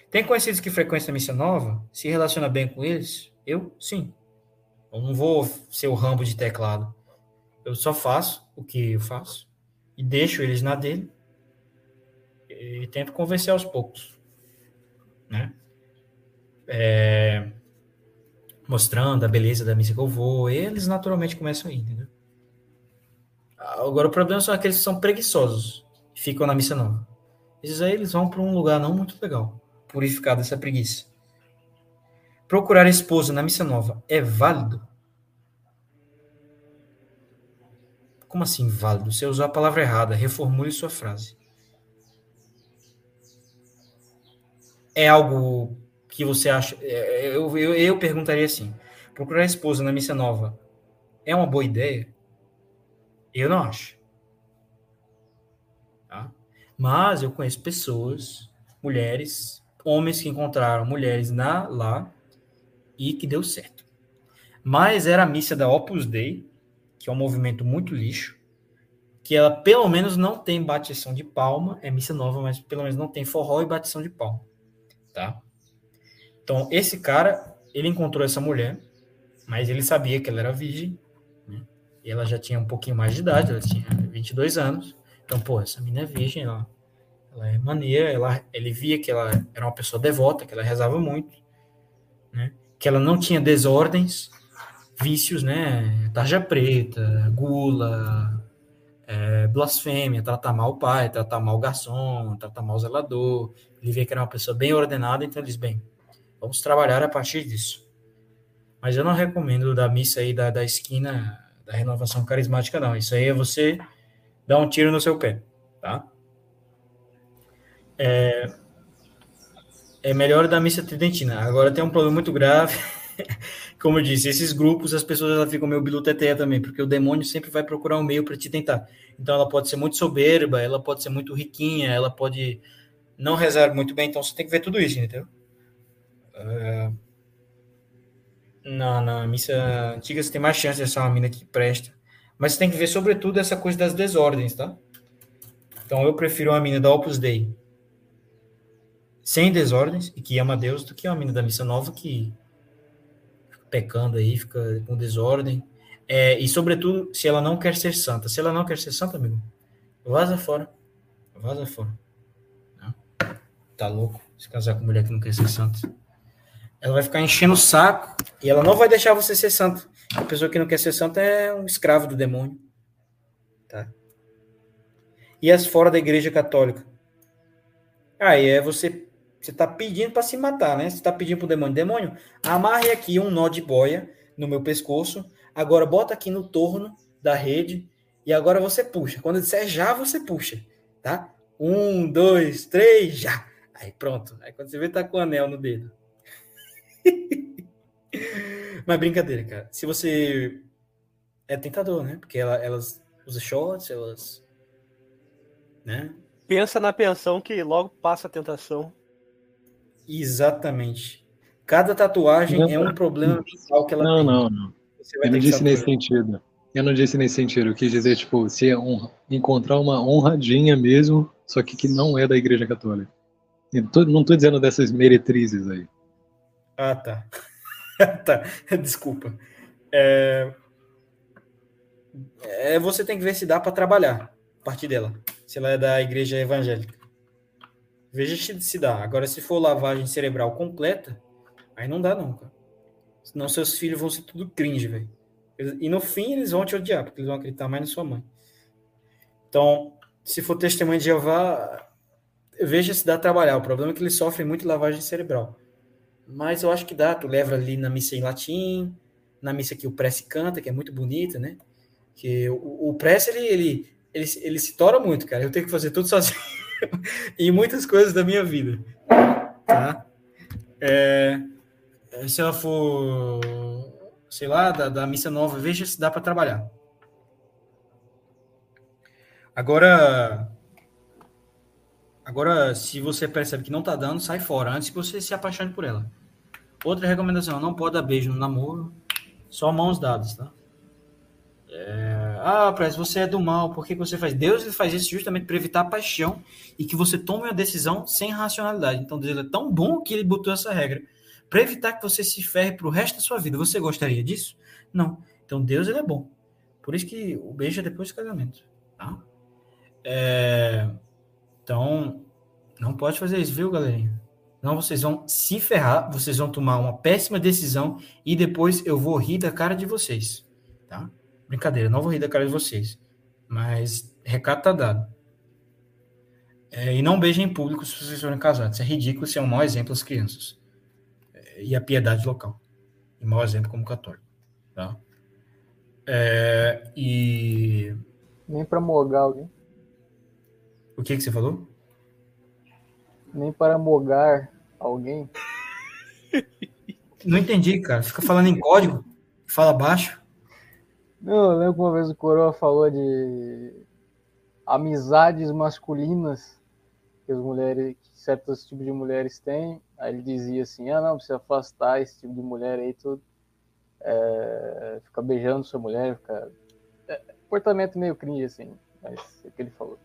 Tem conhecidos que frequentam a missa nova? Se relaciona bem com eles? Eu, sim. Eu não vou ser o rambo de teclado. Eu só faço o que eu faço. e deixo eles na dele e tento convencer aos poucos, né? É, mostrando a beleza da missa que eu vou, eles naturalmente começam a ir, entendeu? Agora, o problema são aqueles que são preguiçosos, ficam na missa nova. Esses aí, eles vão para um lugar não muito legal, purificar dessa preguiça. Procurar esposa na missa nova é válido? Como assim válido? Você usou a palavra errada. Reformule sua frase. É algo que você acha. é, Eu, eu, eu perguntaria assim: procurar esposa na missa nova é uma boa ideia? Eu não acho. Mas eu conheço pessoas, mulheres, homens que encontraram mulheres na lá e que deu certo. Mas era a missa da Opus Dei, que é um movimento muito lixo, que ela pelo menos não tem batição de palma, é missa nova, mas pelo menos não tem forró e batição de palma, tá? Então, esse cara, ele encontrou essa mulher, mas ele sabia que ela era virgem, né? Ela já tinha um pouquinho mais de idade, ela tinha 22 anos. Então, pô, essa menina é virgem, ela, ela é maneira, ela, ele via que ela era uma pessoa devota, que ela rezava muito, né? Que ela não tinha desordens, vícios, né? Tarja preta, gula, é, blasfêmia, tratar mal o pai, tratar mal o garçom, tratar mal o zelador. Ele via que era uma pessoa bem ordenada, então ele disse, bem, vamos trabalhar a partir disso. Mas eu não recomendo da missa aí da, da esquina da renovação carismática, não. Isso aí é você dar um tiro no seu pé, tá? É, é melhor da missa tridentina. Agora tem um problema muito grave. [laughs] Como eu disse, esses grupos, as pessoas elas ficam meio biluteteia também, porque o demônio sempre vai procurar um meio para te tentar. Então ela pode ser muito soberba, ela pode ser muito riquinha, ela pode não rezar muito bem, então você tem que ver tudo isso, entendeu? É, na, na missa antiga você tem mais chance de ser uma mina que presta. Mas tem que ver, sobretudo, essa coisa das desordens, tá? Então eu prefiro uma mina da Opus Dei sem desordens e que ama Deus do que uma mina da missa nova que fica pecando aí, fica com desordem. É, e sobretudo, se ela não quer ser santa. Se ela não quer ser santa, amigo, vaza fora. Vaza fora. Tá louco se casar com mulher que não quer ser santa. Ela vai ficar enchendo o saco e ela não vai deixar você ser santo. A pessoa que não quer ser santa é um escravo do demônio. Tá? E as fora da igreja católica? Aí é você você está pedindo para se matar, né? Você está pedindo para o demônio. Demônio, amarre aqui um nó de boia no meu pescoço. Agora bota aqui no torno da rede. E agora você puxa. Quando disser já, você puxa. Tá? Um, dois, três, já. Aí pronto. Aí quando você vê, tá com o anel no dedo. [laughs] Mas brincadeira, cara. Se você. É tentador, né? Porque ela, elas usam shorts, elas. Né? Pensa na pensão que logo passa a tentação. Exatamente. Cada tatuagem Não, é um problema mental que ela Não, tem. não, não. Eu não disse nesse sentido. Eu não disse nesse sentido. Eu quis dizer, tipo, se é honra, encontrar uma honradinha mesmo, só que que não é da Igreja Católica. Eu tô- não tô dizendo dessas meretrizes aí. Ah, tá. [laughs] tá. Desculpa. É... é, Você tem que ver se dá para trabalhar a partir dela. Se ela é da igreja evangélica. Veja se dá. Agora, se for lavagem cerebral completa, aí não dá, não. Senão seus filhos vão ser tudo cringe, velho. E no fim eles vão te odiar, porque eles vão acreditar mais na sua mãe. Então, se for testemunho de Jeová, veja se dá trabalhar. O problema é que eles sofrem muito lavagem cerebral. Mas eu acho que dá. Tu leva ali na missa em latim, na missa que o Prece canta, que é muito bonita, né? Que o, o Prece, ele, ele, ele, ele se tora muito, cara. Eu tenho que fazer tudo [laughs] sozinho em muitas coisas da minha vida. Tá? É, se ela for, sei lá, da, da missa nova, veja se dá para trabalhar. Agora, agora, se você percebe que não tá dando, sai fora antes que você se apaixone por ela. Outra recomendação: não pode dar beijo no namoro, só mãos dadas, tá? É, ah, Press, você é do mal, por que você faz? Deus ele faz isso justamente para evitar a paixão e que você tome uma decisão sem racionalidade. Então, Deus é tão bom que ele botou essa regra para evitar que você se ferre pro resto da sua vida. Você gostaria disso? Não. Então, Deus ele é bom. Por isso que o beijo é depois do casamento, tá? É, Então, não pode fazer isso, viu, galerinha? Não, vocês vão se ferrar, vocês vão tomar uma péssima decisão e depois eu vou rir da cara de vocês, tá? Brincadeira, não vou rir da cara de vocês, mas recado tá dado. É, e não beijem em público se vocês forem casados. É ridículo, isso é um mau exemplo às crianças. É, e a piedade local. E mau exemplo como católico. Tá? É, e Nem pra mogar alguém. O que, que você falou? Nem para mogar alguém. Não entendi, cara. Fica falando em código, fala baixo. Não, eu lembro que uma vez o Coroa falou de amizades masculinas que as mulheres, que certos tipos de mulheres têm. Aí ele dizia assim, ah não, você afastar esse tipo de mulher aí, tu é, fica beijando sua mulher, fica. É, comportamento meio cringe, assim, mas é o que ele falou.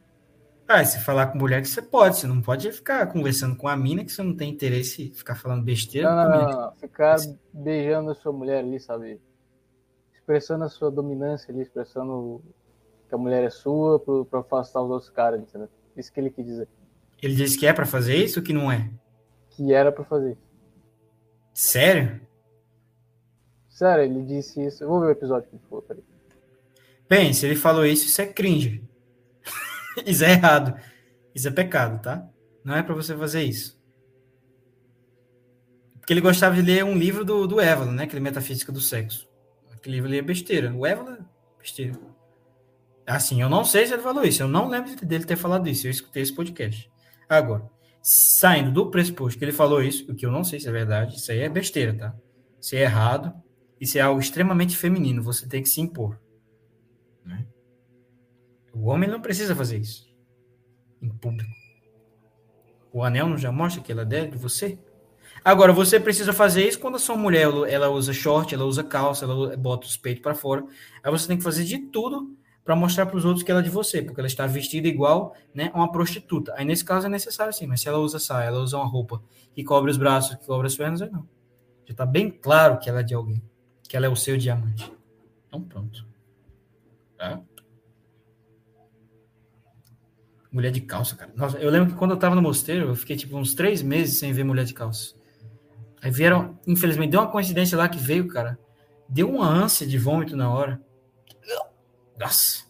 Ah, se falar com mulher que você pode, você não pode ficar conversando com a mina que você não tem interesse em ficar falando besteira. Não, não, não, não, ficar beijando a sua mulher ali, sabe? Expressando a sua dominância ali, expressando que a mulher é sua pra afastar os outros caras, entendeu? Isso que ele quis dizer. Ele disse que é pra fazer isso ou que não é? Que era pra fazer. Sério? Sério, ele disse isso. Eu vou ver o episódio que ele falou, peraí. Bem, se ele falou isso, isso é cringe. [laughs] isso é errado. Isso é pecado, tá? Não é pra você fazer isso. Porque ele gostava de ler um livro do, do Evelyn, né? Aquele Metafísica do Sexo. Aquele livro ali é besteira. O Evelyn é besteira. Assim, eu não sei se ele falou isso. Eu não lembro dele ter falado isso. Eu escutei esse podcast. Agora, saindo do pressuposto que ele falou isso, o que eu não sei se é verdade, isso aí é besteira, tá? Isso é errado. Isso é algo extremamente feminino. Você tem que se impor. O homem não precisa fazer isso em público. O anel não já mostra que ela é de você? Agora, você precisa fazer isso quando a sua mulher ela usa short, ela usa calça, ela bota os peitos para fora. Aí você tem que fazer de tudo para mostrar para os outros que ela é de você, porque ela está vestida igual né, a uma prostituta. Aí nesse caso é necessário sim, mas se ela usa saia, ela usa uma roupa que cobre os braços, que cobre as pernas, aí não. Já está bem claro que ela é de alguém, que ela é o seu diamante. Então pronto. Tá? Mulher de calça, cara. Nossa, eu lembro que quando eu tava no mosteiro, eu fiquei tipo uns três meses sem ver mulher de calça. Aí vieram, infelizmente, deu uma coincidência lá que veio, cara. Deu uma ânsia de vômito na hora. Nossa.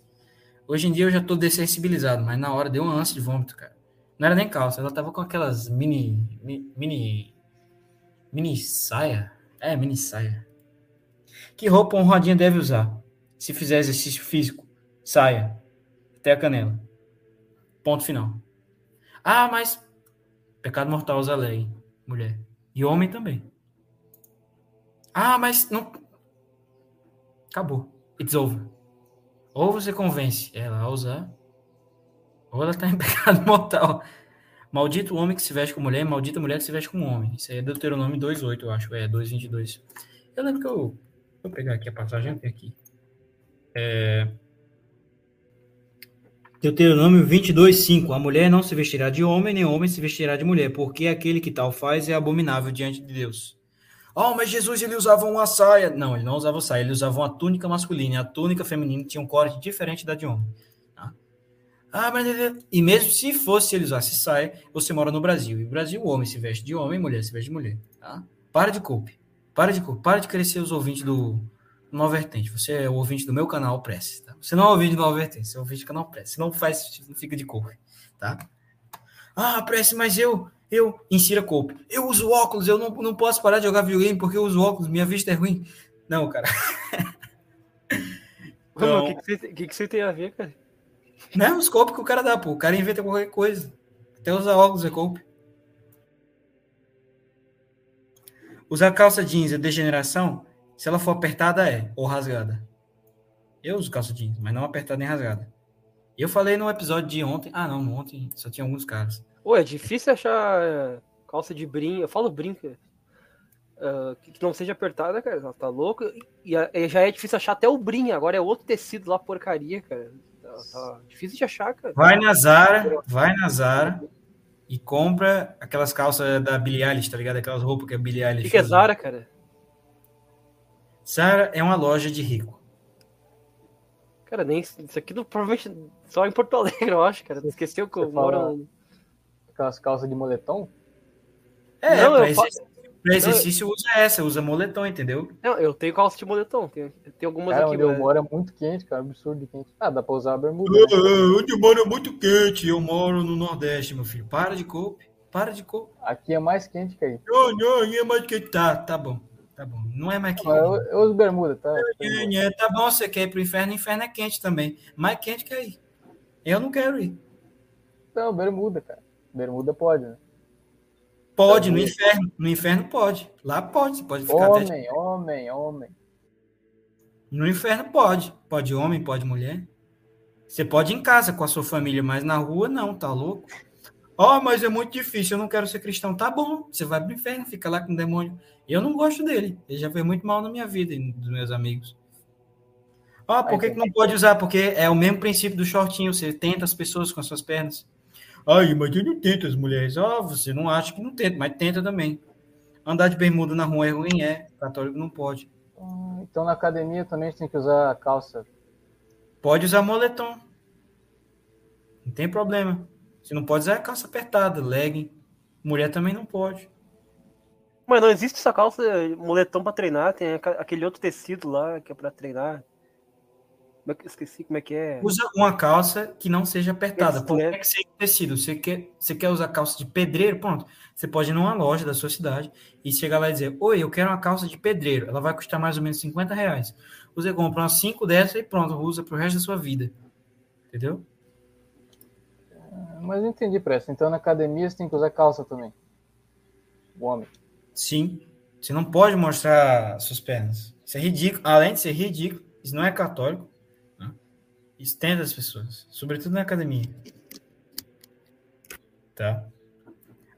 Hoje em dia eu já tô dessensibilizado, mas na hora deu uma ânsia de vômito, cara. Não era nem calça, ela tava com aquelas mini. mi- Mini. Mini saia. É, mini saia. Que roupa rodinha deve usar? Se fizer exercício físico, saia. Até a canela. Ponto final. Ah, mas. Pecado mortal usa lei, mulher. E homem também. Ah, mas não. Acabou. It's over. Ou você convence ela a usar, ou ela está em [laughs] pecado mortal. Maldito homem que se veste com mulher, maldita mulher que se veste com homem. Isso aí é Deuteronômio 2,8, eu acho. É, 2,22. Eu lembro que eu. Vou pegar aqui a passagem tem aqui. É. Deuteronômio 22,5. A mulher não se vestirá de homem, nem homem se vestirá de mulher, porque aquele que tal faz é abominável diante de Deus. Oh, mas Jesus ele usava uma saia. Não, ele não usava saia, ele usava uma túnica masculina. e A túnica feminina tinha um corte diferente da de homem. tá? Ah, mas... E mesmo se fosse ele usasse saia, você mora no Brasil. E no Brasil, o homem se veste de homem, mulher se veste de mulher. Tá? Para de culpe. Para de culpe. Para de crescer os ouvintes do Nova Vertente. Você é o ouvinte do meu canal Prece. Tá? Você não é ouvinte do Nova Vertente, você é ouvinte do canal Prece. Não faz, não fica de culpe. Tá? Ah, Prece, mas eu... Eu, insira culpa. Eu uso óculos, eu não, não posso parar de jogar videogame porque eu uso óculos, minha vista é ruim. Não, cara. [laughs] Então- o que, que, você- que, que você tem a ver, cara? Não é os golpes que o cara dá, pô. O cara inventa qualquer coisa. Até usar óculos é golpe. Usar calça jeans é degeneração? Se ela for apertada, é. Ou rasgada. Eu uso calça jeans, mas não apertada nem rasgada. Eu falei no episódio de ontem. Ah, não, ontem só tinha alguns caras. Ô, é difícil achar é, calça de brinco. Eu falo brinca. ah, que não seja apertada, cara. Ela tá louco. E, e já é difícil achar até o brim. Agora é outro tecido lá, porcaria, cara. Tá, tá difícil de achar, cara. Vai na Zara, vai na Zara e compra aquelas calças da Billie Eilish, tá ligado? Aquelas roupas que a Billie O Eilish que, que é. Zara, cara? Zara é uma loja de rico. Cara, nem isso aqui não, provavelmente só em Porto Alegre, eu acho, cara. Esqueceu que eu moro. Aquelas calças de moletom? É, Não, pra, eu fa- exercício, pra exercício usa essa, usa moletom, entendeu? Não, eu tenho calça de moletom. Tem, tem algumas Cara, aqui, onde eu mas- moro é muito quente, cara. Absurdo de quente. Ah, dá pra usar a bermuda. né? Onde eu moro é muito quente, eu moro no Nordeste, meu filho. Para de coupe, para de coupe. Aqui é mais quente que aí. Não, não, é mais quente. Tá, tá bom, tá bom. Não é mais quente. Eu, eu uso bermuda, tá? É, é, tá bom, você quer ir pro inferno, inferno é quente também. Mais quente que aí. Eu não quero ir. Não, bermuda, cara. Bermuda pode, né? Pode, no inferno. No inferno pode. Lá pode, você pode ficar até... Homem, homem, homem. No inferno pode. Pode homem, pode mulher. Você pode ir em casa com a sua família, mas na rua não, tá louco? Ó, mas é muito difícil, eu não quero ser cristão. Tá bom, você vai pro inferno, fica lá com o demônio. Eu não gosto dele. Ele já fez muito mal na minha vida e dos meus amigos. Ó, por que, que não pode usar? Porque é o mesmo princípio do shortinho. Você tenta as pessoas com as suas pernas. Ai, mas eu não tento as mulheres. Ó, você não acha que não tenta, mas tenta também. Andar de bermuda na rua é ruim, é. Católico não pode. Então na academia também a gente tem que usar calça. Pode usar moletom. Não tem problema. Você não pode usar calça apertada, legging. Mulher também não pode. Mas não existe essa calça moletom pra treinar, tem aquele outro tecido lá que é pra treinar. Como é que- Esqueci como é que é. Usa uma calça que não seja apertada. Esse, Por que né? é que seja tecido? Você quer, você quer usar calça de pedreiro? Pronto. Você pode ir numa loja da sua cidade e chegar lá e dizer: Oi, eu quero uma calça de pedreiro. Ela vai custar mais ou menos 50 reais. Você compra umas 5 dessas e pronto, usa pro resto da sua vida. Entendeu? Mas eu entendi, Presta. Então na academia você tem que usar calça também. O homem. Sim. Você não pode mostrar suas pernas. Isso é ridículo. Além de ser ridículo, isso não é católico. Né? Isso tenta as pessoas, sobretudo na academia. Tá?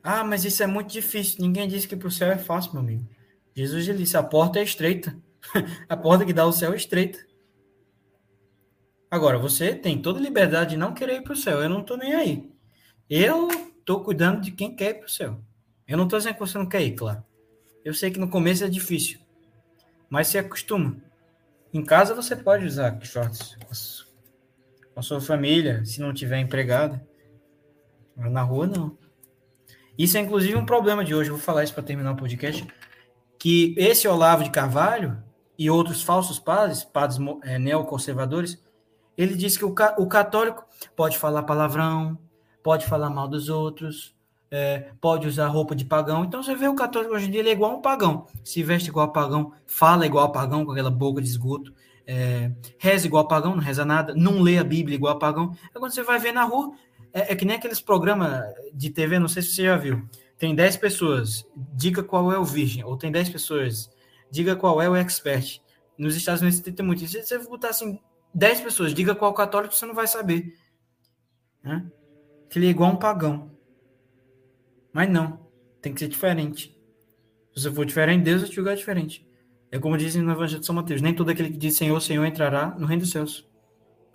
Ah, mas isso é muito difícil. Ninguém disse que para o céu é fácil, meu amigo. Jesus disse: a porta é estreita. [laughs] a porta que dá ao céu é estreita. Agora, você tem toda a liberdade de não querer ir para o céu. Eu não estou nem aí. Eu estou cuidando de quem quer ir para o céu. Eu não estou dizendo que você não quer ir, claro. Eu sei que no começo é difícil, mas se acostuma. Em casa você pode usar shorts com a sua família, se não tiver empregado. Mas na rua, não. Isso é inclusive um problema de hoje. Vou falar isso para terminar o podcast. Que esse Olavo de Carvalho e outros falsos padres, padres eh, neoconservadores, ele diz que o, ca- o católico pode falar palavrão, pode falar mal dos outros, é, pode usar roupa de pagão. Então você vê o católico hoje em dia, ele é igual a um pagão. Se veste igual a pagão, fala igual a pagão, com aquela boca de esgoto, é, reza igual a pagão, não reza nada, não lê a Bíblia igual a pagão. Quando você vai ver na rua, é, é que nem aqueles programas de TV, não sei se você já viu. Tem 10 pessoas, diga qual é o virgem, ou tem 10 pessoas, diga qual é o expert. Nos Estados Unidos tem muito isso. Se você botar assim, 10 pessoas, diga qual católico, você não vai saber. Né? Que ele é igual a um pagão. Mas não, tem que ser diferente. Se você for diferente, Deus vai te julgar diferente. É como dizem no Evangelho de São Mateus: nem todo aquele que diz Senhor, Senhor entrará no reino dos céus.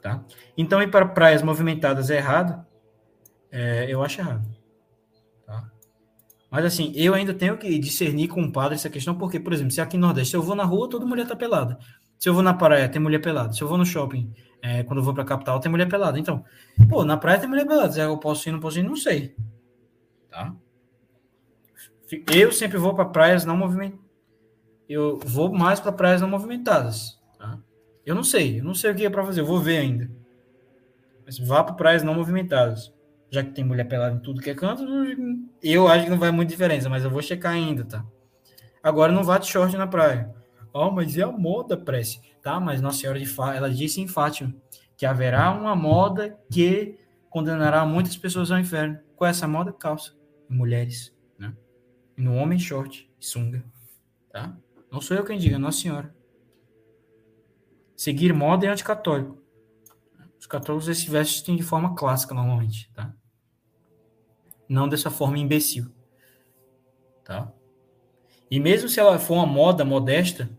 Tá? Então, ir para praias movimentadas é errado? É, eu acho errado. Tá? Mas assim, eu ainda tenho que discernir com o padre essa questão, porque, por exemplo, se aqui no Nordeste eu vou na rua, toda mulher tá pelada. Se eu vou na praia, tem mulher pelada. Se eu vou no shopping, é, quando eu vou para a capital, tem mulher pelada. Então, pô, na praia tem mulher pelada. Se eu posso ir, não posso ir, não sei. Tá? Eu sempre vou para praias não movimentadas. Eu vou mais para praias não movimentadas. Tá? Eu não sei, eu não sei o que é para fazer, eu vou ver ainda. Mas vá para praias não movimentadas. Já que tem mulher pelada em tudo que é canto, eu acho que não vai muita diferença, mas eu vou checar ainda, tá? Agora não vá de short na praia. Oh, mas é a moda, prece. Tá, mas Nossa Senhora de Fátima, ela disse em Fátima que haverá uma moda que condenará muitas pessoas ao inferno. Qual é essa moda? Calça. Mulheres, no homem, short sunga. Tá? Não sou eu quem diga, Nossa Senhora. Seguir moda é anticatólico. Os católicos se vestem de forma clássica normalmente, tá? Não dessa forma imbecil. Tá? E mesmo se ela for uma moda modesta,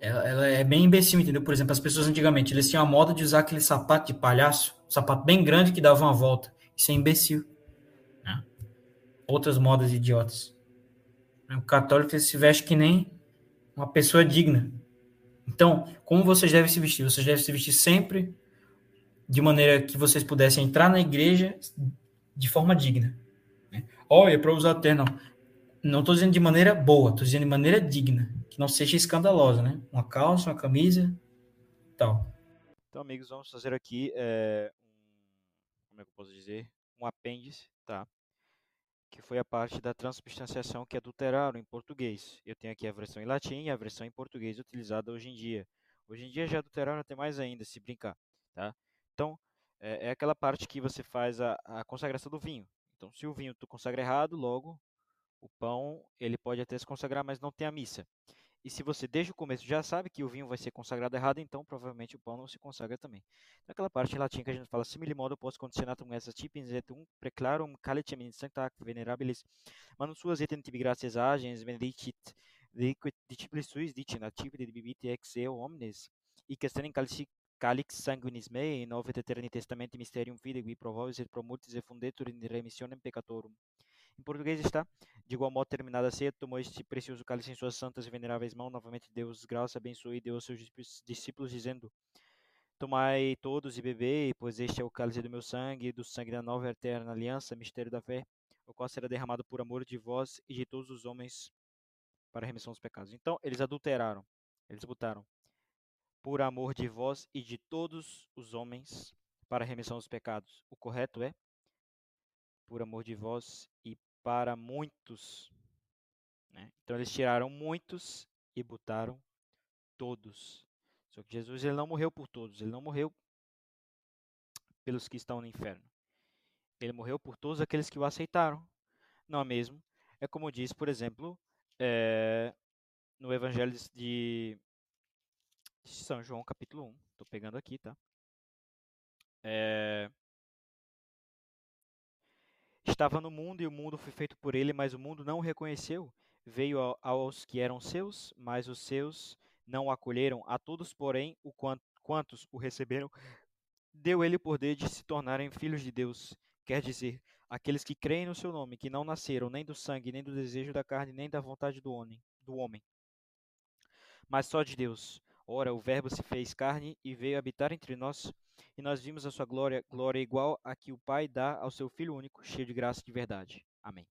ela, ela, é bem imbecil, entendeu? Por exemplo, as pessoas antigamente, eles tinham a moda de usar aquele sapato de palhaço, um sapato bem grande que dava uma volta. Isso é imbecil. Né? Outras modas idiotas. O católico se veste que nem uma pessoa digna. Então, como vocês devem se vestir? Vocês devem se vestir sempre de maneira que vocês pudessem entrar na igreja de forma digna. Né? Olha, para usar termo, não estou dizendo de maneira boa, estou dizendo de maneira digna, que não seja escandalosa, né? Uma calça, uma camisa, tal. Então, amigos, vamos fazer aqui é, como é que eu posso dizer, um apêndice, tá? Que foi a parte da transubstanciação que adulteraram em português. Eu tenho aqui a versão em latim e a versão em português utilizada hoje em dia. Hoje em dia já adulteraram até mais ainda, se brincar, tá? Então, é, é aquela parte que você faz a, a consagração do vinho. Então, se o vinho tu consagra errado, logo o pão ele pode até se consagrar, mas não tem a missa. E se você desde o começo já sabe que o vinho vai ser consagrado errado, então provavelmente o pão não se consagra também. Naquela parte em latim que a gente fala, simile modo post conditionatum essa tipins et um preclarum calicem in sancta venerabilis, manus suas et in tibi gratias agens benedicit liquid discipulis suis dicit natipide bibite ex eo omnes, e in calci calix sanguinis mei, in ovet eterni testamenti mysterium fidei, provovis et promultis et fundetur in remissionem peccatorum. Em português está, de igual modo terminada a ceia, tomou este precioso cálice em suas santas e veneráveis mãos, novamente Deus graça, abençoe e deu aos seus discípulos, dizendo, Tomai todos e bebei, pois este é o cálice do meu sangue, do sangue da nova e eterna aliança, mistério da fé, o qual será derramado por amor de vós e de todos os homens para a remissão dos pecados. Então, eles adulteraram, eles botaram por amor de vós e de todos os homens para a remissão dos pecados. O correto é por amor de vós e para muitos. Né? Então eles tiraram muitos e botaram todos. Só que Jesus ele não morreu por todos, ele não morreu pelos que estão no inferno. Ele morreu por todos aqueles que o aceitaram. Não é mesmo? É como diz, por exemplo, é, no Evangelho de, São João, capítulo 1. Estou pegando aqui, tá? É, Estava no mundo e o mundo foi feito por ele, mas o mundo não o reconheceu. Veio aos que eram seus, mas os seus não o acolheram. A todos, porém, o quantos o receberam, deu ele o poder de se tornarem filhos de Deus. Quer dizer, aqueles que creem no seu nome, que não nasceram nem do sangue, nem do desejo da carne, nem da vontade do homem, do homem, mas só de Deus. Ora, o Verbo se fez carne e veio habitar entre nós, e nós vimos a sua glória, glória igual a que o Pai dá ao seu Filho único, cheio de graça e de verdade. Amém.